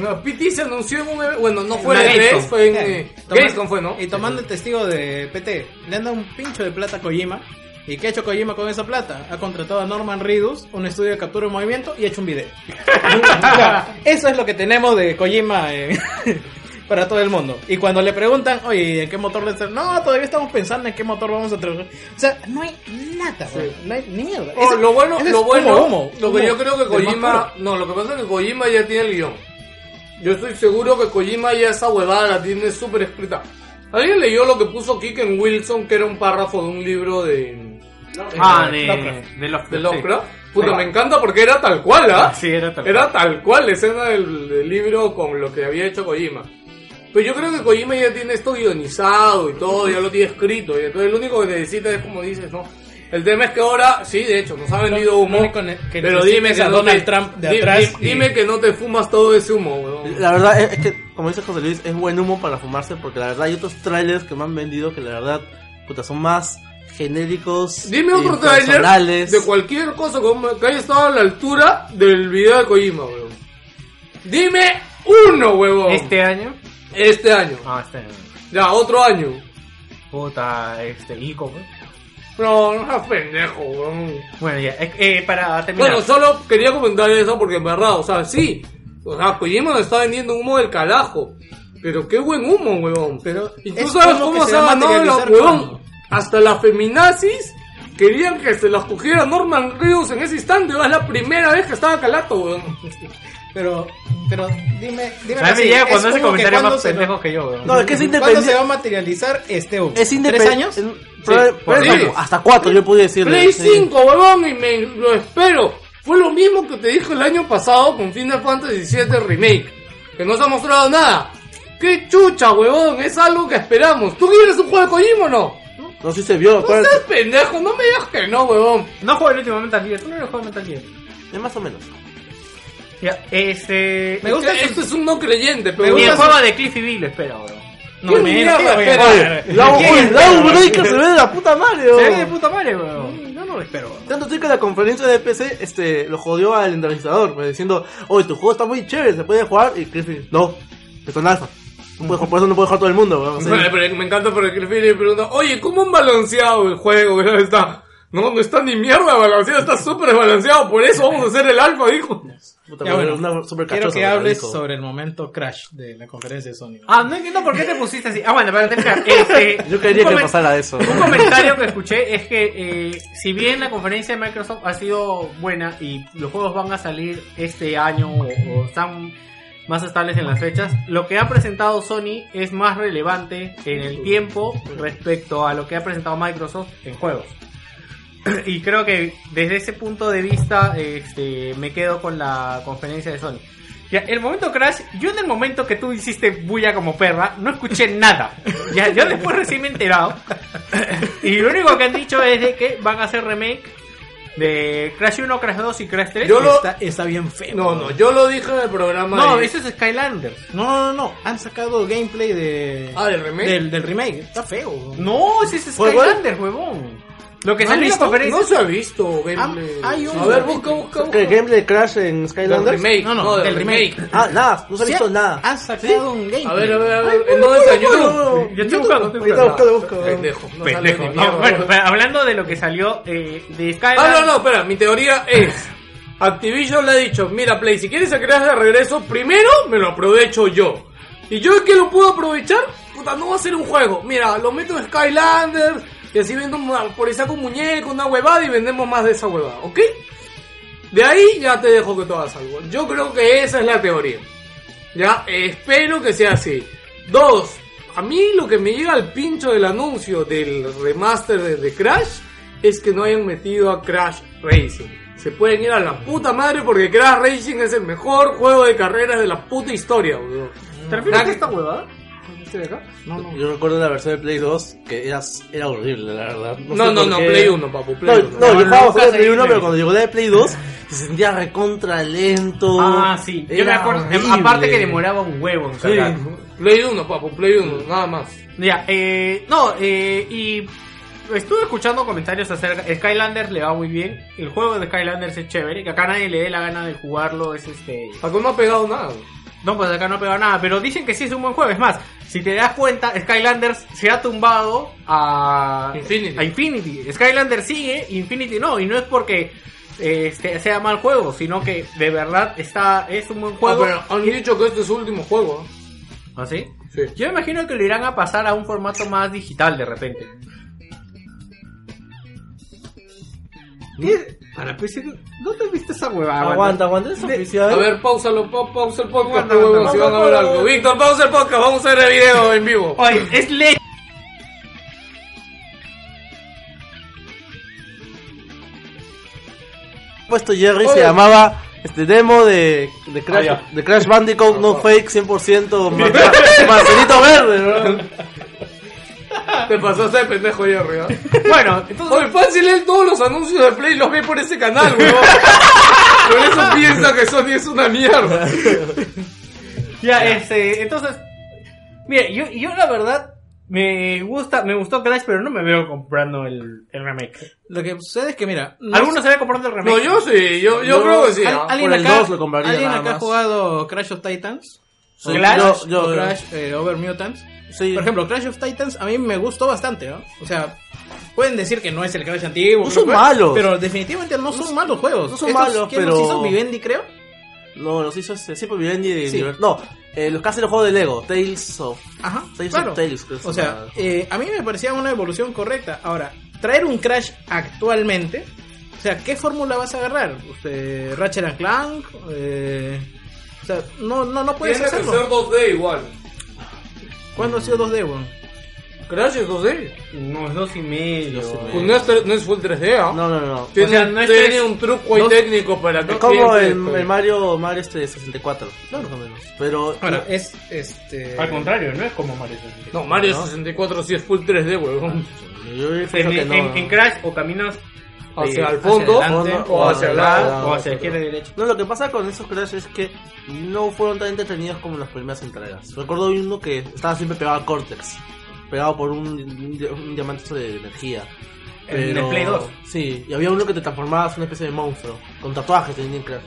No, PT se anunció en un evento, bueno, no fue Una en E3, Gamescom. fue en Eh, Gamescom fue, ¿no? Y tomando el testigo de PT, le han dado un pincho de plata a Kojima. ¿Y qué ha hecho Kojima con esa plata? Ha contratado a Norman Reedus, un estudio de captura de movimiento, y ha hecho un video. O sea, eso es lo que tenemos de Kojima eh, para todo el mundo. Y cuando le preguntan, oye, ¿en qué motor le están? No, todavía estamos pensando en qué motor vamos a trabajar. O sea, no hay nada, güey. No hay ni mierda. Oh, Eso- lo bueno, lo bueno, humo, humo, lo que humo yo creo que Kojima, no, lo que pasa es que Kojima ya tiene el guion. Yo estoy seguro que Kojima ya esa huevada la tiene súper escrita. ¿Alguien leyó lo que puso Kiken Wilson, que era un párrafo de un libro de, ah, de, Lovecraft. de Lovecraft. de sí. Lovecraft? Puta, me encanta porque era tal cual, ¿ah? Sí, era tal Era tal cual la escena del, del libro con lo que había hecho Kojima. Pues yo creo que Kojima ya tiene esto guionizado y todo, ya lo tiene escrito. Y entonces lo único que necesita es como dices, ¿no? El tema es que ahora, sí, de hecho, nos ha vendido humo. único ne- que pero dime que a no Donald te- Trump de di- atrás di- y- Dime que no te fumas todo ese humo, weón. La verdad es, es que, como dice José Luis, es buen humo para fumarse porque la verdad hay otros trailers que me han vendido que la verdad, puta, son más genéricos. Dime otro trailer personales. de cualquier cosa como- que haya estado a la altura del video de Kojima, weón. Dime uno, huevón. Este año. Este año. Ah, este año. Ya, otro año. Puta, este, Ico, pues. No, no seas pendejo, weón. Bueno, ya, eh, eh, para terminar. Bueno, solo quería comentar eso porque en verdad, o sea, sí. O sea, Kojima nos está vendiendo humo del carajo. Pero qué buen humo, huevón. Pero ¿Y tú es sabes cómo se ha ganado la cuando. Hasta las feminazis querían que se las cogiera Norman Reedus en ese instante. Es la primera vez que estaba calato, huevón. Pero, pero dime, dime. A mí me así, llega es cuando hace comentarios más se- pendejos que yo, weón. No, es que es ¿Cuándo se independiente. va a materializar este humo? Es ¿Tres independiente. años? sí. Hasta cuatro, yo pude decirle. Play sí. 5, huevón, y me lo espero. Fue lo mismo que te dije el año pasado con Final Fantasy VII Remake. Que no se ha mostrado nada. ¡Qué chucha, huevón! Es algo que esperamos. ¿Tú quieres un juego de Kojima o no? No, sí se vio, No seas pendejo, no me digas que no, huevón. No juego el último Metal Gear. ¿Tú no eres juego Metal Gear? Es más o menos. Ya, este. Me gusta Es que esto es un no creyente, pero... Ni el gusta juego de Cliffy B lo espero, weón. No, ¿Qué me mierda, tío, espera? oye, La, ¿quién uy, espera, la weón? Breaker se ve de la puta madre, Se ve de weón. puta madre, weón. Yo no lo espero. Tanto así que la conferencia de PC este, lo jodió al entrevistador, pues, diciendo, oye, tu juego está muy chévere, se puede jugar. Y Cliffy, no, está en alfa. No puede jugar- por eso no puede jugar todo el mundo, weón. O sea, Vale, pero me encanta porque Cliffy le pregunta, oye, ¿cómo han balanceado el juego? Está... No, no está ni mierda balanceado, está súper desbalanceado, por eso vamos a hacer el alfa, dijo. puta, Ya, weón, bueno, una super Quiero que hables dijo. sobre el momento crash de la conferencia de Sony. Ah, no entiendo por qué te pusiste así. Ah, bueno, para terminar. Este, Yo quería un que pasara eso. Un comentario que escuché es que eh, si bien la conferencia de Microsoft ha sido buena y los juegos van a salir este año o, o están más estables en las fechas, lo que ha presentado Sony es más relevante en el tiempo respecto a lo que ha presentado Microsoft en juegos. Y creo que desde ese punto de vista este, me quedo con la conferencia de Sony. Ya, el momento Crash, yo en el momento que tú hiciste bulla como perra, no escuché nada. Ya, yo después recién me he enterado. Y lo único que han dicho es de que van a hacer remake de Crash 1, Crash 2 y Crash 3. Yo lo- Está, está bien feo. No, no, yo lo dije en el programa No, de- eso es Skylanders. No, no, no. Han sacado gameplay de. Ah, ¿del remake? Del, del remake. Está feo. No, ese es ¿Fue Skylanders, huevón. Lo que ¿No salió en la conferencia. No se ha visto gameplay. Ah, hay un- A ver, busca, busca, busca. ¿Qué, gameplay de Crash en Del Skylanders? remake, No, no, no, del remake. remake. Ah, nada, no se ha visto nada. Han sacado un gameplay. A ver, a ver, a ver, ¿en dónde está? YouTube. Yo estoy buscando, estoy Ahorita buscando. busca, busca. Pendejo, no sale Pendejo. ni No, bueno, pero hablando de lo que salió eh, de Ah, Skylanders. no, no, espera, mi teoría es... Activision le ha dicho, mira Play, si quieres crear de regreso, primero me lo aprovecho yo. Y yo que lo puedo aprovechar, puta, no va a ser un juego. Mira, lo meto en Skylanders, y así vendo por ahí saco un muñeco, una huevada y vendemos más de esa huevada, ¿ok? De ahí ya te dejo que tú hagas algo. Yo creo que esa es la teoría. Ya, espero que sea así. Dos, a mí lo que me llega al pincho del anuncio del remaster de, de Crash es que no hayan metido a Crash Racing. Se pueden ir a la puta madre porque Crash Racing es el mejor juego de carreras de la puta historia, weón. ¿Te refieres a esta huevada? ¿Viste de acá? No, no. Yo recuerdo la versión de Play 2 que era, era horrible, la verdad. No, sé no, no. Play 1, papu, No, Play 1. no, No, yo jugaba de Play seguí 1, pero cuando llegó la de Play 2 se sentía recontra lento. Ah, sí. Yo me acuerdo. horrible. Aparte que demoraba un huevo en Sí. cargar. Play 1, papu, Play 1, nada más. Ya, eh, no, eh, y estuve escuchando comentarios acerca. Skylanders le va muy bien. El juego de Skylanders es chévere. Que acá nadie le dé la gana de jugarlo. Es este. Acá no ha pegado nada. No, pues acá no ha pegado nada. Pero dicen que sí es un buen juego. Es más, si te das cuenta, Skylanders se ha tumbado a Infinity. A Infinity. Skylanders sigue, Infinity no. Y no es porque eh, este, sea mal juego, sino que de verdad está es un buen Ah, juego. pero han dicho que este es su último juego. ¿Ah, sí? Sí. Yo me imagino que lo irán a pasar a un formato más digital de repente. Para PC, ¿dónde viste esa huevada? Aguanta, aguanta, es oficial. A ver, pausalo, pa- pausa el podcast, Aguanta, huevón, aguanta. si van a ver algo. Víctor, pausa el podcast, vamos a ver el video en vivo. Oye, es ley. puesto Jerry Oye. se llamaba este demo de, de, Crash, de Crash Bandicoot No Fake 100% Mar- Marcelito Verde, ¿no? Te pasaste de pendejo, Jerry, ¿ah? Bueno, entonces. Oye, fácil, él todos los anuncios de Play los ve por ese canal, weón. Por eso piensa que Sony es una mierda. Ya, este, entonces. Mira, yo, yo la verdad. Me gusta, me gustó Crash, pero no me veo comprando el, el remake. Lo que sucede es que, mira, no ¿Alguno sé- se ve comprando el remake? No, yo sí, yo, yo No, creo que sí. ¿al-. ¿Alguien Por el acá, 2 lo compraría ¿alguien nada acá ha más. jugado Crash of Titans? Sí, Clash yo- yo- o Crash eh, Over Mutants. sí. Por ejemplo, Crash of Titans a mí me gustó bastante, ¿no? O sea, pueden decir que no es el Crash antiguo. No son malos. Pero definitivamente no son malos juegos. no son Estos, malos, ¿quién pero- los hizo Vivendi, creo? No, los hizo este, sí por Vivendi de Sí. No, eh, los que hacen los juegos de Lego, Tales of... Ajá, Tales claro. of Tales, creo O se sea, eh, a mí me parecía una evolución correcta. Ahora, traer un Crash actualmente, o sea, ¿qué fórmula vas a agarrar? Usted, Ratchet and Clank, eh, o sea, no, no, no puedes Tiene que ser hacerlo. 2D igual. ¿Cuándo ha sido 2D, weón? Crash es 2D. No, es dos y medio. Pues no es, no full 3D, ¿ah? No, no, no. Tiene, O sea, no es tiene tres- un truco ahí técnico para que Es como el, el Mario, Mario este de 64, más o menos. Pero... Ahora, es este. Al contrario, no es como Mario 64. No, Mario ¿no? 64 sí es full 3D, weón. Yo En, pienso que en- no. en Crash o caminas Hacia el fondo hacia adelante, o hacia el lado. lado. o hacia izquierda y derecha. No, lo que pasa con esos Crash es que no fueron tan entretenidos como las primeras entregas. Recuerdo uno que estaba siempre pegado a Cortex, pegado por un, un, di- un diamante de energía. En el Play 2. Sí, y había uno que te transformabas en una especie de monstruo, con tatuajes tenía en Crash.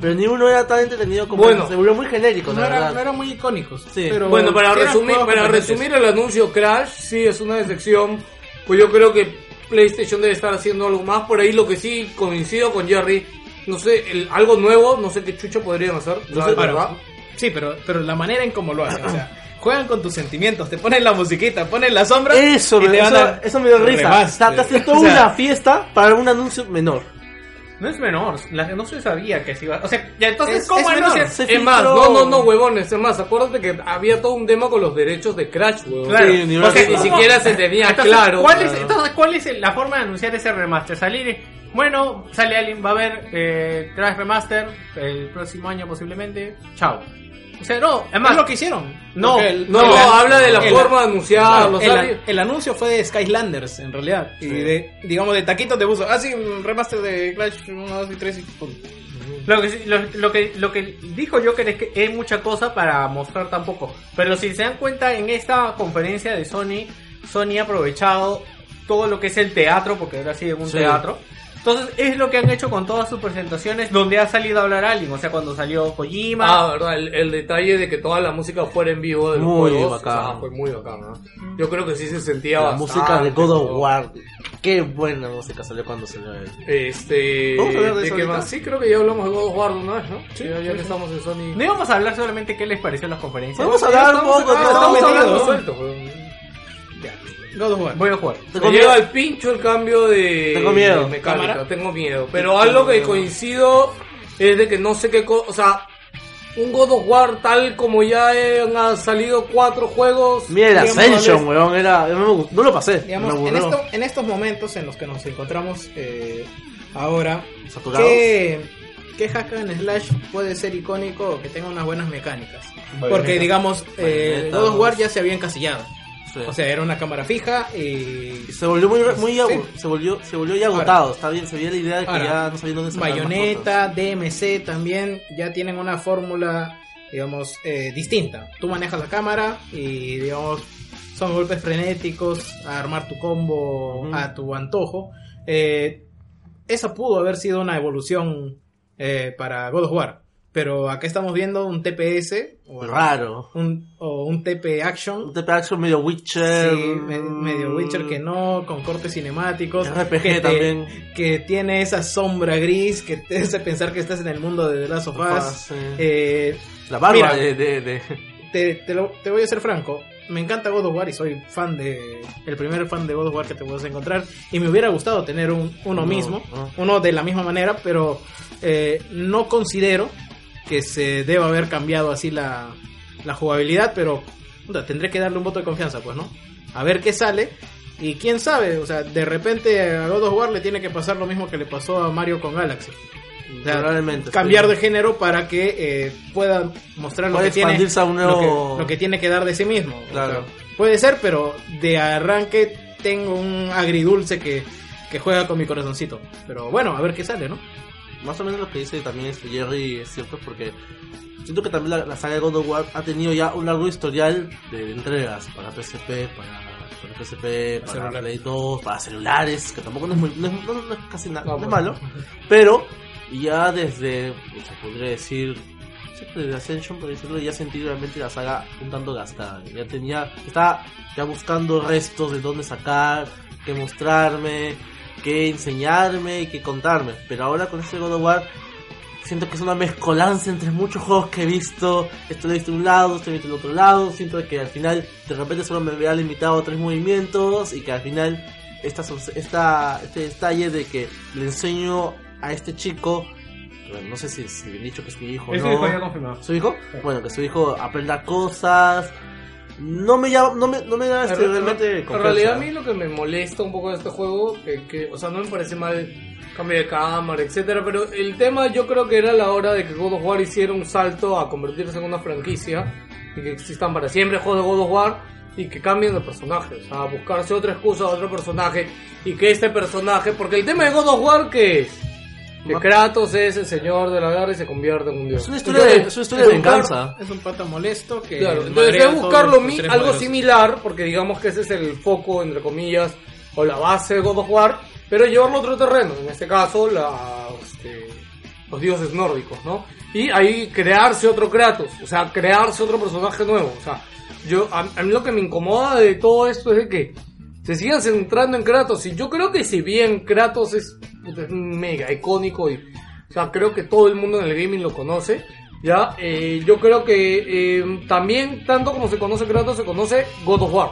Pero ni uno era tan entretenido como Bueno. se volvió muy genérico, No, la era- no eran muy icónicos. Sí. pero Bueno, para resumir, para resumir el anuncio Crash, sí es una decepción. Pues yo creo que PlayStation debe estar haciendo algo más. Por ahí lo que sí coincido con Jerry, no sé, el- algo nuevo, no sé qué chucha podrían hacer. No sé, verdad. Sí, pero, pero la manera en cómo lo hacen, o sea, juegan con tus sentimientos, te ponen la musiquita, ponen la sombra. Eso, y me, te van eso, a eso me dio risa. remaster. Está te toda O sea, una fiesta para un anuncio menor. No es menor, la, no se sabía que se iba. O sea, ya entonces, Es- ¿cómo es menor. Se Es más, no, no, no, huevones, es más, acuérdate que había todo un tema con los derechos de Crash, huevón. Claro. Sí, ni ¿cómo? siquiera se tenía Entonces, claro. ¿cuál es, Claro. entonces, ¿cuál es la forma de anunciar ese remaster? Salir, y, bueno, sale alguien, va a haber eh, Crash Remaster el próximo año posiblemente. Chao. O sea, no, es además, lo que hicieron. No, el- No, el- habla de la el- forma de anunciarlo, el, anuncio fue de Skylanders, en realidad. Y de, digamos, de taquitos de buzo. Ah, sí, un remaster de Clash 1, 2 y 3 y. Lo que, sí- lo, lo que, lo que dijo Joker es que es mucha cosa para mostrar tampoco. Pero si se dan cuenta, en esta conferencia de Sony, Sony ha aprovechado todo lo que es el teatro, porque ahora sí es un Sí. teatro. Entonces es lo que han hecho con todas sus presentaciones donde ha salido a hablar alguien. O sea, cuando salió Kojima. Ah, verdad, el, el detalle de que toda la música fuera en vivo de los Muy juegos, bacán. o sea, fue muy bacán, ¿no? Yo creo que sí se sentía La bastante, música de God of. War. Qué buena música salió cuando salió él. Este, ¿Vamos a hablar de ¿de ahorita? más? Sí, creo que ya hablamos de God of War una vez, ¿no? Sí, ya, ya que estamos en Sony. No íbamos a hablar solamente qué les pareció las conferencias. Podemos hablar un poco, estamos estamos suelto, weón. God of War. Voy a jugar. Me Tengo llega miedo. al pincho el cambio de, Tengo miedo. de mecánica, Cámara. tengo miedo. Pero algo que coincido es de que no sé qué cosa, o sea, un God of War tal como ya han salido cuatro juegos. Mira el digamos, Ascension, weón, era, no, lo pasé. Digamos, en, esto, en estos momentos en los que nos encontramos eh, ahora, Saturados. ¿qué, qué hack and slash puede ser icónico o que tenga unas buenas mecánicas. Porque digamos, eh, God of War ya se había encasillado. Sí. O sea, era una cámara fija y... Y se volvió muy, muy Sí. se volvió, se volvió ya agotado, está bien, se veía la idea de que Ahora, ya no sabían dónde. Bayonetta, DMC también ya tienen una fórmula, digamos, eh, distinta. Tú manejas la cámara y, digamos, son golpes frenéticos, a armar tu combo a tu antojo. Eh, esa pudo haber sido una evolución eh, para God of War. Pero acá estamos viendo un TPS o, Raro. un, o un TP Action. Un TP Action medio Witcher. Sí, me- medio Witcher que no, con cortes cinemáticos. RPG que te- también. Que tiene esa sombra gris que te hace pensar que estás en el mundo de The Last of Us. Sí. Eh, La barba mira, de, de, de- te, te lo- te voy a ser franco. Me encanta God of War y soy fan de. El primer fan de God of War que te puedes encontrar. Y me hubiera gustado tener un, uno No, mismo. no. Uno de la misma manera, pero eh, no considero que se deba haber cambiado así la, la jugabilidad. Pero puta, tendré que darle un voto de confianza, pues, ¿no? A ver qué sale. Y quién sabe, o sea, de repente a God of War le tiene que pasar lo mismo que le pasó a Mario con Galaxy. O sea, Probablemente, cambiar sí. de género para que eh, pueda mostrar lo que, tiene, a un lo, nuevo- que, lo que tiene que dar de sí mismo. O Claro. sea, puede ser, pero de arranque tengo un agridulce que, que juega con mi corazoncito. Pero bueno, a ver qué sale, ¿no? Más o menos lo que dice también este Jerry es cierto porque siento que también la, la saga de God of War ha tenido ya un largo historial de entregas para PSP, para, para PSP, para Celular. Play 2, para celulares, que tampoco no es, muy, no es, no- no es casi nada, No, no, es pues. malo, pero ya desde, se podría decir, sí, desde Ascension, por decirlo, ya sentí realmente la saga un tanto gastada. Ya tenía, estaba ya buscando restos de dónde sacar, qué mostrarme, qué enseñarme y qué contarme. Pero ahora con este God of War siento que es una mezcolanza entre muchos juegos que he visto. Esto lo he visto de un lado, esto lo he visto del otro lado. Siento que al final de repente solo me vea limitado a tres movimientos y que al final esta, esta, este detalle de que le enseño a este chico, no sé si, si bien dicho que es mi hijo Es no. su hijo ya confirmado. ¿Su hijo? Bueno, que su hijo aprenda cosas. No me llama, no me, no me da este, En- realmente En realidad a mí lo que me molesta un poco de este juego, que, que, o sea, no me parece mal cambio de cámara, etcétera, pero el tema yo creo que era la hora de que God of War hiciera un salto a convertirse en una franquicia y que existan para siempre juegos de God of War y que cambien de personaje, o sea, buscarse otra excusa a otro personaje y que este personaje, porque el tema de God of War que es que Kratos es el señor de la guerra y se convierte en un dios. Es una historia de, es una historia de buscar- venganza. Es un pata molesto que. Claro, entonces es a buscar lo mi- algo poderosos. similar, porque digamos que ese es el foco, entre comillas, o la base de God of War, pero llevarlo a otro terreno, en este caso la, este, los dioses nórdicos, ¿no? Y ahí crearse otro Kratos, o sea, crearse otro personaje nuevo, o sea, yo, a, a mí lo que me incomoda de todo esto es de que se sigan centrando en Kratos, y yo creo que si bien Kratos es, puta, es mega icónico y, o sea, creo que todo el mundo en el gaming lo conoce, ya, eh, yo creo que eh, también, tanto como se conoce Kratos, se conoce God of War.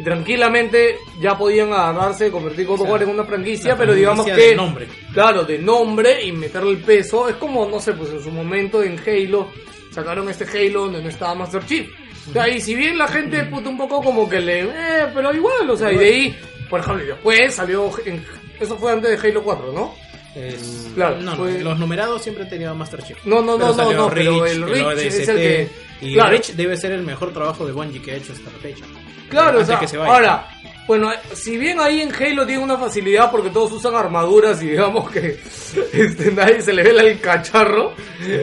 Y tranquilamente ya podían agarrarse convertir God of War en una franquicia, pero digamos que... de nombre. Claro, de nombre y meterle el peso. Es como, no sé, pues en su momento en Halo sacaron este Halo donde no estaba Master Chief. O sea, y si bien la gente puta un poco como que le... Eh, pero igual, o sea, y de ahí, por ejemplo, después salió... En, eso fue antes de Halo 4, ¿no? Es- Claro, no, los numerados siempre han tenido Master Chief. No, no, no, Pero no, no, pero el ODST, es el que- Y claro. Reach debe ser el mejor trabajo de Bungie que ha hecho hasta la fecha. Claro, o sea, que se vaya. ahora, bueno, si bien ahí en Halo tiene una facilidad porque todos usan armaduras y digamos que este, nadie se le ve el cacharro,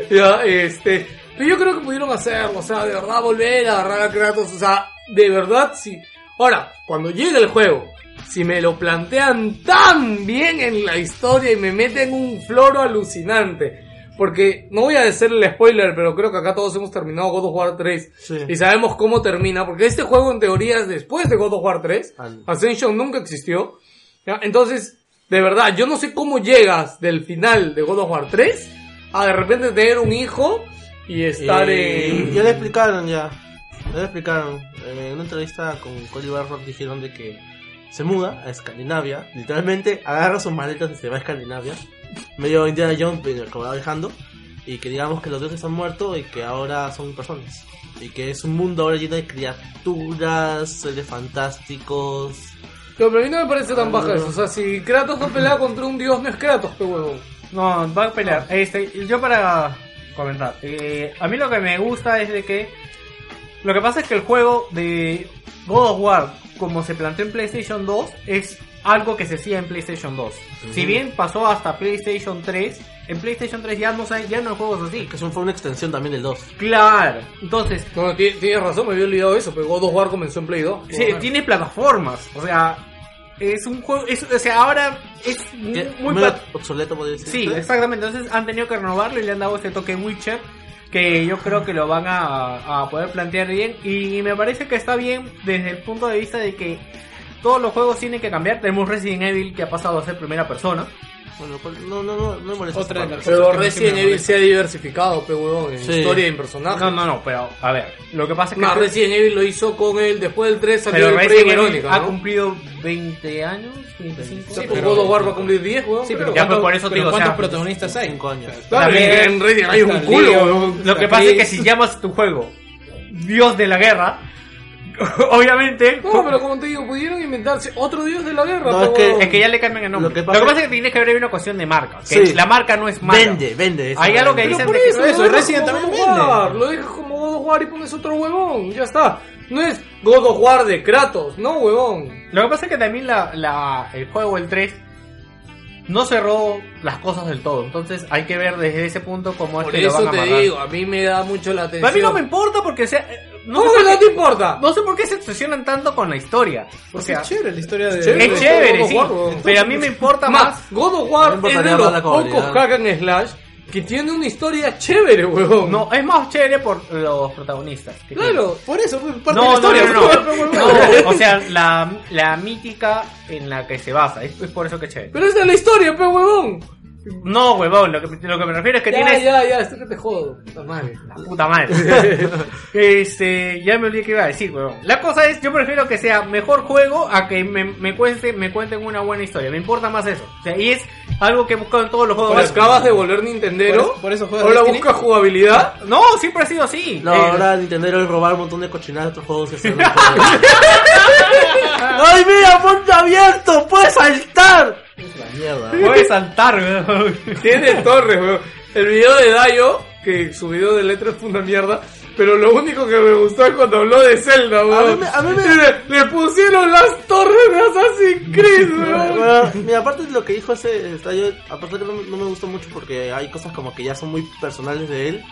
ya, este, pero yo creo que pudieron hacerlo, o sea, de verdad volver a agarrar a Kratos, o sea, de verdad sí. Ahora, cuando llegue el juego, si me lo plantean tan bien en la historia y me meten un floro alucinante, porque no voy a decir el spoiler, pero creo que acá todos hemos terminado God of War 3 Sí. y sabemos cómo termina, porque este juego en teoría es después de God of War 3. Al- Ascension nunca existió. ¿ya? Entonces, de verdad, yo no sé cómo llegas del final de God of War 3 a de repente tener un hijo y estar Eh, en... Ya le explicaron ya. Ya le explicaron. Eh, en una entrevista con Cody Barrock dijeron de que se muda a Escandinavia. Literalmente agarra sus maletas y se va a Escandinavia. Medio Indiana Jones, pero como va viajando. Y que digamos que los dioses han muerto y que ahora son personas. Y que es un mundo ahora lleno de criaturas, seres fantásticos. Pero a mí no me parece tan baja eso. O sea, si Kratos no pelea contra un dios, no es Kratos, pero huevón. No, va a pelear. Este, yo para comentar. eh, a mí lo que me gusta es de que. Lo que pasa es que el juego de God of War, como se planteó en PlayStation 2, es algo que se hacía en PlayStation 2. Si bien pasó hasta PlayStation 3, en PlayStation 3 ya no, hay- ya no hay juegos así. Que eso fue una extensión también del 2. Claro. Entonces, No, tienes razón, me había olvidado eso, pero God of War comenzó en Play 2. Sí, tiene plataformas. O sea, es un juego. Es, o sea, ahora es muy, Que- muy muy obsoleto, podría decir. Sí, exactamente. Entonces han tenido que renovarlo y le han dado este toque Witcher. Que yo creo que lo van a, a poder plantear bien. Y me parece que está bien desde el punto de vista de que todos los juegos tienen que cambiar. Tenemos Resident Evil que ha pasado a ser primera persona. Bueno, no, no, no, no me molesta. Otra de las. Pero que no Resident Evil se ha diversificado, pe huevón, en Sí. historia y en personajes. No, no, no, pero a ver. Lo que pasa es que. Más Resident Evil lo hizo con él, después del 3 salió pero el Rey Resident Evil Verónica, ha ¿no? cumplido 20 años, 25. Sí, Sí, pues pero- God of War va a cumplir 10, huevón. Sí, pero. Ya, ¿cuántos- pues, por eso te pero digo, o ¿cuántos sea, protagonistas hay? Cinco años. Claro, También- en Resident hay un Está culo, Leon. Lo que pasa es que si llamas tu juego Dios de la Guerra, obviamente. No, pero como te digo, pudieron inventarse otro dios de la guerra. No, es que- huevón. Es que ya le cambian el nombre. Lo que Lo pasa que pasa, es- que tiene que haber una cuestión de marca. Que Sí. la marca no es mala. Vende, vende. eso Hay algo que Pero dicen por que- eso, eso, Resident como también vende. Lo dejas como God of War y pones otro huevón, ya está. No es God of War de Kratos, no huevón. Lo que pasa es que también la, la- el juego, el 3, no cerró las cosas del todo. Entonces hay que ver desde ese punto cómo es Por que lo eso van a te amarrar. digo, a mí me da mucho la Pero atención. a mí no me importa porque sea, eh, no, ¿Cómo sé que por no qué- te importa? no sé por qué se obsesionan tanto con la historia. O sea, es chévere la historia de... chévere. es chévere, God of sí. War. Pero a mí me importa Más, más. God of No War me es de los pocos jugabilidad. hack and slash que tiene una historia chévere, huevón. No, es más chévere por los protagonistas. que Claro. Por eso, parte No, de la no, historia. no, no, huevón. No, o sea, la, la mítica en la que se basa. Es, es por eso que es chévere. Pero es de la historia, pe huevón. No, huevón, lo que, lo que me refiero es que ya, tienes... ya, ya, esto que te jodo. Puta madre. La puta madre. este, ya me olvidé que iba a decir, huevón. La cosa es, yo prefiero que sea mejor juego a que me, me, cuente, me cuenten una buena historia. Me importa más eso. O sea, y es algo que he buscado en todos los juegos. acabas de volver Nintendero. Por eso- por eso juegas Ahora busca jugabilidad. No, siempre ha sido así. No, Eh, ahora Nintendo es robar un montón de cochinadas de otros juegos que se ¡Ay, mira, ponte abierto! ¡Puedes saltar! Es la mierda. Puedes saltar, huevón. Tiene torres, weón. El video de Dayo, que su video de letras fue una mierda. Pero lo único que me gustó es cuando habló de Zelda, weón. mí me- a mí me- Le, le pusieron las torres de Assassin's Creed, weón. Bueno, mira, aparte de lo que dijo ese estadio, aparte que no, no me gustó mucho porque hay cosas como que ya son muy personales de él.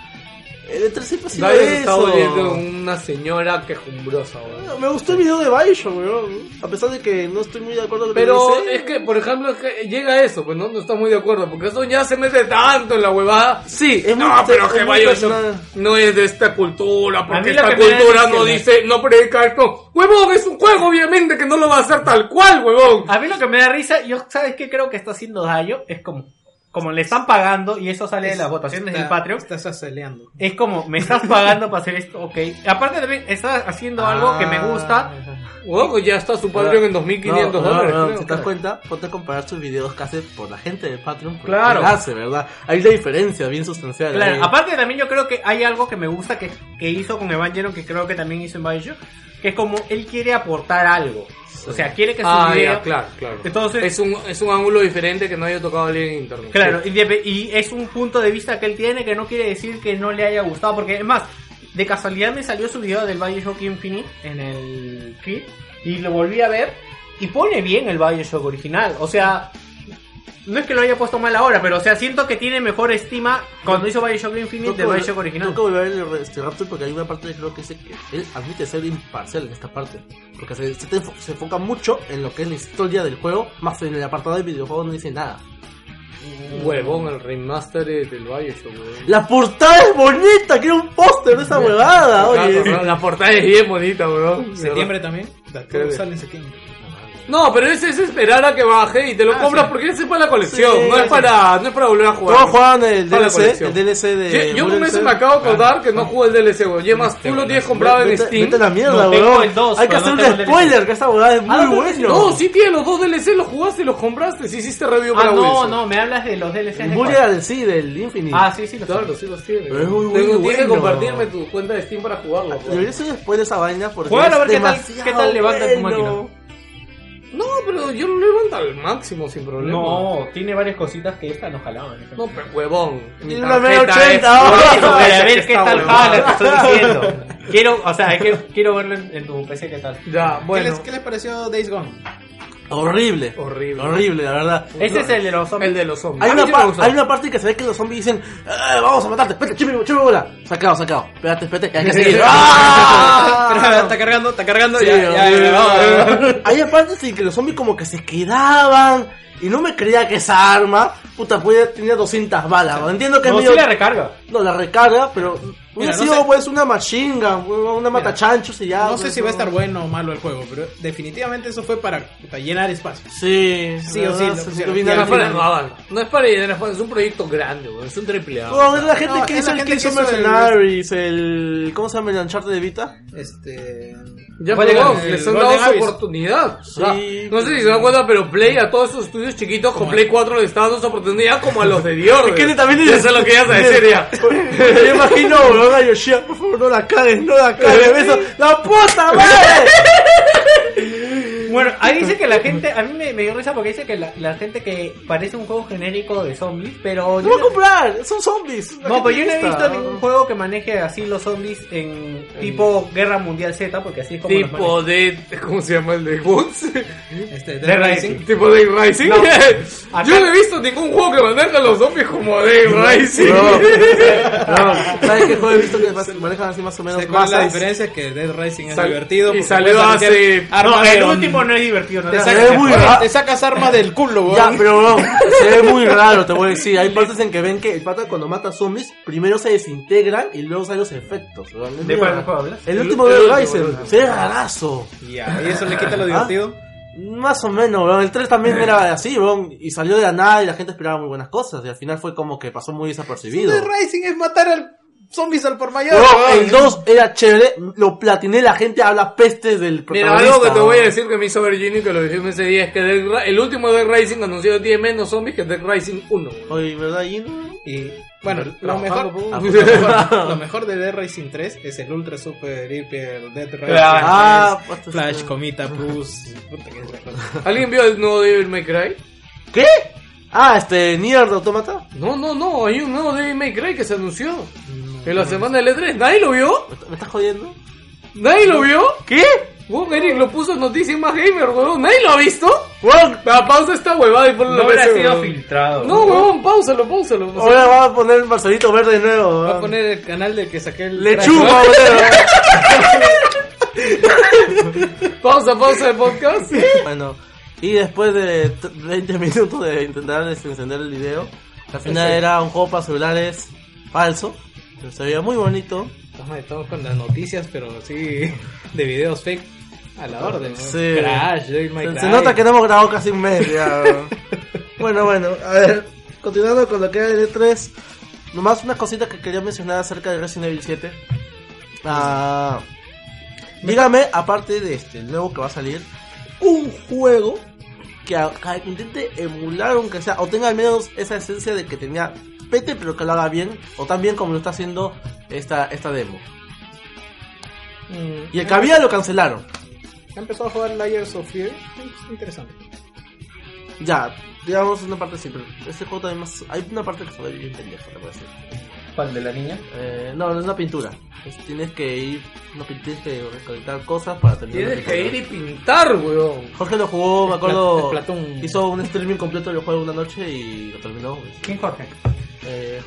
El E3 siempre ha sido Dayo se está eso. volviendo una señora quejumbrosa, weón. Me gustó el video de Bioshock, weón. A pesar de que no estoy muy de acuerdo con lo que Pero dice. es que, por ejemplo, es que llega a eso, pues no, no está muy de acuerdo, porque eso ya se mete tanto en la huevada. Sí, es muy No, pero es que muy personal. no es de esta cultura, A porque esta que cultura no que- dice, no predica esto. Huevón, es un juego, obviamente, que no lo va a hacer tal cual, huevón. A mí lo que me da risa, yo, ¿sabes qué creo que está haciendo Dayo? Es como, como le están pagando y eso sale de las votaciones del Patreon. Estás aceleando. Es como, me estás pagando para hacer esto, ok. Aparte también, estás haciendo algo que me gusta. Huevón, pues ya está su Patreon en 2.500 No, no, dólares. no, creo. si te das cuenta, ponte a comparar sus videos que hace por la gente de Patreon. por Claro. que hace, ¿verdad? Hay una diferencia bien sustancial. Claro, ahí. aparte también yo creo que hay algo que me gusta que, que hizo con Evangelion, que creo que también hizo en Bioshock, que es como él quiere aportar algo. O sea, quiere que su Ah, video... ya, claro, claro. Entonces- es un, es un ángulo diferente que no haya tocado alguien en internet. Claro, y, y es un punto de vista que él tiene que no quiere decir que no le haya gustado, porque es más, de casualidad me salió su video del Bioshock Infinite en el feed y lo volví a ver y pone bien el Bioshock original, o sea, no es que lo haya puesto mal ahora, pero o sea, siento que tiene mejor estima cuando hizo Bioshock Infinite del Bioshock original. Tengo que volver a ver este Raptor porque hay una parte que creo que dice que él admite ser imparcial en esta parte. Porque se, se, te enfo- se enfoca mucho en lo que es la historia del juego, más en el apartado de videojuego no dice nada. Huevón, el remaster es del Bioshock, huevón. La portada es bonita, quiero un póster de esa huevada, oye. La, portada es bien bonita, weón. ¿Septiembre también? Creo que- Sale en septiembre. No, pero ese es esperar a que baje y te lo Ah, compras sí. porque ese es para la colección, Sí, no es sí. para, no es para volver a jugar. Todos juegan el Para la DLC, colección. el DLC de. Yo, yo con eso Cell. me acabo de acordar que no jugué el DLC, weón. Y tú lo tienes comprado en Vete- Steam. Vete a la mierda, No tengo weón. el dos, Hay que pero hacer no un el DLC. spoiler, que esa huevada es muy Ah, bueno. No, sí tienes los dos DLC, los jugaste y los compraste. Sí hiciste review Ah, para no, Wilson. no, me hablas de los DLCs de cuál? al sí, del Infinite. Ah, sí, sí, los Claro, sí los tienes. Pero es muy, muy Tengo- Tienes que bueno. compartirme tu cuenta de Steam para jugarlo. weón. Debería ser un spoiler esa vaina porque Juégalo a es ver qué tal- qué tal levanta tu bueno. máquina. No, pero yo lo levanto al máximo sin problema. No, tiene varias cositas que esta no jalaban. No, pero huevón. Mi Tiene una tarjeta 1080, es- oh. Por eso, Esa para ver que qué tal jala, te estoy diciendo. Quiero, o sea, que quiero verlo en, en tu PC qué tal. Ya, ¿Qué, bueno. les, ¿Qué les pareció Days Gone? Horrible. Horrible. Horrible, la verdad. Ese es el de los zombies. El de los zombies. Hay A mí una, sí pa- me gustó. hay una parte que se ve que los zombies dicen, "Eh, vamos a matarte, espérate, chime, chime bola. Sacado, sacado. Espérate, espérate, hay que seguir. ¡Ah! está cargando, está cargando. Sí, ya, ya, ya, ya. Hay partes en que los zombies como que se quedaban y no me creía que esa arma, puta, podía tener 200 balas. ¿no? Entiendo que No, es sí medio... la recarga. No, la recarga, pero hubiera no sido sé- pues una machine gun, una matachanchos y ya. No sé pues, si va a estar bueno o malo el juego, pero definitivamente eso fue para, para llenar espacio. Sí, Sí o sí, No es para es llenar espacio, es un proyecto grande, weón. Es un triple A. No, es la gente No, que es hizo la el gente que hizo Mercenaries, el... ¿Cómo se llama el Uncharted de Vita? Este. Ya, Abyss, les han dado su oportunidad. O sea, Sí, no sé si se dan cuenta, pero Play a todos esos estudios chiquitos con Play 4 le está dando su oportunidad como a los de Dior. Es que también Ya sé lo que ibas a decir ya. Me imagino, Yoshida, por favor, no la cagues, no la cagues, beso. ¡La puta madre! Bueno, ahí dice que la gente, a mí me, me dio risa porque dice que la, la gente que parece un juego genérico de zombies, pero ¡No yo va a comprar! ¡Son zombies! No, pero yo no he visto ningún juego que maneje así los zombies en tipo Guerra Mundial Z, porque así es como los Tipo de. ¿Cómo se llama el de Woods? Este, De Dead Rising. Rising. tipo de Rising. No. Yo no he visto ningún juego que maneja a los zombies como de Rising. No, no, ¿sabes qué juego he visto que manejan así más o menos ¿Sabes cuál es la diferencia? Que Dead Rising es Sal- divertido. y salió hace- No, el don- no es divertido, no Te, sacas- ve muy Oye, raro. te sacas armas del culo, weón. Ya, pero no, se ve muy raro, te voy a decir. Hay partes en que ven que el pata cuando mata zombies, primero se desintegran y luego salen los efectos. weón. ¿De cuál juego hablas? El último el de último. se ve rarazo. Ya, y eso le quita lo ¿Ah? divertido. Más o menos, weón. El 3 también era así, weón. Y salió de la nada y la gente esperaba muy buenas cosas. Y al final fue como que pasó muy desapercibido. Dead Rising es matar al zombies al por mayor. Weón. el 2 era chévere, lo platiné, la gente habla pestes del Mira, protagonista. algo que te voy a decir que me hizo y que lo dijimos ese día es que el último Dead Rising anunciado tiene menos zombies que Dead Rising 1. Oye, ¿verdad? Y bueno, lo mejor, lo mejor, lo mejor de Dead Rising 3 es el Ultra Super Hyper Dead Rising. Claro. Ah, pues, Flash, Comita, Plus. ¿Alguien vio el nuevo Devil May Cry? ¿Qué? Ah, este, Nier de Automata. No, no, no, hay un nuevo Devil May Cry que se anunció en la semana del E3. ¿Nadie lo vio? ¿Me, estás jodiendo? ¿Nadie lo vio? ¿Qué? Weón, Eric lo puso en Noticias Más Gamer, weón. ¿Nadie lo ha visto? Weón, Ah, pausa esta huevada y ponlo No hubiera la sido weón. filtrado. No, weón, pausalo, pausalo. ahora va a poner el Marcelito Verde de nuevo. Va a weón. poner el canal del que saqué el. Lechuga, poner. Pausa, pausa de podcast. bueno, y después de t- 20 minutos de intentar encender el video, al final era un juego para celulares falso. Veía muy bonito. Estamos con las noticias, pero sí, de videos fake a la orden. ¿no? Sí. Crash, Devil May Se, nota que no hemos grabado casi un mes ya. bueno, bueno, a ver, continuando con lo que era el E3, nomás una cosita que quería mencionar acerca de Resident Evil 7. Ah, dígame, aparte de este el nuevo que va a salir, un juego que, que intente emular, aunque sea, o tenga al menos esa esencia de que tenía pero que lo haga bien, o tan bien como lo está haciendo esta, esta demo. Mm, Y el que había lo cancelaron. Empezó a jugar Layers of Fear. Es interesante. Ya, digamos una parte simple. Este juego también más. Hay una parte que se ve bien pendeja, te voy a decir. ¿Cuál de la niña? Eh, no, no es una pintura. Es- tienes que ir. No tienes que recolectar cosas para terminar. Tienes que ir y pintar, weón. Jorge lo jugó, me acuerdo. Hizo un streaming completo del juego una noche y lo terminó. ¿Quién Jorge? Eh,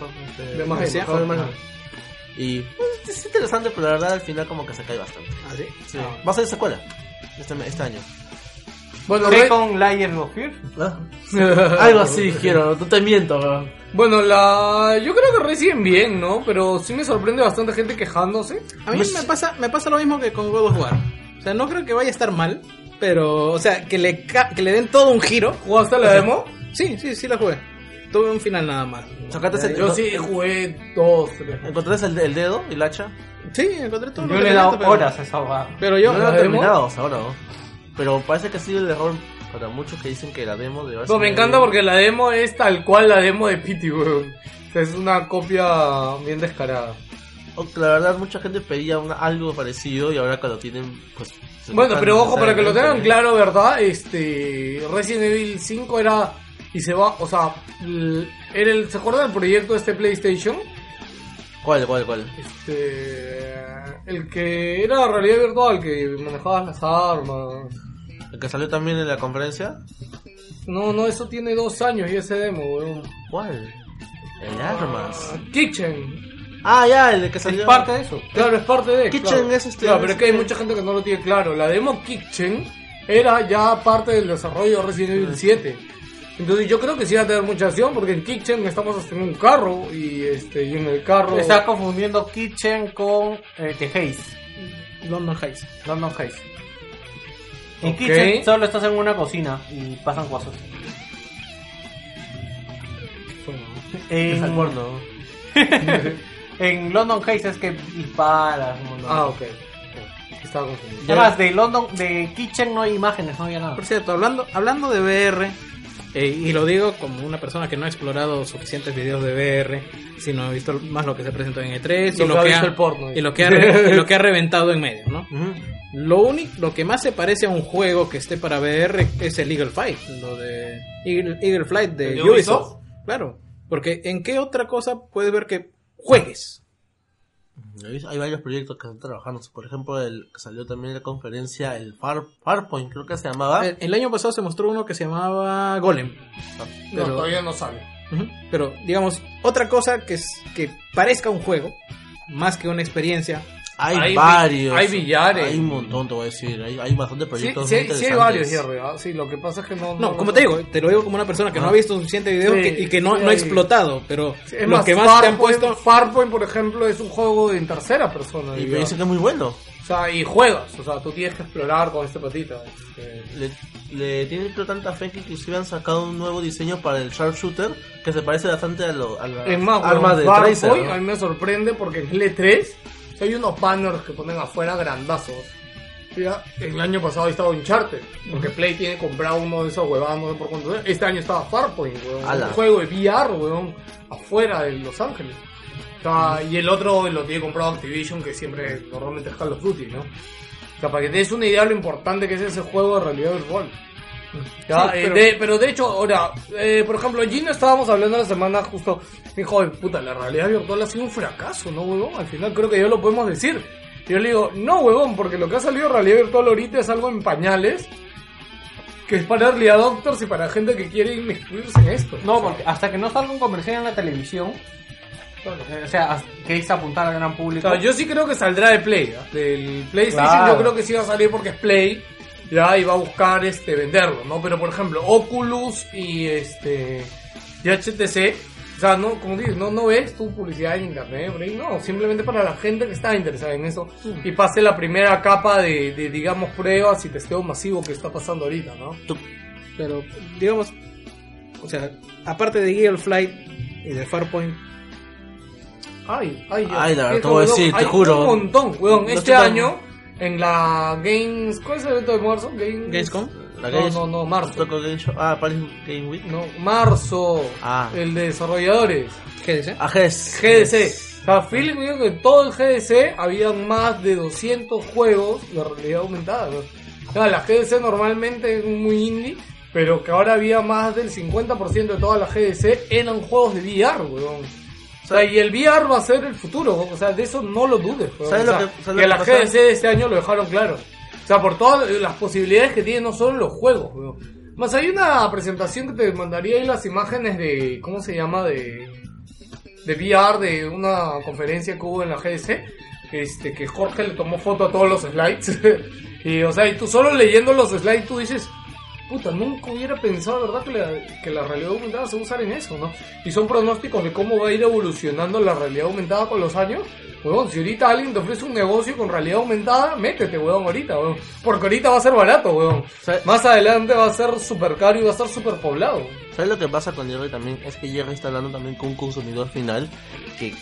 De más gente. Y pues, es interesante, pero la verdad al final como que se cae bastante. ¿Ah, sí? Sí. Va a ser secuela este, este año. Bueno, re- Second Layer of Fear. Algo así quiero, no te miento. weón. bueno, la... yo creo que recién bien, ¿no? Pero sí me sorprende bastante gente quejándose. A mí me pasa, me pasa lo mismo que con God of War. O sea, no creo que vaya a estar mal, pero, o sea, que le, ca- que le den todo un giro. ¿Jugaste la demo? Sí, sí, sí la jugué. Tuve un final nada más. Sacaste ese- Yo sí jugué dos, tres. ¿Encontraste el, el dedo y el hacha? Sí, encontré todo. Yo le he dado horas a esa abogada. Pero yo, no ¿la lo he demo? terminado hasta ahora, ¿no? Pero parece que ha sido el error para muchos que dicen que la demo de No, me encanta porque la demo es tal cual la demo de Pity, weón. O sea, es una copia bien descarada. La verdad, mucha gente pedía una- algo parecido y ahora cuando tienen, pues, Bueno, pero ojo, para que lo tengan claro, ¿verdad? Este. Resident Evil 5 era. Y se va. O sea. Era el, ¿Se acuerdan del proyecto de este PlayStation? ¿Cuál, cuál, cuál? Este. El que era realidad virtual, que manejabas las armas. ¿El que salió también en la conferencia? No, no, eso tiene dos años y ese demo, weón. ¿Cuál? El armas. Kitchen. Ah, ya, el que salió. Es parte de eso. Claro, es parte de. Kitchen claro. es este- Claro, pero es que hay este- mucha gente que no lo tiene claro. La demo Kitchen era ya parte del desarrollo de Resident Evil 7. Entonces yo creo que sí va a tener mucha acción porque en Kitchen estamos hasta en un carro y este y en el carro Está confundiendo Kitchen con eh, The Haze. London Heights. London Haze. En. Kitchen solo estás en una cocina y pasan cosas. En, en London Haze es que disparas un montón. Ah, ok. Estaba confundido. Además, de London, de Kitchen no hay imágenes, no había nada. Por cierto, hablando, hablando de VR, eh, y lo digo como una persona que no ha explorado suficientes videos de VR, sino ha visto más lo que se presentó en E3 y Lo lo, que ha el porno. y lo que ha re- y lo que ha reventado en medio, ¿no? Lo único, lo que más se parece a un juego que esté para VR es el Eagle Fight, lo de Eagle, Eagle Flight de, ¿El de Ubisoft. Ubisoft? Claro, porque ¿en qué otra cosa puedes ver que juegues? Hay varios proyectos que están trabajando. Por ejemplo, el que salió también en la conferencia, el Far, Farpoint, creo que se llamaba. El, el año pasado se mostró uno que se llamaba Golem. No, pero- todavía no sale. Pero, digamos, otra cosa que, es, que parezca un juego, más que una experiencia. Hay, Hay vi- varios. hay billares. Hay un montón, te voy a decir. Hay, hay bastantes Sí, proyectos sí, hay- sí hay varios, Jerry. ¿ah? Sí, lo que pasa es que no. No, como te digo, te lo digo como una persona que no ha visto suficiente video Sí, que- y que no, sí no ha explotado, pero Sí, es lo más, que más te han Farpoint- puesto... Farpoint, por ejemplo, es un juego en tercera persona. Y me dicen que es muy bueno. O sea, y juegas. O sea, tú tienes que explorar con este patita. este. Le, le tienen tanta fe que inclusive han sacado un nuevo diseño para el Sharpshooter que se parece bastante a, lo, a las Es más, armas de weón, Tracer. Farpoint ¿no? a mí me sorprende porque en L3 o sea, hay unos banners que ponen afuera grandazos. Ya, el año pasado estaba Uncharted, porque Play tiene comprado uno de esos huevados, no sé por cuánto. es. Este año estaba Farpoint, weón. Un juego de VR, weón, afuera de Los Ángeles. Y el otro lo tiene comprado Activision, que siempre normalmente es Call of Duty, ¿no? O sea, para que te des una idea de lo importante que es ese juego de realidad virtual. Ya, eh, pero- de- pero de hecho, ahora, eh, por ejemplo, en Gino estábamos hablando la semana justo, dijo, "Ay, puta, la realidad virtual ha sido un fracaso, ¿no, huevón? Al final creo que ya lo podemos decir. Y yo le digo, no, huevón, porque lo que ha salido realidad virtual ahorita es algo en pañales, que es para early adopters y para gente que quiere inmiscuirse en esto. No, porque hasta que no salga un comercial en la televisión, eh, o sea, que es apuntar al gran O público. sea, yo sí creo que saldrá de Play. ¿ah? Del PlayStation Claro. yo creo que sí va a salir porque es Play. Ya, y va a buscar este venderlo, ¿no? Pero por ejemplo, Oculus y este y HTC, o sea, no, como dices, no, no ves tu publicidad en internet, por ahí, no, simplemente para la gente que está interesada en eso y pase la primera capa de, de, digamos, pruebas y testeo masivo que está pasando ahorita, ¿no? Pero, digamos, o sea, aparte de Eagle Flight y de Farpoint, Ay, ay, Ay, la verdad, te voy a decir, te juro. Un montón, weón. Este año, en la Games. ¿Cuál es el evento de marzo? Games... Gamescom, La No, Games- no, no, marzo. Tokyo Game Show. Ah, Paris Game Week. No, marzo. Ah. El de desarrolladores. ¿qué dice? Ah, GES. GDC. O sea, Philip me dijo que en todo el GDC habían más de 200 juegos de realidad aumentada. O sea, la GDC normalmente es muy indie, pero que ahora había más del 50% de toda la GDC eran juegos de VR, weón. O sea, y el VR va a ser el futuro, o sea, de eso no lo dudes, weón. ¿Sabes O sea, que- lo que que la pasa? GDC de este año lo dejaron claro. O sea, por todas las posibilidades que tienen no solo los juegos, weón. Más hay una presentación que te mandaría ahí las imágenes de, ¿cómo se llama? De, de VR de una conferencia que hubo en la GDC, este, que Jorge le tomó foto a todos los slides. y, o sea, y tú solo leyendo los slides tú dices, puta, nunca hubiera pensado, ¿verdad? Que la, que la realidad aumentada se va a usar en eso, ¿no? Y son pronósticos de cómo va a ir evolucionando la realidad aumentada con los años. Weón, si ahorita alguien te ofrece un negocio con realidad aumentada, métete, weón, ahorita, weón. Porque ahorita va a ser barato, weón. ¿Sabes? Más adelante va a ser súper caro y va a estar súper poblado. ¿Sabes lo que pasa con Jerry también? Es que Jerry está hablando también con un consumidor final que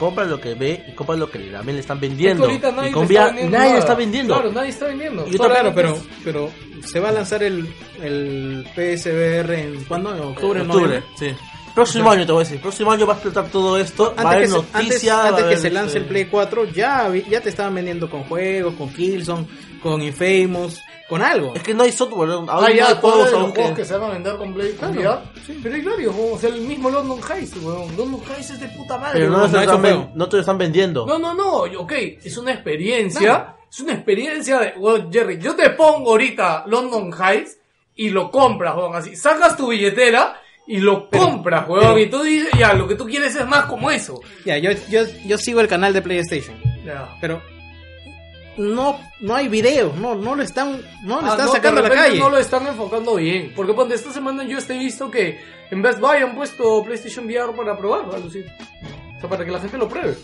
compra lo que ve y compra lo que también le están Es que vendiendo. ahorita nadie y con está vendiendo nadie está vendiendo. Claro, nadie está vendiendo. Y claro, pero, pero se va a lanzar el, el PSVR en ¿cuándo? En octubre, En octubre, sí. Próximo año te voy a decir, próximo año va a explotar todo esto, va a haber Antes antes, noticias. va a antes que se lance el este, Play 4, ya, ya te estaban vendiendo con juegos, con Killzone, con Infamous, con algo. Es que no hay software, aún Ah, no hay ya, juegos todos los aún juegos que- que se van a vender con Play con VR. Pero hay varios, o sea, el mismo London Heist, weón. London Heist es de puta madre, Pero no, están, ven- te lo están vendiendo. No, no, no, ok, es una experiencia, es una experiencia de, weón, Jerry, yo te pongo ahorita London Heights y lo compras, weón, así, sacas tu billetera y lo compras, weón, y tú dices, ya, lo que tú quieres es más como eso. Ya, yo, yo, yo sigo el canal de PlayStation, Ya. pero no, no hay videos, no, no lo están, no lo Ah, están no, sacando a la calle. No lo están enfocando bien, porque ponte, esta semana yo he visto que en Best Buy han puesto PlayStation VR para Lucid. O sea, para que la gente lo pruebe.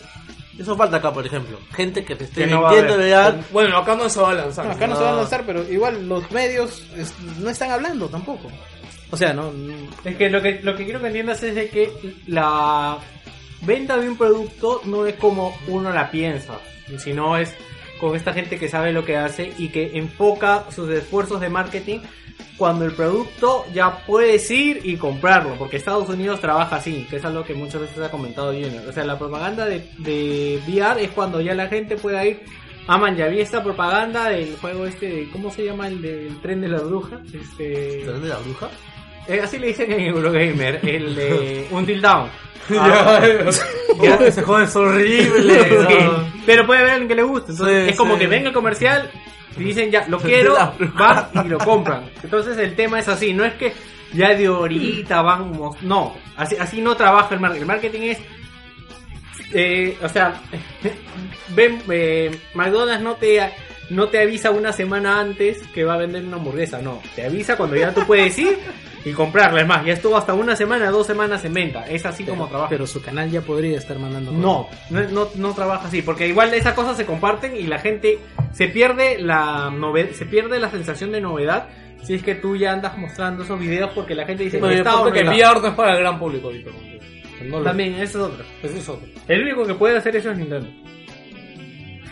Eso falta acá, por ejemplo. Gente que te esté Que no va mintiendo de. VR. Bueno, acá no se va a lanzar. No, acá no, se van a lanzar, pero igual los medios es- no están hablando tampoco. O sea, no, no- Es que lo que lo que quiero que entiendas es de que la venta de un producto no es como uno la piensa, sino es con esta gente que sabe lo que hace y que enfoca sus esfuerzos de marketing cuando el producto ya puedes ir y comprarlo, porque Estados Unidos trabaja así, que es algo que muchas veces ha comentado Junior. O sea, la propaganda de, de VR es cuando ya la gente pueda ir. Ah, man, ya vi esta propaganda del juego este, ¿cómo se llama? El del tren de la bruja. Este... ¿Tren de la bruja? Eh, así le dicen en Eurogamer, el de Until Dawn. Ya, ese juego es horrible. Pero puede haber a alguien que le guste. Entonces Sí, es como sí. que venga el comercial y dicen ya, lo quiero, van y lo compran. Entonces el tema es así, no es que ya de ahorita vamos, no, así, así no trabaja el marketing. El marketing es, eh, o sea, ven, eh, McDonald's no te, no te avisa una semana antes que va a vender una hamburguesa, no, te avisa cuando ya tú puedes ir y comprarla. Es más, ya estuvo hasta una semana, dos semanas en venta. Es así como trabaja. pero su canal ya podría estar mandando. No, no, no, no trabaja así, porque igual esas cosas se comparten y la gente se pierde la nove- se pierde la sensación de novedad si es que tú ya andas mostrando esos videos porque la gente dice Pero "Está que novedad". VR no es para el gran público ahorita. No lo- También, eso es otro. Ese es otro. El único que puede hacer eso es Nintendo.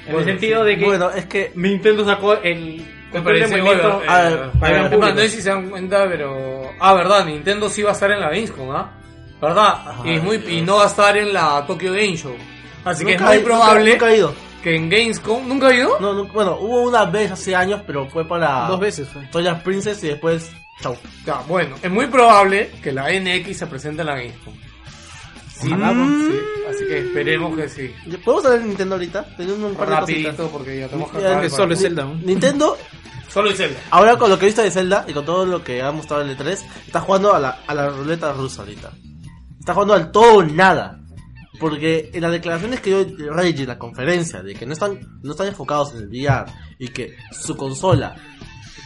En el sentido de que Bueno, es que Nintendo sacó el Me parece movimiento eh, a ver, eh, para el es más, público. no sé si se dan cuenta, pero... Ah, verdad, Nintendo sí va a estar en la Gamescom, ¿ah? ¿Verdad? y, es muy, y no va a estar en la Tokyo Game Show. Así que es muy probable Nunca, he ido. que en Gamescom... ¿Nunca ha ido? No, no, bueno, hubo una vez hace años, pero fue para. Dos veces fue. Twilight Princess y después. Chau. Ya, bueno, es muy probable que la NX se presente en la Gamescom. Sí, Mm. sí, así que esperemos que sí. ¿Podemos hablar de Nintendo ahorita? Tengo un par de cositas. Porque ya tenemos que Solo es. Zelda. ¿no? Nintendo, Solo el Zelda. ahora con lo que he visto de Zelda y con todo lo que ha mostrado el E3, está jugando a la, a la ruleta rusa ahorita. Está jugando al todo o nada. Porque en las declaraciones que dio Reggie en la conferencia de que no están, no están enfocados en el VR y que su consola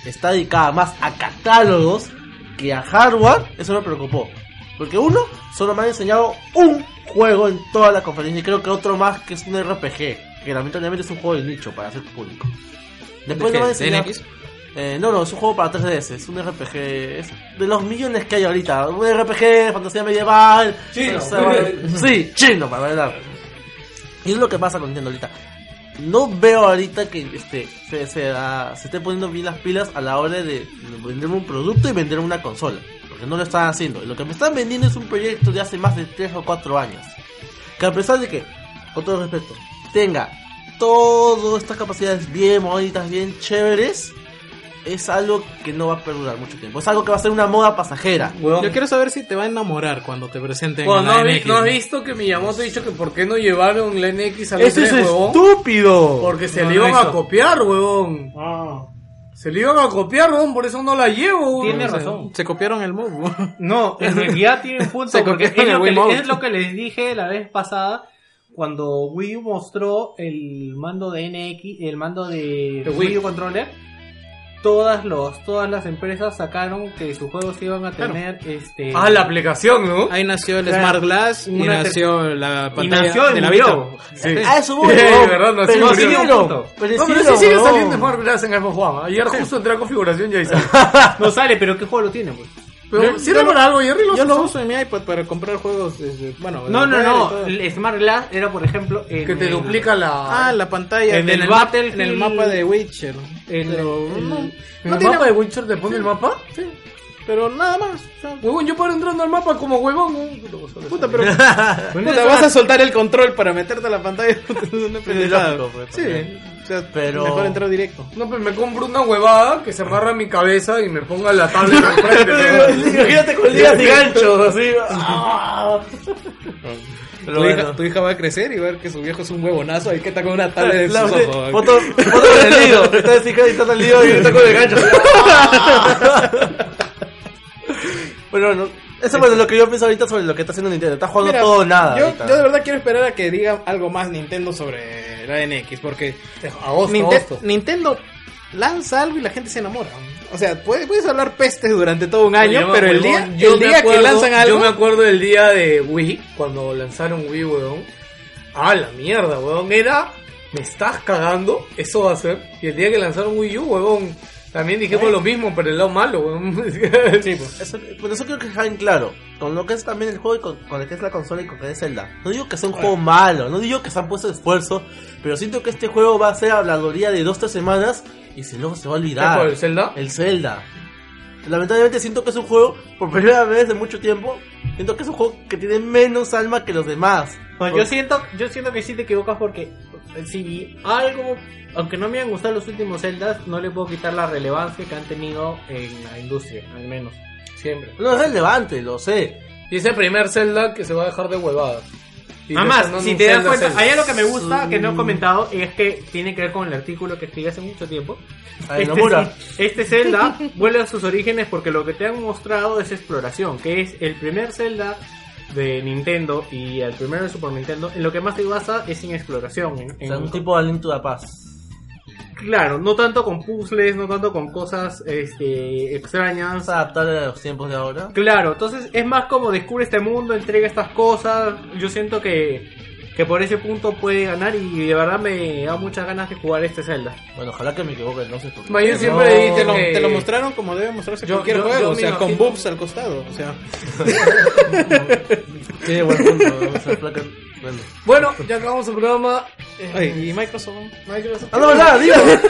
está dedicada más a catálogos que a hardware, eso me preocupó. Porque uno, solo me han enseñado un juego en toda la conferencia y creo que otro más que es un RPG, que lamentablemente es un juego de nicho para hacer público. Después ¿De no me han enseñado... Eh, no, no, es un juego para 3DS, es un RPG, es de los millones que hay ahorita, un RPG de fantasía medieval. Chino. sí, chino, para verdad. Y es lo que pasa con Nintendo ahorita. No veo ahorita que este, se, se, ah, se esté poniendo bien las pilas a la hora de venderme un producto y venderme una consola. Porque no lo están haciendo. Lo que me están vendiendo es un proyecto de hace más de 3 o 4 años. Que a pesar de que, con todo respeto, tenga todas estas capacidades bien bonitas, bien chéveres, es algo que no va a perdurar mucho tiempo. Es algo que va a ser una moda pasajera. Yo quiero saber si te va a enamorar cuando te presenten Bueno, en ¿no, la has vi- NX. no has visto que Miyamoto ha dicho que por qué no llevaron la NX al ¡Eso E3, es huevón? estúpido! Porque se No, le no iban a hizo. copiar, huevón. Se le iban a copiar, huevón, por eso no la llevo. Tiene O sea, razón. Se copiaron el move. No, en realidad tiene un punto Se porque es lo, que, Wiimote. es lo que les dije la vez pasada cuando Wii U mostró el mando de NX, el mando de, De Wii. Wii U controller. Todas los todas las empresas sacaron que sus juegos iban a Claro. tener este Ah, la aplicación, ¿no? Ahí nació el Claro. Smart Glass y Una nació la y pantalla nació y de la murió. Vita. Sí. A eso voy, Sí, verdad, no, sí, pero murió. Punto. pero No, pero sí sigue saliendo Smart Glass en Xbox One. Ayer justo entré a configuración y ahí sale. No sale, pero qué juego lo tiene, pues. Pero Yo- sirve yo para algo, Jerry. Yo lo uso en mi iPad para comprar juegos desde, bueno, No, no, desde no. El Smart Glass era, por ejemplo, en Que te el- duplica la... Ah, la pantalla En el Battlefield- en el mapa de Witcher. En Pero el- no, ¿En no el tiene mapa de Witcher te pone el mapa? Sí. Pero nada más. o sea, Huevón, yo paro entrando al mapa como huevón. ¿no? Puta, pero. puta, vas a soltar el control para meterte a la pantalla. Lógico, pues, Sí, o sea, Pero- mejor entrar directo. No, pues me compro una huevada que se amarra a mi cabeza y me ponga la tablet enfrente. ¿no? Imagínate con ligas y ganchos, así. Tu, hija, tu hija va a crecer y va a ver que su viejo es un huevonazo y que está con una tablet en La- sus ojos. Foto, foto con el lío. Está de y está el lío y está con el gancho. Bueno, eso es lo que yo pienso ahorita sobre lo que está haciendo Nintendo. Está jugando Mira, todo o nada. Yo de verdad quiero esperar a que diga algo más Nintendo sobre la NX, porque Agosto, Ninte- agosto. Nintendo lanza algo y la gente se enamora. O sea, puedes, puedes hablar pestes durante todo un año, pero el día, el día que acuerdo- lanzan algo... Yo me acuerdo del día de Wii, cuando lanzaron Wii, weón. Ah, la mierda, weón. Era, me estás cagando, eso va a ser. Y el día que lanzaron Wii U, weón, también dijimos lo mismo, pero el lado malo, weón. Sí, pues. Eso, por eso quiero que dejar en claro, con lo que es también el juego y con, con lo que es la consola y con lo que es Zelda. No digo que sea un juego malo, no digo que se han puesto esfuerzo, pero siento que este juego va a ser habladoría de dos tres semanas y si luego se va a ¿Qué olvidar. fue, el Zelda? El Zelda. Lamentablemente siento que es un juego, por primera vez de mucho tiempo, siento que es un juego que tiene menos alma que los demás. Bueno, yo siento, yo siento que sí te equivocas porque si algo, aunque no me hayan gustado los últimos Zeldas, no le puedo quitar la relevancia que han tenido en la industria, al menos. Siempre. No es relevante, lo sé. Y ese primer Zelda que se va a dejar de huevadas. Dando si te das cuenta, hay algo que me gusta que no he comentado y es que tiene que ver con el artículo que escribí hace mucho tiempo. Ay, Este, este Zelda vuelve a sus orígenes porque lo que te han mostrado es exploración, que es el primer Zelda de Nintendo y el primero de Super Nintendo. En lo que más te basa es en exploración. en- O sea, en- un tipo de aliento de paz. Claro, no tanto con puzzles, no tanto con cosas este, extrañas. Adaptar a los tiempos de ahora. Claro, entonces es más como descubre este mundo, entrega estas cosas. Yo siento que, que por ese punto puede ganar y de verdad me da muchas ganas de jugar este Zelda. Bueno, ojalá que me equivoque, no sé por qué. Ma, yo siempre No, dije te, lo, que- te lo mostraron como debe mostrarse Yo- cualquier yo- juego, yo o sea, con boobs al costado, o sea. Sí, buen punto. o sea, placa- bueno. Bueno, ya acabamos el programa. Eh, Ay, y Microsoft. Microsoft. Ah, no, verdad, dígame.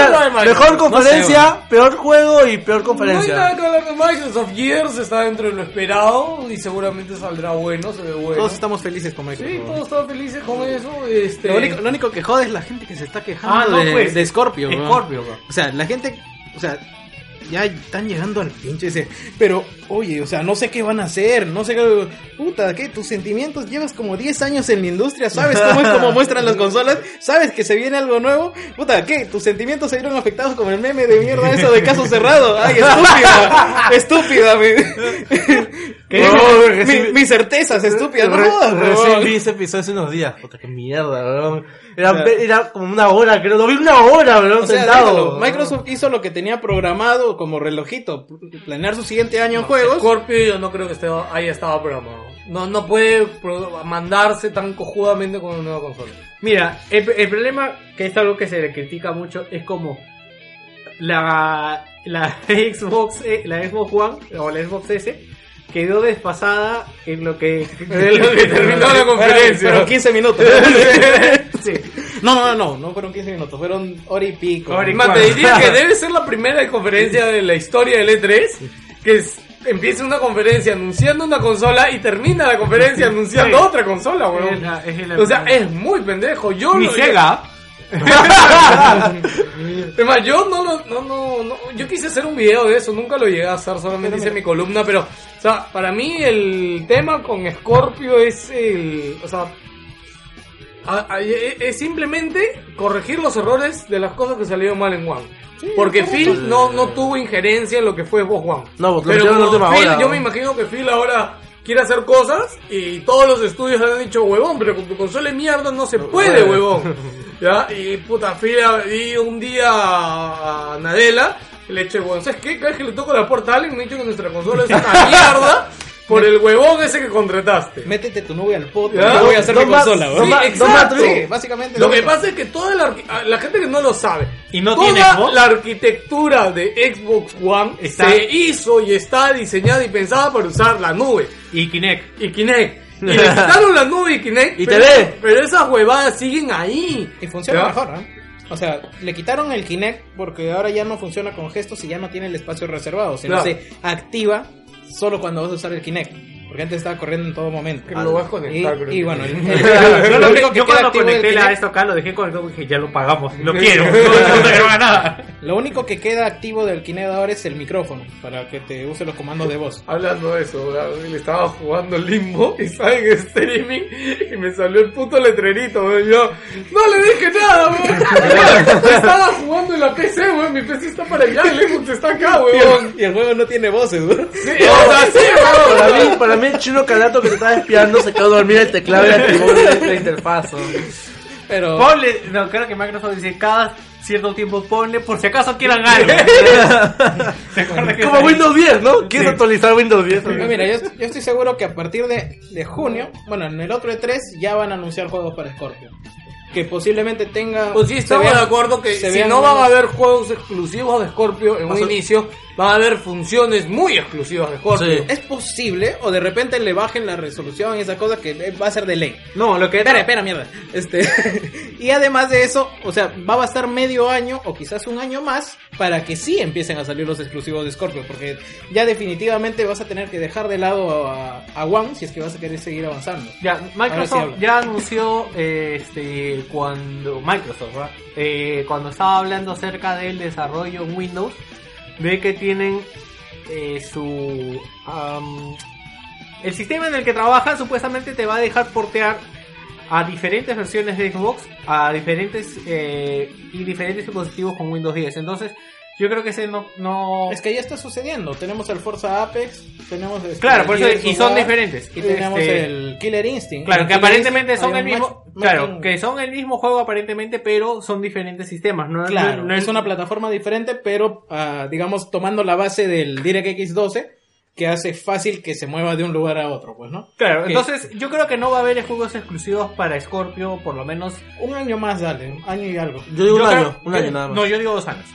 Ah? Mejor conferencia, peor juego y peor No hay conferencia. nada que hablar de Microsoft. Gears está dentro de lo esperado y seguramente saldrá bueno, se ve bueno. Todos estamos felices con Microsoft. Sí, todos están felices con eso. Este... Lo único, lo único que jode es la gente que se está quejando Ah, no, de, pues. de Scorpio. O sea, la gente, o sea, ya están llegando al pinche ese. Pero, oye, o sea, no sé qué van a hacer, no sé qué. Puta, ¿qué? Tus sentimientos, llevas como 10 años en la industria, ¿sabes cómo es como muestran las consolas? ¿Sabes que se viene algo nuevo? Puta, ¿qué? Tus sentimientos se vieron afectados como el meme de mierda eso de caso cerrado. ¡Ay, estúpida! ¡Estúpida! Mi, mis certezas, estúpidas, no jodas, Recién vi ese episodio hace unos días. Puta, qué mierda, weón. Era, O sea- era como una hora, creo. Lo vi una hora, weón, O sea, sentado. Microsoft hizo lo que tenía programado como relojito, planear su siguiente año en juegos. Scorpio yo no creo que esté, haya estado programado. No, no puede pro- mandarse tan cojudamente con una nueva consola. Mira, el, el problema, que es algo que se le critica mucho, es como la, la Xbox, eh, la Xbox One o la Xbox S quedó desfasada en lo que, En lo que terminó la conferencia. Fueron 15 minutos. Sí. No, no, no, no fueron 15 minutos, fueron hora y pico. Hora y Ma, te diría que debe ser la primera conferencia de la historia del E3 que es- empieza una conferencia anunciando una consola y termina la conferencia anunciando Sí. otra consola, Es weón. la- es la- O sea, es muy pendejo. Yo Ni lo- Sega. Es más, yo no lo, no, no, no, yo quise hacer un video de eso, nunca lo llegué a hacer, solamente hice mi columna, pero, o sea, para mí el tema con Scorpio es el, o sea, a- a- e- es simplemente corregir los errores de las cosas que salieron mal en One. Porque Phil no, no tuvo injerencia en lo que fue Xbox One. No, porque lo Pero metieron en la como última Phil, hora, yo ¿no? me imagino que Phil ahora quiere hacer cosas y todos los estudios han dicho, huevón, pero con tu consola de mierda no se puede, huevón. ¿Ya? Y puta, Phil y un día a Nadela le eché, huevón, ¿sabes qué? Cada vez que le toco la puerta a alguien me ha dicho que nuestra consola es una mierda por el huevón ese que contrataste. Métete tu nube al pot, ¿Ya? yo voy a hacer mi consola, no weón. Sí, exacto. Sí, básicamente. Lo lo que mismo. pasa es que toda la, arqui- la gente que no lo sabe Y no toda tiene Xbox. la arquitectura de Xbox One Está- se hizo y está diseñada y pensada para usar la nube Y Kinect. y Kinect. Y le quitaron la nube y Kinect. Y pero, TV. pero esas huevadas siguen ahí. Y funciona ¿Ya? mejor, ¿eh? O sea, le quitaron el Kinect porque ahora ya no funciona con gestos y ya no tiene el espacio reservado, sino Claro. se activa solo cuando vas a usar el Kinect. Porque antes estaba corriendo en todo momento. Que lo vas a conectar, Y, y bueno, el- el- Yo, lo único que yo queda cuando conecté Kinect- esto acá lo dejé conectado porque dije, ya lo pagamos, lo quiero, no, no nada. Lo único que queda activo del Kinect ahora es el micrófono, para que te use los comandos de voz. Hablando de eso, weón, le estaba jugando Limbo y estaba en streaming y me salió el puto letrerito, weón. Yo no le dije nada, weón. estaba jugando en la PC, weón. Mi PC está para allá, el Xbox está acá, weón. Y el juego no tiene voces, ¿no? Sí, o sea, sí, weón. Para mí, para mí el chino calato que te estaba espiando se quedó dormido en el teclado y activó la, la interfaz. ¿no? Pero Ponle, no, creo que Microsoft dice cada cierto tiempo ponle por si acaso quieran algo. ¿Se acuerdan que Como? Windows 10, ¿no? ¿Quieres actualizar Windows 10? Pero mira, yo, yo estoy seguro que a partir de, de junio, bueno, en el otro E3 ya van a anunciar juegos para Scorpio. Que posiblemente tenga. Pues sí, estamos vean- de acuerdo que si no van a haber juegos exclusivos de Scorpio en un inicio, van a haber funciones muy exclusivas de Scorpio. Sí. Es posible, o de repente le bajen la resolución y esa cosa que va a ser de ley. No, lo que Espera, espera, mierda. Este, y además de eso, o sea, va a bastar medio año o quizás un año más para que sí empiecen a salir los exclusivos de Scorpio, porque ya definitivamente vas a tener que dejar de lado a, a One si es que vas a querer seguir avanzando. Ya, Microsoft ya anunció eh, este cuando Microsoft ¿verdad? Eh, cuando estaba hablando acerca del desarrollo en Windows de que tienen eh, su am, el sistema en el que trabajan supuestamente te va a dejar portear a diferentes versiones de Xbox a diferentes eh, y diferentes dispositivos con Windows 10 entonces yo creo que ese no no Es que ya está sucediendo. Tenemos el Forza Apex, tenemos este, claro por eso y son diferentes y tenemos Este, el Killer Instinct. Claro, que Killer aparentemente Instinct son el mismo, match- claro, que son el mismo juego aparentemente, pero son diferentes sistemas, ¿no? Claro, no, no es una plataforma diferente, pero ah, digamos tomando la base del DirectX 12 que hace fácil que se mueva de un lugar a otro, pues, ¿no? Claro, Que entonces yo creo que no va a haber juegos exclusivos para Scorpio, por lo menos. un año más, dale, un año y algo. Yo digo un creo- año, un año nada más. No, yo digo dos años.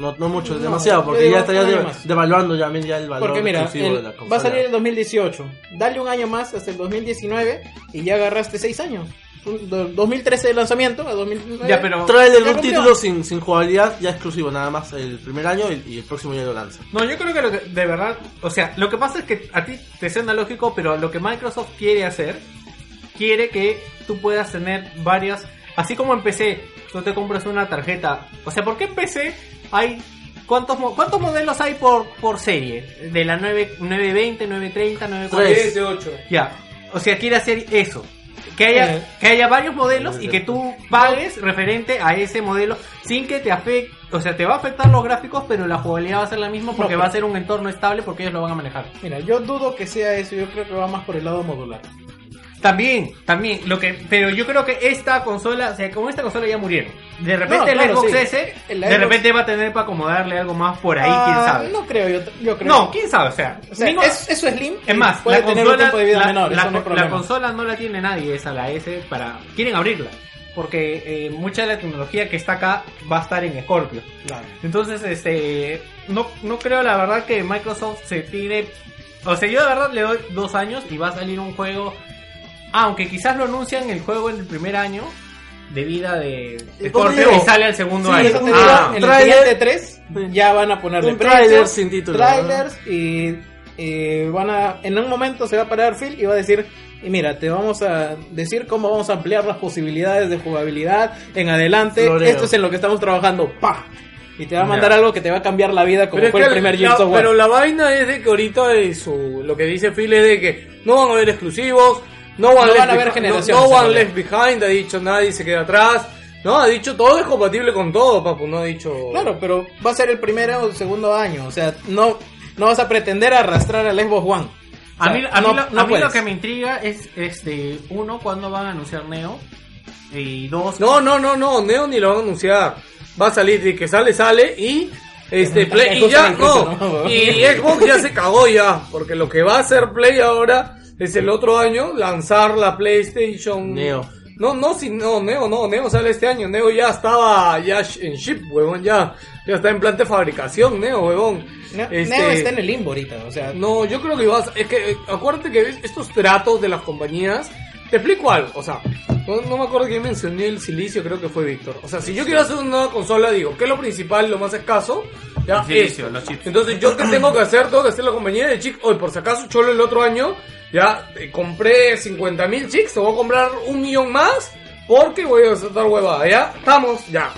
No, no mucho, No, demasiado, porque digo ya estaría devaluando ya, ya el valor Porque mira, exclusivo el- de la va a salir en 2018. Dale un año más hasta el 2019 y ya agarraste 6 años. Un- do- 2013 de lanzamiento a 2019. Ya, pero- Trae un título sin, sin jugabilidad ya exclusivo, nada más el primer año y, y el próximo ya lo lanza. No, yo creo que, lo que de verdad, o sea, lo que pasa es que a ti te suena lógico, pero lo que Microsoft quiere hacer, quiere que tú puedas tener varias, así como en PC, tú te compras una tarjeta, o sea, ¿por qué en PC hay cuántos mo- cuántos modelos hay por por serie? De la 9 920, 930, 940. Tres. 18. Ya, o sea, quiere hacer eso. Que haya, Eh. que haya varios modelos y que tú pagues referente a ese modelo sin que te afecte, o sea, te va a afectar los gráficos, pero la jugabilidad va a ser la misma porque No, va a ser un entorno estable porque ellos lo van a manejar. Mira, yo dudo que sea eso. Yo creo que va más por el lado modular. También, también, lo que, pero yo creo que esta consola, o sea, con esta consola ya murieron. De repente No, el claro, Xbox sí. S, El de repente va a tener para acomodarle algo más por ahí, quién Ah, sabe. No creo, yo, yo creo. No, quién sabe, o sea, O sea, ninguno- es, eso es Slim. Es más, la consola, de vida la, menor. la- eso no la consola no la tiene nadie, esa la S, para... Quieren abrirla. Porque eh, mucha de la tecnología que está acá va a estar en Scorpio. Claro. Entonces, este... No, no creo la verdad que Microsoft se tire... O sea, yo de verdad le doy dos años y va a salir un juego... Aunque quizás lo anuncian el juego en el primer año de vida de ¿Y cómo Scorpio y sale al segundo Sí, año. te Ah, en el trailer- siguiente 3 ya van a ponerle Un precios, trailer sin título, trailers y, y van a en un momento se va a parar Phil y va a decir y mira te vamos a decir cómo vamos a ampliar las posibilidades de jugabilidad en adelante Floreo. esto es en lo que estamos trabajando pa y te va a mandar algo que te va a cambiar la vida como Pero es fue que el primer Gears of War. Pero la vaina es de que ahorita es su, lo que dice Phil es de que no van a haber exclusivos, no van, No left van a haber no, no realidad. left behind, ha dicho nadie se queda atrás. No, ha dicho todo es compatible con todo, papu, no ha dicho... Claro, pero va a ser el primer o el segundo año, o sea, no no vas a pretender arrastrar al Xbox One. O A sea, mí, a mí no- lo, no a mí lo que me intriga es, este, uno, cuándo van a anunciar Neo. Y dos, No, no, no, no, Neo ni lo van a anunciar. Va a salir de que sale, sale y... Este, Play, y ya, ¿no? y Xbox ya se cagó ya, porque lo que va a hacer Play ahora es el otro año lanzar la PlayStation Neo. No, no, si no, Neo, no, Neo sale este año, Neo ya estaba ya sh- en ship, huevón, ya, ya está en planta de fabricación, Neo, huevón. Ne- Este, Neo está en el limbo ahorita, o sea, No, yo creo que vas, es que eh, acuérdate que estos tratos de las compañías, te explico algo, o sea, No, no me acuerdo quién mencioné el silicio, creo que fue Víctor. O sea, si yo quiero hacer una nueva consola, digo, ¿qué es lo principal, lo más escaso? Ya, los chips. Entonces, ¿yo qué tengo que hacer? Tengo que hacer la compañía de chips. Hoy, por si acaso, cholo el otro año, ya eh, compré 50 mil te voy a comprar un millón más, porque voy a hacer tal huevada, ¿ya? Estamos, ya.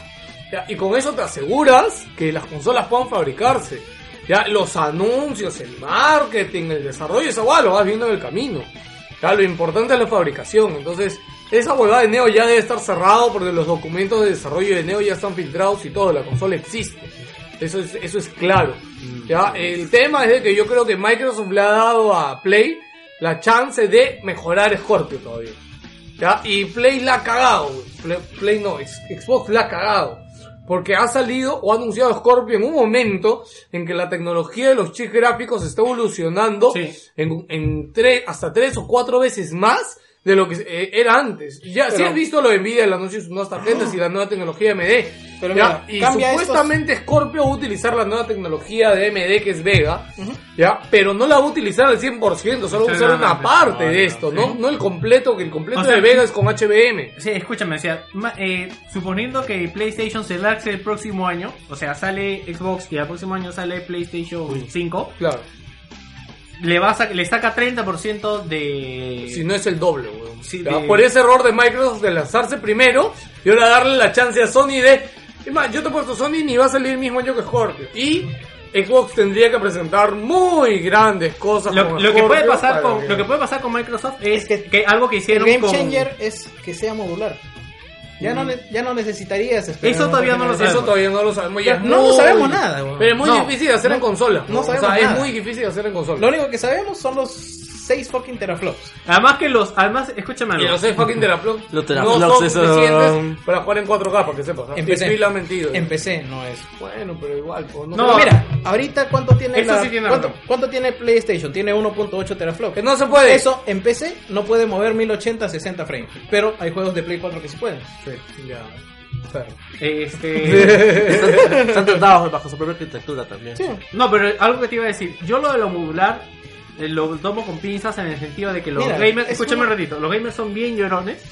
Ya, Y con eso te aseguras que las consolas puedan fabricarse. Ya, los anuncios, el marketing, el desarrollo, esa hueá lo vas viendo en el camino. Ya, lo importante es la fabricación. Entonces, esa huevada de Neo ya debe estar cerrado porque los documentos de desarrollo de Neo ya están filtrados y todo, la consola existe. Eso es, eso es claro. Ya, el tema es de que yo creo que Microsoft le ha dado a Play la chance de mejorar Scorpio todavía. ¿Ya? Y Play la ha cagado. Play, Play no, Xbox la ha cagado. Porque ha salido o ha anunciado Scorpio en un momento en que la tecnología de los chips gráficos está evolucionando en, en tres, hasta tres o cuatro veces más de lo que eh, era antes. Ya, si has visto lo de Nvidia, el anuncio de sus nuevas tarjetas y la nueva tecnología AMD. Pero ¿ya? mira, y supuestamente Scorpio va a utilizar la nueva tecnología de AMD que es Vega, ¿ya? Pero no la va a utilizar al 100%, solo va a usar una parte de esto, sí. ¿no? No el completo, que el completo O sea, de Vega es con HBM. Sí, escúchame, o sea, ma- eh, suponiendo que PlayStation se lance el próximo año, o sea, sale Xbox y el próximo año sale PlayStation 5, Claro. Le, va a le saca 30% de... Si no es el doble, weón. Sí, Ya, de- Por ese error de Microsoft de lanzarse primero y ahora darle la chance a Sony de... Es más, yo te he puesto Sony ni va a salir el mismo año que Scorpio. Y Xbox tendría que presentar muy grandes cosas Lo, con lo que puede pasar con, que- lo que puede pasar con Microsoft es, Es que, que algo que El hicieron game con... changer es que sea modular. Ya no, ne- ya no necesitarías esperar Eso todavía no lo generación. Eso todavía no lo sabemos. No, sabemos nada. Pero es muy No, difícil de hacer en no, consola. no o sea, sabemos es nada. muy difícil de hacer en consola. Lo único que sabemos son los 6 fucking teraflops. Además que los... Además, escúchame Y los seis fucking teraflops Los no teraflops, son eso- suficientes para jugar en 4K, para que sepas. ¿no? Empecé. Y Phil ha mentido. En PC no es. Bueno, pero igual. pues, no, No, Pero mira, ahorita cuánto tiene Eso la- sí tiene ¿cuánto, razón. cuánto tiene PlayStation? Tiene 1.8 teraflops. Que no se puede. Eso en PC no puede mover 1080 a 60 frames, pero hay juegos de Play 4 que sí pueden. Sí, ya. Este... Están tratados bajo su propia arquitectura también. No, pero algo que te iba a decir, yo lo de lo modular lo tomo con pinzas en el sentido de que los Mira, gamers, es escúchame un ratito, los gamers son bien llorones,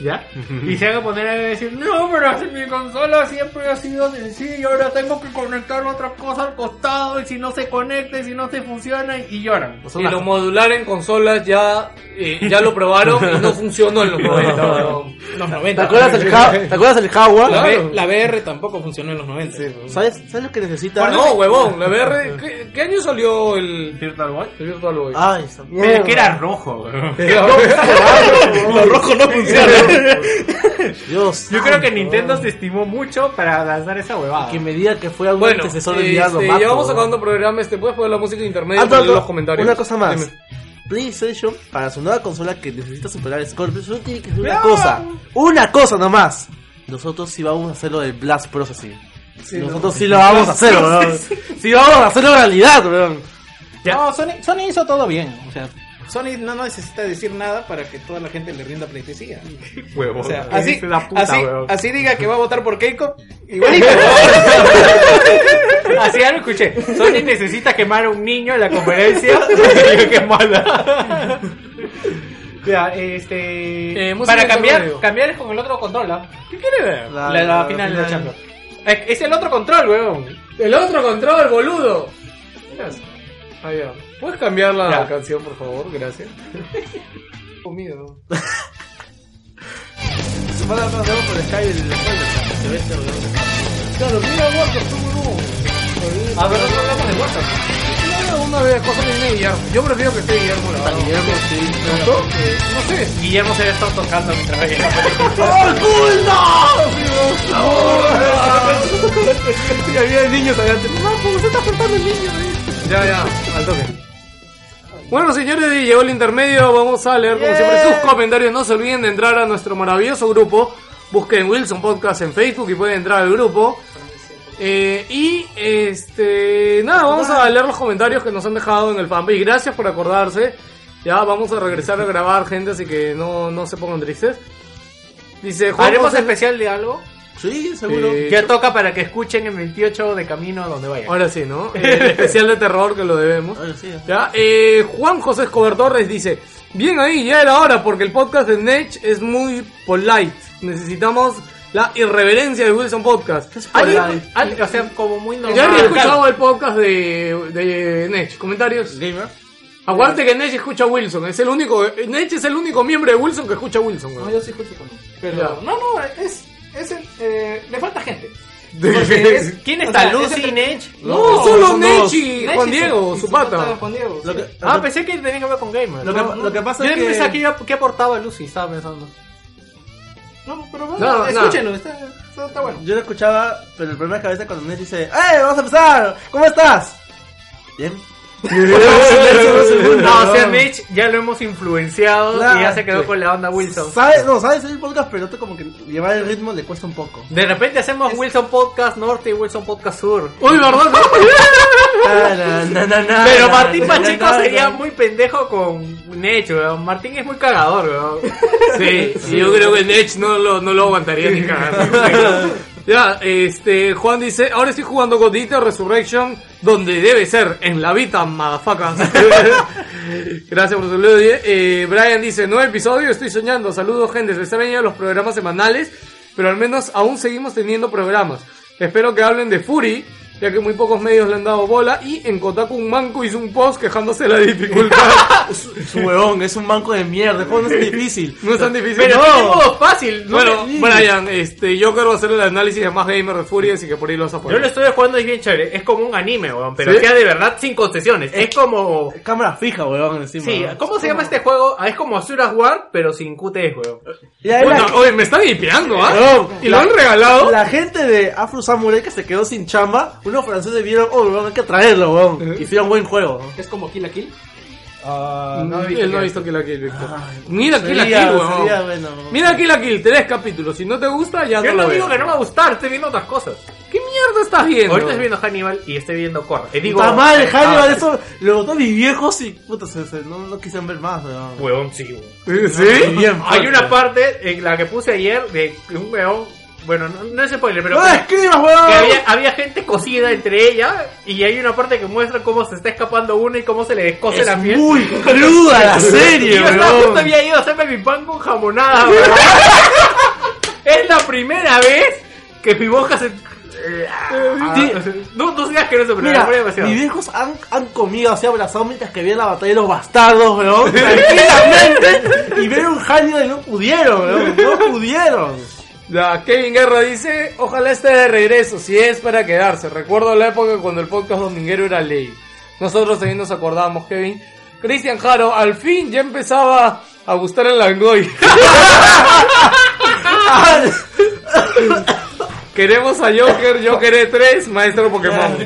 ¿ya? y se hagan poner a decir, no, pero así mi consola siempre ha sido sencilla, ahora tengo que conectar otra cosa al costado y si no se conecta y si no se funciona y lloran. Y lo modular en consolas ya, eh, ya lo probaron y no funcionó en los 90. weón. Los ¿Te 90. acuerdas el, Ja- ¿te acuerdas el Jaguar? La, Claro. La VR tampoco funcionó en los 90. ¿Sabes, ¿Sabes lo que necesita? No, huevón, la VR. ¿Qué, qué año salió el, Virtual Boy. el Virtual Boy? Ay, esa Pero es que era rojo, weón. Los rojos no funcionan. Dios. Yo creo que Nintendo se estimó mucho para lanzar esa huevada. Que me diga que fue algún Bueno, antecesor de este, Diablo ya vamos acabando programa. Este, ¿Puedes poner la música Ah, y poner no, no, los comentarios? Una cosa más. Dime. PlayStation, para su nueva consola que necesita superar Scorpio, solo tiene que hacer una cosa. Una cosa nomás. Nosotros sí vamos a hacer lo del Blast Processing. Nosotros sí lo vamos a hacer, weón. Sí vamos a hacerlo realidad, weón. No, Sony, Sony hizo todo bien. O sea, Sony no necesita decir nada para que toda la gente le rinda pleitesía. Huevo. O sea, así, puta, así, así diga que va a votar por Keiko, igualito. Así algo escuché. Sony necesita quemar a un niño en la conferencia. y que mala. Ya, este. Eh, para cambiar, cambiar es con el otro control, ¿ah? ¿Qué quiere ver? La- La, la la final de la. Champions. Es, es el otro control, weón. El otro control, boludo. Ah, ya. ¿Puedes cambiar la Ya. canción, por favor? Gracias. Comido. Se van a dar por Skype el spoiler. Se ve este. Claro, mira, WhatsApp, tú no. A ver, no hablamos de WhatsApp. Una vez, cosa que viene Guillermo. Yo prefiero que esté Guillermo, la verdad. Guillermo, sí. Eh, No sé. Guillermo se había estado tocando mientras veía la Y había niños allá. No, pues se está faltando el niño ahí. Ya, ya, al toque. Bueno, señores, llegó el intermedio. Vamos a leer, como siempre, sus comentarios. No se olviden de entrar a nuestro maravilloso grupo. Busquen Wilson Podcast en Facebook y pueden entrar al grupo. Eh, y este nada, vamos a leer los comentarios que nos han dejado en el fanpage. Gracias por acordarse. Ya vamos a regresar a grabar, gente, así que no, no se pongan tristes. Dice Juan ¿Haremos José- especial de algo? Sí, seguro. Eh, Ya toca para que escuchen el 28 de camino a donde vayan. Ahora sí, ¿no? El especial de terror que lo debemos. Ahora sí. Ya, eh, Juan José Escobar Torres dice, bien ahí, ya era hora porque el podcast de Nech es muy polite. Necesitamos la irreverencia de Wilson Podcast. ¿Alguien- Ah, o sea, como muy normal. ¿Ya había escuchado el podcast de, de Nech? ¿Comentarios? Gamer. Aguante que Nech escucha a Wilson. Es el único, Nech es el único miembro de Wilson que escucha a Wilson. No, weón. yo sí escucho con él. Pero, Ya. no, no, es, es el, eh, le falta gente. Es- ¿Quién o está? sea, Lucy, Nech. No, No, solo son Nech dos. y Nech Juan Diego, y su pata. Juan Diego. Lo que, Ah, lo que- pensé que tenía que ver con Gamer. lo que, No, lo que pasa Yo es que... pensaba que iba- ¿qué aportaba Lucy? Estaba pensando. No, pero No, bueno, no. escúchenlo, está, está, está bueno. Yo lo escuchaba, pero el problema es que a veces cuando Ned dice, ¡Eh, vamos a empezar! ¿Cómo estás? Bien. No, o sea, Nech ya lo hemos influenciado Claro. y ya se quedó con la onda Wilson. No, sabes el podcast, pero te como que llevar el ritmo le cuesta un poco. De repente hacemos Wilson Podcast Norte y Wilson Podcast Sur. Uy, na, Pero Martín Pacheco sería muy pendejo con Nech, weón. Martín es muy cagador, weón. Sí, sí, yo creo que Nech no lo, no lo aguantaría ni cagando. Ya, este, Juan dice, ahora estoy jugando God Eater Resurrection, donde debe ser, en la Vita, motherfuckers. Gracias por su saludo. Eh, Brian dice, nuevo episodio, estoy soñando. Saludos, gente, se extrañan los programas semanales, pero al menos aún seguimos teniendo programas. Espero que hablen de Fury, ya que muy pocos medios le han dado bola, y en Kotaku un manco hizo un post quejándose de la dificultad. Es un huevón, es un banco de mierda. El juego no es difícil. no es tan difícil. Pero No. tiene modo fácil. ¿no? Bueno, Brian, este, yo quiero hacer el análisis de más gamer de Fury, así que por ahí lo vas a Yo poner. lo estoy jugando y es bien chévere. Es como un anime, weón. Pero ¿Sí? sea de verdad sin concesiones. Es como. Cámara fija, huevón, encima. Sí, ¿no? ¿cómo se llama este juego? Ah, es como Asuras War, pero sin QTE, weón. Ya, es Bueno, la- oye, me están hipeando, ¿ah? Huevón, ¿Y la- lo han regalado? La gente de Afro Samurai que se quedó sin chamba, unos franceses vieron, oh, huevón, hay que traerlo, huevón. Hicieron buen juego. ¿no? Es como Kill la Kill. no, Él no ha visto Kill la Kill, Víctor. Mira Kill la Sería- Kill, weón. sería bueno. Mira Kill la Kill, tres capítulos. Si no te gusta, ya Yo no no lo digo que no me va a gustar, estoy viendo otras cosas. ¿Qué mierda estás viendo? Ahorita estoy viendo Hannibal y estoy viendo Korra. Y digo, Puta madre, Hannibal, ah, eso lo botó mis viejos y puta, se, se- no, no quisieron ver más, weón. Huevón, sí, weón. ¿Sí? Bien Hay fuerte. una parte en la que puse ayer de un weón. Bueno, no, no es spoiler, pero. ¡No que escribas, weón! había, había gente cosida entre ella y hay una parte que muestra cómo se está escapando una y cómo se le descose Es la piel. muy cruda la Y serie, yo estaba justo había ido a hacerme mi pan con jamonada, weón. es la primera vez que mi boca se. eh, ah, Sí. no, no seas que no me Mira, mis viejos han, han comido así abrazados mientras que veían la batalla de los bastardos, weón. Tranquilamente. y ver un Hannibal y no pudieron, weón. No pudieron. Ya, Kevin Guerra dice, ojalá esté de regreso, si es para quedarse. Recuerdo la época cuando el podcast dominguero era ley. Nosotros también nos acordábamos, Kevin. Cristian Jaro, al fin ya empezaba a gustar el Langoy. Queremos a Joker, Joker E3, maestro Pokémon.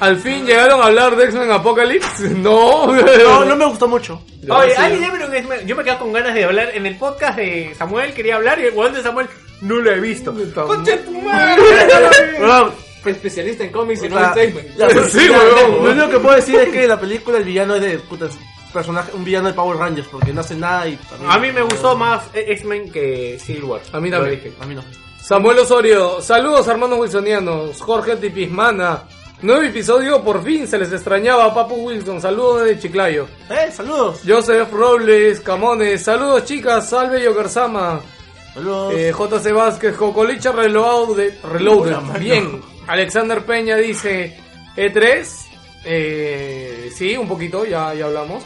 Al fin llegaron a hablar de X-Men Apocalypse. No, No, no me gustó mucho. Oye, sí. X-Men. Yo me quedé con ganas de hablar en el podcast de Samuel. Quería hablar y el weón de Samuel no lo he visto. ¡Concha tu madre! Weón, Especialista en cómics y o no en ya, Sí, ya, weón. Lo único que puedo decir es que la película el villano es de puta, es personaje, un villano de Power Rangers porque no hace nada y A mí me gustó más X-Men que Civil War. A mí Lo también. dije. A mí no. Samuel Osorio, saludos hermanos wilsonianos, Jorge Tipismana. Nuevo episodio, por fin se les extrañaba a Papu Wilson, saludos desde Chiclayo. Eh, saludos. Joseph Robles, Camones, saludos chicas, salve Yokersama. Saludos. Eh, JC Vázquez, Cocolicha Reloaded, Reloaded, bien. Alexander Peña dice, E3, eh, sí, un poquito, ya, ya hablamos.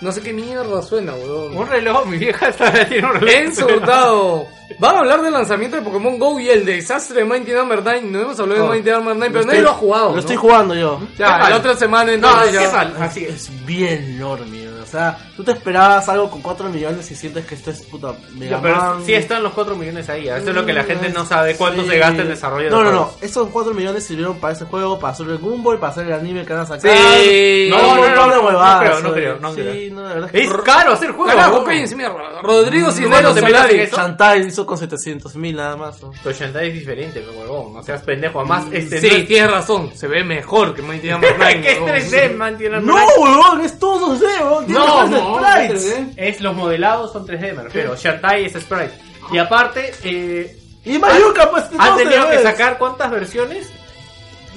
No sé qué mierda suena, weón. Un reloj, mi vieja está tiene un reloj. Enzo Hurtado. Van a hablar del lanzamiento de Pokémon GO y el desastre de Mighty Number 9. No hemos hablado No. de Mighty Number 9, pero Lo nadie lo ha jugado. Lo ¿no? estoy jugando yo. Ya, ¿Qué la otra semana No, entonces ya. ¿qué tal? Así es. Es bien enorme, sea, tú te esperabas algo con 4 millones y sientes que esto es puta Mega Ya, pero Man. sí están los 4 millones ahí. Eso es lo que la gente no sabe. ¿Cuánto Sí. se gasta en desarrollo de No, no, no. Esos 4 millones sirvieron para ese juego, para hacer el Gumball, para hacer el anime que van a sacar. Sí. No, no, no, de no, huevadas, no creo, no creo, no Sí, no, la verdad es que. Es caro hacer juegos. Carajo, ¿no? cállense, mierda. Rodrigo ¿Cuánto Cisneros Solari. eso? Chantal hizo con 700 mil nada más. ¿no? Tu Shantae es diferente, mi huevón. No seas pendejo. Además, este. Sí, tienes razón. Se ve mejor que Mighty Number 9. que es 3D, man. tiene No, huevón, es todo 2D, huevón. No, no, sprites. es 3D. Es los modelados son 3D, me refiero. Shantae es sprite. Y aparte, eh, Y Mayuca, pues. Han tenido que sacar cuántas versiones?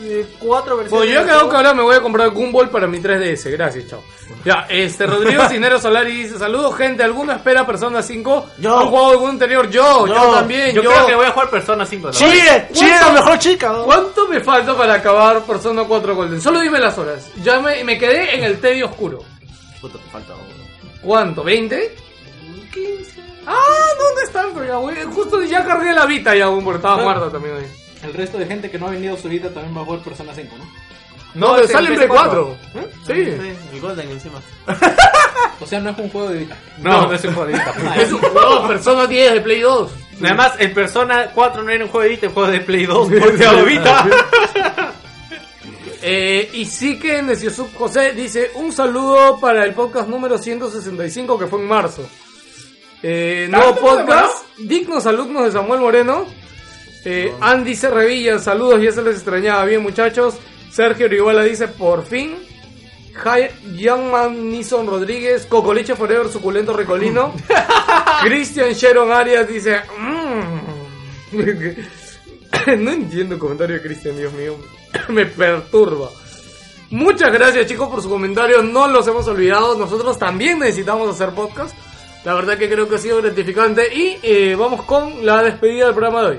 Eh, cuatro versiones. Bueno, yo he del quedado juego. que ahora me voy a comprar Gumball para mi 3DS. Gracias, chao. Ya, este, Rodrigo Cinero Solari dice, saludos gente, ¿alguno espera Persona 5? Yo. ¿Han jugado algún anterior? Yo, yo, Yo. también, Yo yo. creo que voy a jugar Persona 5. ¿no? Chile, Chile, la mejor chica. ¿no? ¿Cuánto me falta para acabar Persona 4 Golden? Solo dime las horas. Ya me, me quedé en el tedio oscuro. Puta, te falta. ¿Cuánto? ¿20? 15. Ah, ¿dónde están? Pero ya, güey, Justo ya cargué la Vita ya, güey, porque estaba Ah. muerta también ahí. El resto de gente que no ha vendido su vida también va a jugar Persona 5, ¿no? No, es sale en el Play PS4. 4. Sí. Sí, el Golden encima. O sea, no es un juego de vida. No, no es un juego de Vita. Es un juego Persona 10 de Play 2. Además, el Persona 4 no era un juego de Vita, el juego de Play 2. Porque a Vita. Eh, y sí que Neciosub José dice un saludo para el podcast número 165 que fue en marzo. Eh, nuevo ¿Tanto podcast, dignos alumnos de Samuel Moreno. Eh, Andy C. Revilla, saludos, ya se les extrañaba. Bien muchachos. Sergio Orihuela dice por fin. Youngman Nison Rodríguez, Cocoliche Forever, suculento recolino. Christian Sharon Arias dice... "Mm". no entiendo el comentario de Christian, Dios mío. Me perturba. Muchas gracias chicos por su comentario, no los hemos olvidado, nosotros también necesitamos hacer podcast. La verdad que creo que ha sido gratificante y eh, vamos con la despedida del programa de hoy.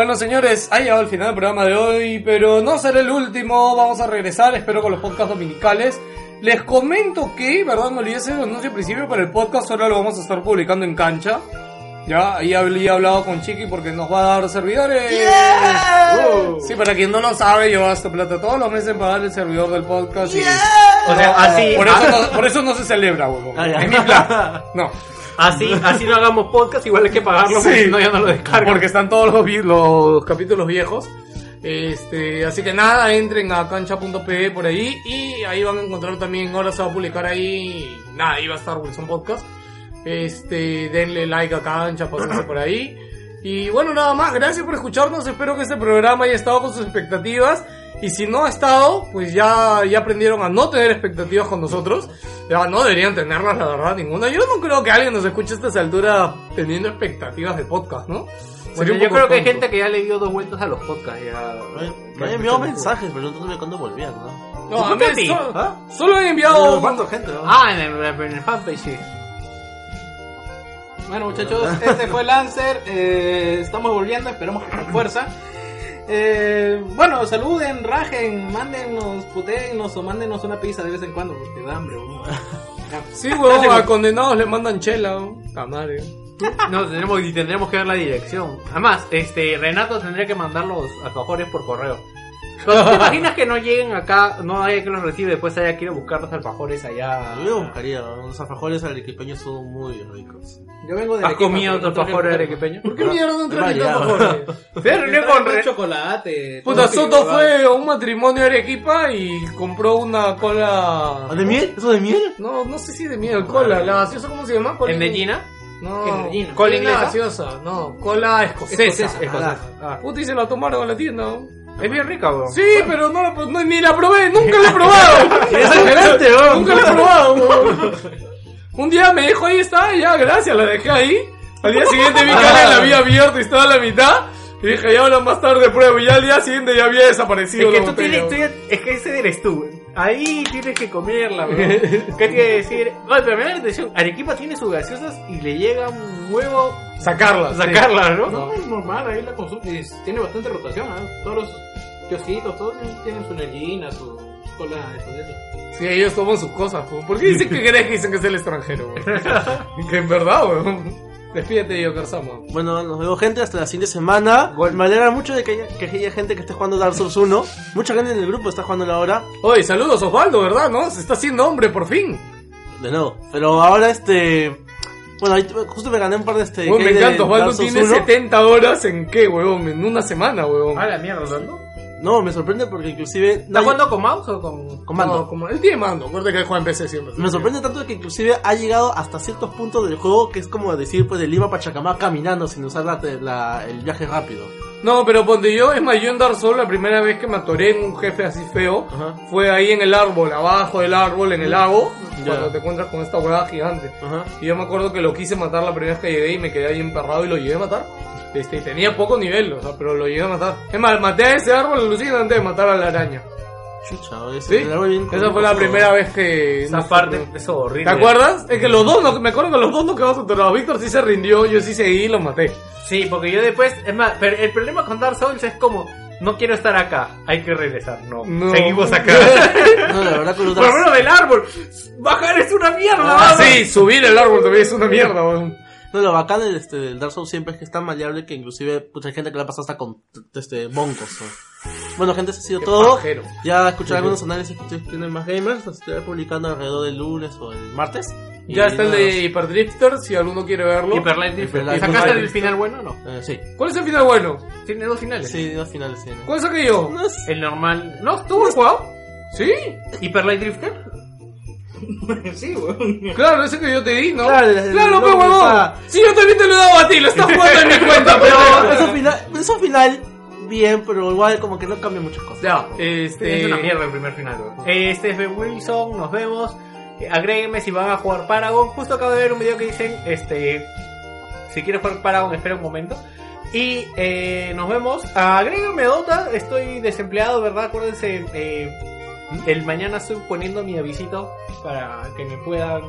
Bueno, señores, ha llegado el final del programa de hoy, pero no será el último. Vamos a regresar, espero, con los podcasts dominicales. Les comento que, verdad, me olvidé hacer el anuncio al principio, pero el podcast ahora lo vamos a estar publicando en cancha. Ya, ahí había hablado con Chiqui porque nos va a dar servidores. Uh. Sí, para quien no lo sabe, yo gasto plata todos los meses para dar el servidor del podcast. y- O sea, así, Por eso, no, por eso no se celebra, huevón. Ah, ya. Es mi plan. No. Así, así no hagamos podcast, igual hay que pagarlo, porque Sí. si no ya no lo descargo. Porque están todos los, vi- los capítulos viejos. Este, así que nada, entren a cancha.pe por ahí y ahí van a encontrar también, ahora se va a publicar ahí, nada, ahí va a estar Wilson Podcast. Este, denle like a cancha, pásense por ahí. Y bueno, nada más, gracias por escucharnos, espero que este programa haya estado con sus expectativas. Y si no ha estado, pues ya, ya aprendieron a no tener expectativas con nosotros. Ya no deberían tenerlas, la verdad, ninguna. Yo no creo que alguien nos escuche a estas alturas teniendo expectativas de podcast, ¿no? Bueno, yo creo que hay gente que ya le dio dos vueltas a los podcasts. Ya... Me han enviado mensajes, pero no sabía cuándo volvían, ¿no? No, a ¿Por mí solo, ¿Ah? solo han enviado... ¿Cuánta gente, no? Ah, en el, en el fanpage, sí. Bueno muchachos, este fue Lancer, eh, estamos volviendo, esperamos que con fuerza. Eh, bueno, saluden, rajen, mándenos, putéennos o mándenos una pizza de vez en cuando porque da hambre. Ya. Sí, huevón, a condenados le mandan chela, ¿no? Ta madre. No, tenemos, y tendremos que dar la dirección. Además, este, Renato tendría que mandar los alfajores por correo. Pero, ¿Te imaginas que no lleguen acá, no haya que los recibe, después haya que ir a buscar los alfajores allá? Yo buscaría, los alfajores arequipeños son muy ricos. Yo vengo de ¿Has Arequipa, comido tengo alfajor arequipeño? ¿Por qué mierda no traen Variado. alfajores? Se reunió con Re- chocolate. Puta, Soto fue a un matrimonio de Arequipa y compró una cola... ¿Ah, ¿De miel? ¿Eso de miel? No, no sé si de miel, cola. ¿La gaseosa cómo se llama? Cola ¿En Medina? No, cola ¿Cola inglesa gaseosa, no, cola escocesa. Escocesa. Es cosa- ah. Puta, y se la tomaron en la tienda. Es bien rica, weón. Sí, pero no, la- no- ni la probé, nunca la he probado. Es excelente, weón. Nunca la he probado. weón. Un día me dijo, ahí está, ya, gracias, la dejé ahí. Al día siguiente vi que alguien la había abierto y estaba a la mitad. Y dije, ya ahora más tarde pruebo. Y ya al día siguiente ya había desaparecido. Es que la tú botella, tienes, tú weón. ya- es que ese eres tú. Ahí tienes que comerla, weón. ¿Qué tiene que decir? Oye, pero me da la atención, Arequipa tiene sus gaseosas y le llega un huevo Sacarla. sacarla, ¿no? No, es normal, ahí la consumo. y tiene bastante rotación, ¿ah? Todos los kiosquitos, todos tienen su nellina, su cola de eso. Sí, ellos toman sus cosas. ¿Por qué dicen que crees que dicen que es el extranjero? que en verdad, weón. Despídete, yo, Karsama. Bueno, nos vemos gente hasta la siguiente semana. Me alegra mucho de que haya, que haya gente que esté jugando Dark Souls 1. Mucha gente en el grupo está jugando ahora. Oye, saludos, Osvaldo, ¿verdad? ¿No? Se está haciendo hombre, por fin. De nuevo. Pero ahora este... Bueno, ahí justo me gané un par de este... Me encanta, Osvaldo tiene 1. 70 horas en qué, weón? En una semana, weón. Ah, la mierda, ¿no? No, me sorprende porque inclusive... ¿Estás no, jugando con mouse o con...? con mando. No, como él tiene mando, acuérdate que él juega en PC siempre. Me sorprende tanto que inclusive ha llegado hasta ciertos puntos del juego que es como decir pues de Lima a Pachacamac caminando sin usar la, la- el viaje rápido. No, pero ponte yo, es más, yo en Dark Souls la primera vez que me atoré en un jefe así feo Ajá. fue ahí en el árbol, abajo del árbol, en el lago, cuando te encuentras con esta hueá gigante. Ajá. Y yo me acuerdo que lo quise matar la primera vez que llegué y me quedé ahí emperrado y lo llegué a matar. Este, y tenía poco nivel, o sea, pero lo llegué a matar. Es más, maté a ese árbol alucina antes de matar a la araña. Chucha, ese ¿Sí? Esa fue la primera vez que... Esa no- parte, eso horrible. ¿Te acuerdas? Es que los dos, no- me acuerdo que los dos nos quedamos atorados. Víctor sí se rindió, yo sí seguí y lo maté. Sí, porque yo después, es más, pero el problema con Dark Souls es como, no quiero estar acá, hay que regresar, no, No. seguimos acá. No, la verdad que los Por lo menos del árbol, bajar es una mierda. Ah, sí, subir el árbol también es una mierda, weón. No, lo bacán del, este, del Dark Souls siempre es que es tan maleable que inclusive mucha hay gente que la pasa hasta con este, boncos. ¿no? Bueno, gente, eso ha sido Qué todo. pajero. Ya escucharé algunos análisis que estoy escribiendo en Más Gamers. Los estaré publicando alrededor del lunes o el martes. Y Ya está el de. Hyperdrifter, si alguno quiere verlo. Hyper Light Drifter. Hyper ¿Y Light sacaste Drifter. el final bueno o no? Eh, sí. ¿Cuál es el final bueno? Tiene dos finales. Sí, dos finales. Sí. ¿Cuál saqué yo? No es- El normal. ¿No estuvo el jugado? ¿Sí? ¿Hyper Light Drifter? sí, weón. Claro, ese que yo te di, ¿no? Claro, el- claro, el- huevón. Sí, yo también te lo he dado a ti, lo estás jugando en mi cuenta, Pero pero... es un final, es un final bien, pero igual como que no cambia muchas cosas. Ya, este... Es una mierda el primer final, weón. Este es Ben Wilson, nos vemos. Eh, Agréguenme si van a jugar Paragon. Justo acabo de ver un video que dicen, este, si quieres jugar Paragon, espera un momento. Y eh, nos vemos. Agréguenme Dota, estoy desempleado, ¿verdad? Acuérdense, eh, el mañana estoy poniendo mi avisito para que me puedan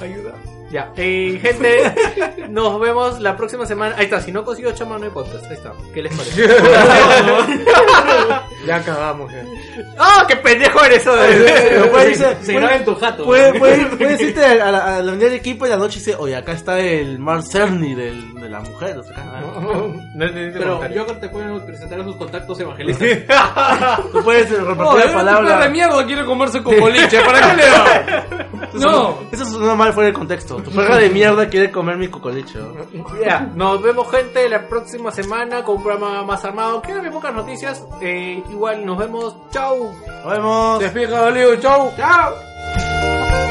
ayudar. Ya, eh, gente, nos vemos la próxima semana. Ahí está, si no consigo chama no hay podcast. Ahí está, ¿qué les parece? Ya cagamos, ya. ¡Ah, qué pendejo eres! Pero puede irse- Se puede- graba en tu jato. Puedes puede, puedes irte a la, a la unidad de equipo y la noche dice, oye, acá está el Mark Cerny del, de la mujer. o sea, acá- No entendí tu Pero. Joker te pueden presentar a sus contactos evangelistas. Tú puedes eh, No, repartir la de palabra. de mierda quiere comerse con boliche, ¿para qué le da? No. Eso suena mal fuera del contexto. Tu perra de mierda quiere comer mi cocolicho. Ya, nos vemos gente la próxima semana con un programa más armado. Quedan bien pocas noticias. Eh, igual nos vemos. Chau. Nos vemos. Despija, Leo, chau. Chao.